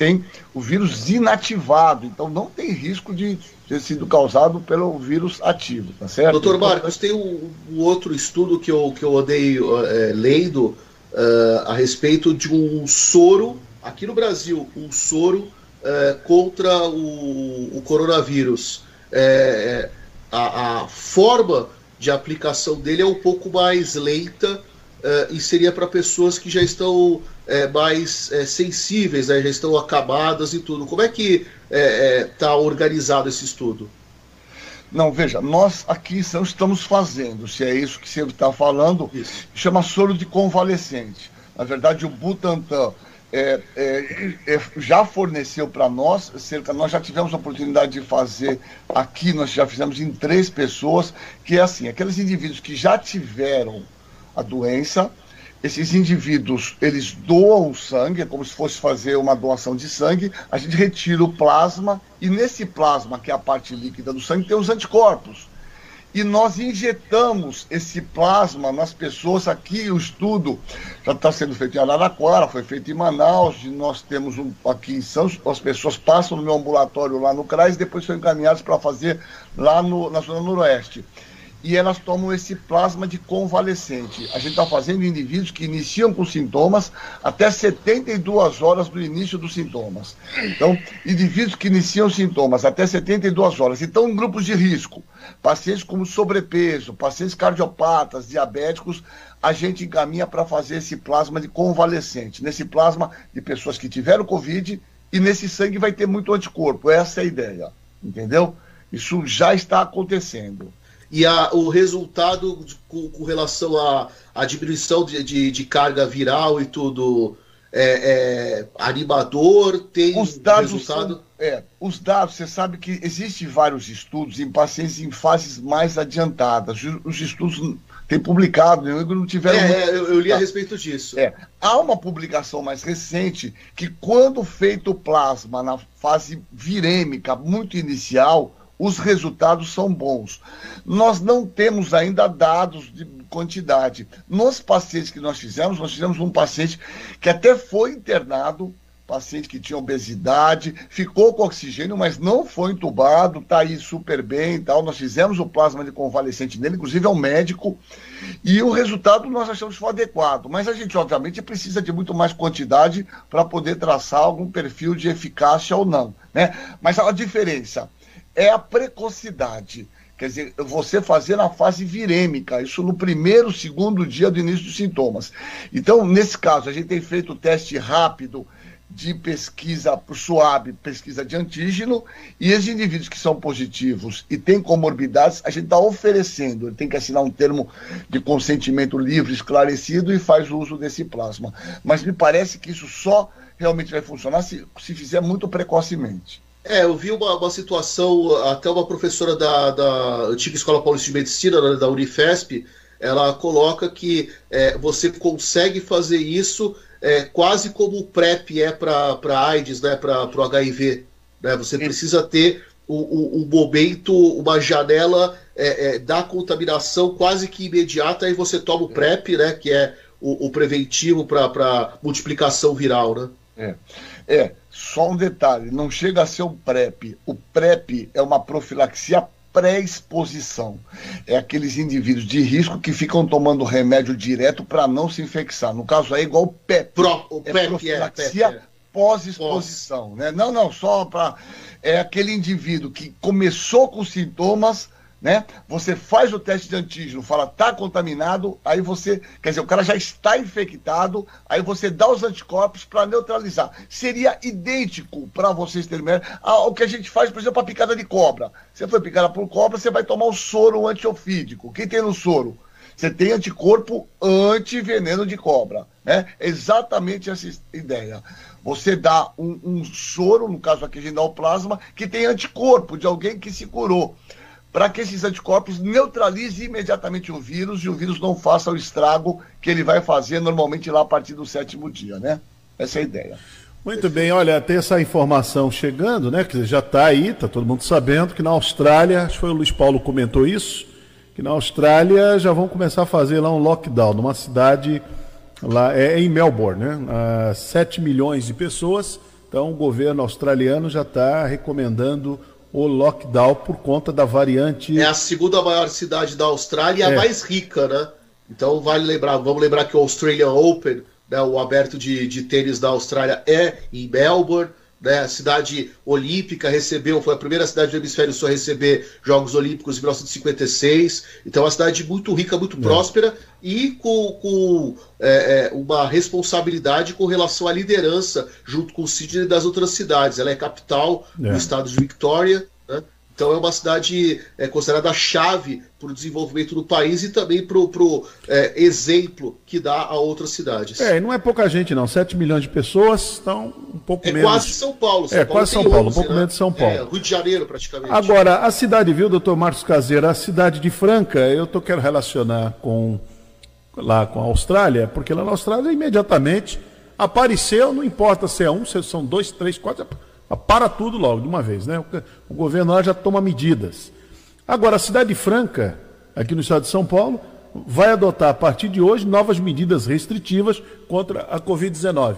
têm o vírus inativado, então não tem risco de ter sido causado pelo vírus ativo, tá certo? Doutor Marcos, tem um, um outro estudo que eu, que eu andei eh, lendo eh, a respeito de um soro, aqui no Brasil, um soro eh, contra o, o coronavírus. Eh, a, a forma de aplicação dele é um pouco mais lenta eh, e seria para pessoas que já estão eh, mais eh, sensíveis, né, já estão acabadas e tudo. Como é que está organizado esse estudo? Não, veja, nós aqui estamos fazendo, se é isso que você está falando, chama soro de convalescente. Na verdade, o Butantan é, é, é, já forneceu para nós, cerca, nós já tivemos a oportunidade de fazer aqui, nós já fizemos em três pessoas, que é assim, aqueles indivíduos que já tiveram a doença, esses indivíduos, eles doam o sangue, é como se fosse fazer uma doação de sangue, a gente retira o plasma, e nesse plasma, que é a parte líquida do sangue, tem os anticorpos. E nós injetamos esse plasma nas pessoas. Aqui, o estudo já está sendo feito em Araraquara, foi feito em Manaus, e nós temos um, aqui em Santos, as pessoas passam no meu ambulatório lá no CRAS, depois são encaminhadas para fazer lá no, na zona noroeste e elas tomam esse plasma de convalescente. A gente está fazendo indivíduos que iniciam com sintomas até 72 horas do início dos sintomas. Então, indivíduos que iniciam sintomas até 72 horas e estão em grupos de risco, pacientes como sobrepeso, pacientes cardiopatas, diabéticos, a gente encaminha para fazer esse plasma de convalescente. Nesse plasma de pessoas que tiveram Covid e nesse sangue vai ter muito anticorpo. Essa é a ideia. Entendeu? Isso já está acontecendo e a, o resultado com, com, relação à, à diminuição de, de, de, carga viral e tudo é, é animador? Tem os dados resultado? São, é, os dados, você sabe que existem vários estudos em pacientes em fases mais adiantadas. Os estudos têm publicado, não tiveram. É, eu, eu, li a respeito disso. É, há uma publicação mais recente que, quando feito o plasma na fase virêmica muito inicial, os resultados são bons. Nós não temos ainda dados de quantidade. Nos pacientes que nós fizemos, nós fizemos um paciente que até foi internado paciente que tinha obesidade, ficou com oxigênio, mas não foi entubado, tá aí super bem e tal. Nós fizemos o plasma de convalescente nele, inclusive é um médico, e o resultado nós achamos que foi adequado. Mas a gente, obviamente, precisa de muito mais quantidade para poder traçar algum perfil de eficácia ou não. Né? Mas a diferença é a precocidade. Quer dizer, você fazer na fase virêmica, isso no primeiro, segundo dia do início dos sintomas. Então, nesse caso, a gente tem feito o teste rápido de pesquisa suave, pesquisa de antígeno, e esses indivíduos que são positivos e têm comorbidades, a gente está oferecendo, ele tem que assinar um termo de consentimento livre, esclarecido, e faz uso desse plasma. Mas me parece que isso só realmente vai funcionar se, se fizer muito precocemente. É, eu vi uma, uma situação, até uma professora da, da antiga Escola Paulista de Medicina, né, da Unifesp, ela coloca que é, você consegue fazer isso é, quase como o PrEP é para AIDS, né, para o HIV. Né? Você precisa ter um, um, um momento, uma janela é, é, da contaminação quase que imediata, e você toma o PrEP, né, que é o, o preventivo para multiplicação viral. Né? É. é, só um detalhe, não chega a ser um PrEP. O PrEP é uma profilaxia pré-exposição. É aqueles indivíduos de risco que ficam tomando remédio direto para não se infectar. No caso aí, é igual o PEP. Pro, o é PEP, profilaxia é, PEP, é. pós-exposição. Né? Não, não, só para. É aquele indivíduo que começou com sintomas né? Você faz o teste de antígeno, fala tá contaminado, aí você, quer dizer, o cara já está infectado, aí você dá os anticorpos para neutralizar. Seria idêntico para vocês terem ao que a gente faz, por exemplo, a picada de cobra. Você foi picada por cobra, você vai tomar o soro antiofídico. Quem tem no soro? Você tem anticorpo anti-veneno de cobra, né? Exatamente essa ideia. Você dá um, um soro, no caso aqui a gente dá o plasma, que tem anticorpo de alguém que se curou para que esses anticorpos neutralizem imediatamente o vírus e o vírus não faça o estrago que ele vai fazer normalmente lá a partir do sétimo dia, né? Essa é a ideia. Muito bem, olha, tem essa informação chegando, né? Que já está aí, está todo mundo sabendo que na Austrália, acho que foi o Luiz Paulo comentou isso, que na Austrália já vão começar a fazer lá um lockdown numa cidade lá é em Melbourne, né? Uh, 7 milhões de pessoas. Então o governo australiano já está recomendando o lockdown por conta da variante. É a segunda maior cidade da Austrália e a É. mais rica, né? Então vale lembrar, vamos lembrar que o Australian Open, né, o aberto de, de tênis da Austrália é em Melbourne, né? A cidade olímpica recebeu, foi a primeira cidade do hemisfério sul a receber Jogos Olímpicos em 1956. Então é uma cidade muito rica, muito próspera e com, com é, é, uma responsabilidade com relação à liderança junto com o Sydney das outras cidades. Ela é capital É. do estado de Victoria? Então é uma cidade é, considerada chave para o desenvolvimento do país e também para o exemplo que dá a outras cidades. É, e não é pouca gente não, 7 milhões de pessoas, então um pouco É menos. quase São Paulo. É, quase tem São Paulo, um 11, pouco né? menos de São Paulo. É, Rio de Janeiro, praticamente. Agora, a cidade, viu, doutor Marcos Caseira, a cidade de Franca, eu tô quero relacionar com lá com a Austrália, porque lá na Austrália imediatamente apareceu, não importa se é um, se são dois, três, quatro, para tudo logo de uma vez, né? O, governo lá já toma medidas. Agora, a cidade de Franca, aqui no estado de São Paulo, vai adotar a partir de hoje novas medidas restritivas contra a Covid-19.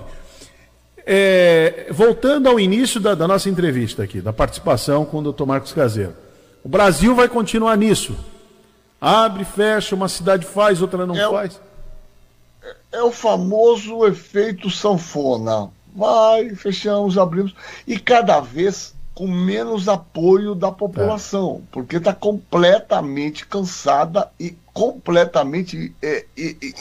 É, voltando ao início da, da nossa entrevista aqui, da participação com o doutor Marcos Caseiro. O Brasil vai continuar nisso. Abre, fecha, uma cidade faz, outra não É o- faz. É o famoso efeito sanfona. Vai, fechamos, abrimos. E cada vez com menos apoio da população, porque está completamente cansada e completamente é, é, é,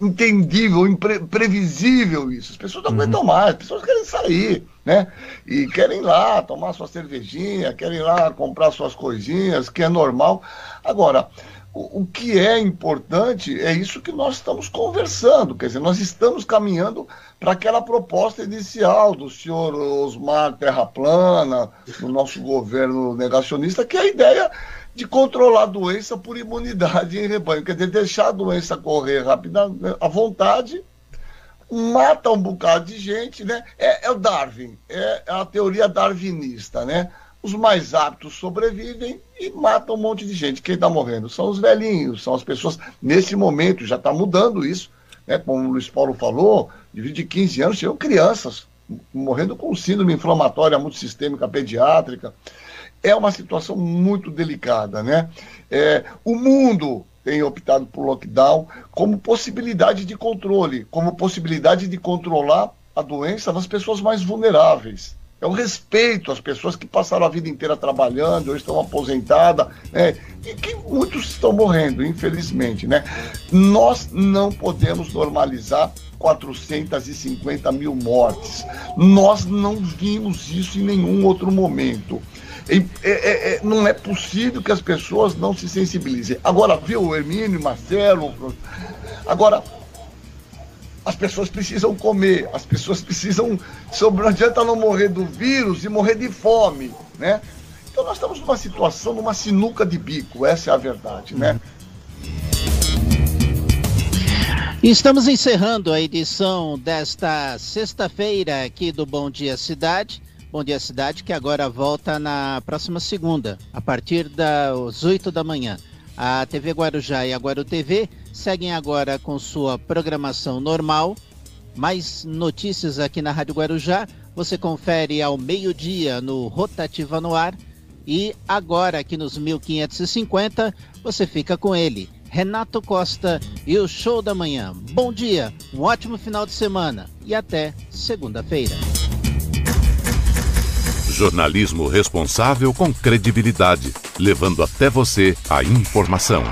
entendível, impre- previsível isso. As pessoas não aguentam mais, as pessoas querem sair, né? E querem ir lá tomar sua cervejinha, querem ir lá comprar suas coisinhas, que é normal. Agora, o, que é importante é isso que nós estamos conversando, quer dizer, nós estamos caminhando para aquela proposta inicial do senhor Osmar Terra Plana, do nosso governo negacionista, que é a ideia de controlar a doença por imunidade em rebanho, quer dizer, deixar a doença correr rapidamente, à vontade, mata um bocado de gente, né? É, é o Darwin, é a teoria darwinista, né? Os mais aptos sobrevivem e matam um monte de gente. Quem está morrendo são os velhinhos, são as pessoas. Nesse momento já está mudando isso, né? Como o Luiz Paulo falou, de 20 de 15 anos tinham crianças morrendo com síndrome inflamatória multissistêmica pediátrica. É uma situação muito delicada, né? É, o mundo tem optado por lockdown como possibilidade de controle, como possibilidade de controlar a doença nas pessoas mais vulneráveis. É o respeito às pessoas que passaram a vida inteira trabalhando, ou estão aposentadas, né? e que muitos estão morrendo, infelizmente. Né? Nós não podemos normalizar 450 mil mortes. Nós não vimos isso em nenhum outro momento. É, é, é, não é possível que as pessoas não se sensibilizem. Agora, viu, Hermínio, Marcelo, agora as pessoas precisam comer, as pessoas precisam. Não adianta não morrer do vírus e morrer de fome, né? Então nós estamos numa situação, numa sinuca de bico, essa é a verdade, né? Estamos encerrando a edição desta sexta-feira aqui do Bom Dia Cidade. Bom Dia Cidade, que agora volta na próxima segunda, a partir das 8 da manhã. A TV Guarujá e a Guaru TV seguem agora com sua programação normal. Mais notícias aqui na Rádio Guarujá. Você confere ao meio-dia no Rotativa no Ar. E agora, aqui nos 1550, você fica com ele, Renato Costa e o Show da Manhã. Bom dia, um ótimo final de semana e até segunda-feira. Jornalismo responsável com credibilidade, levando até você a informação.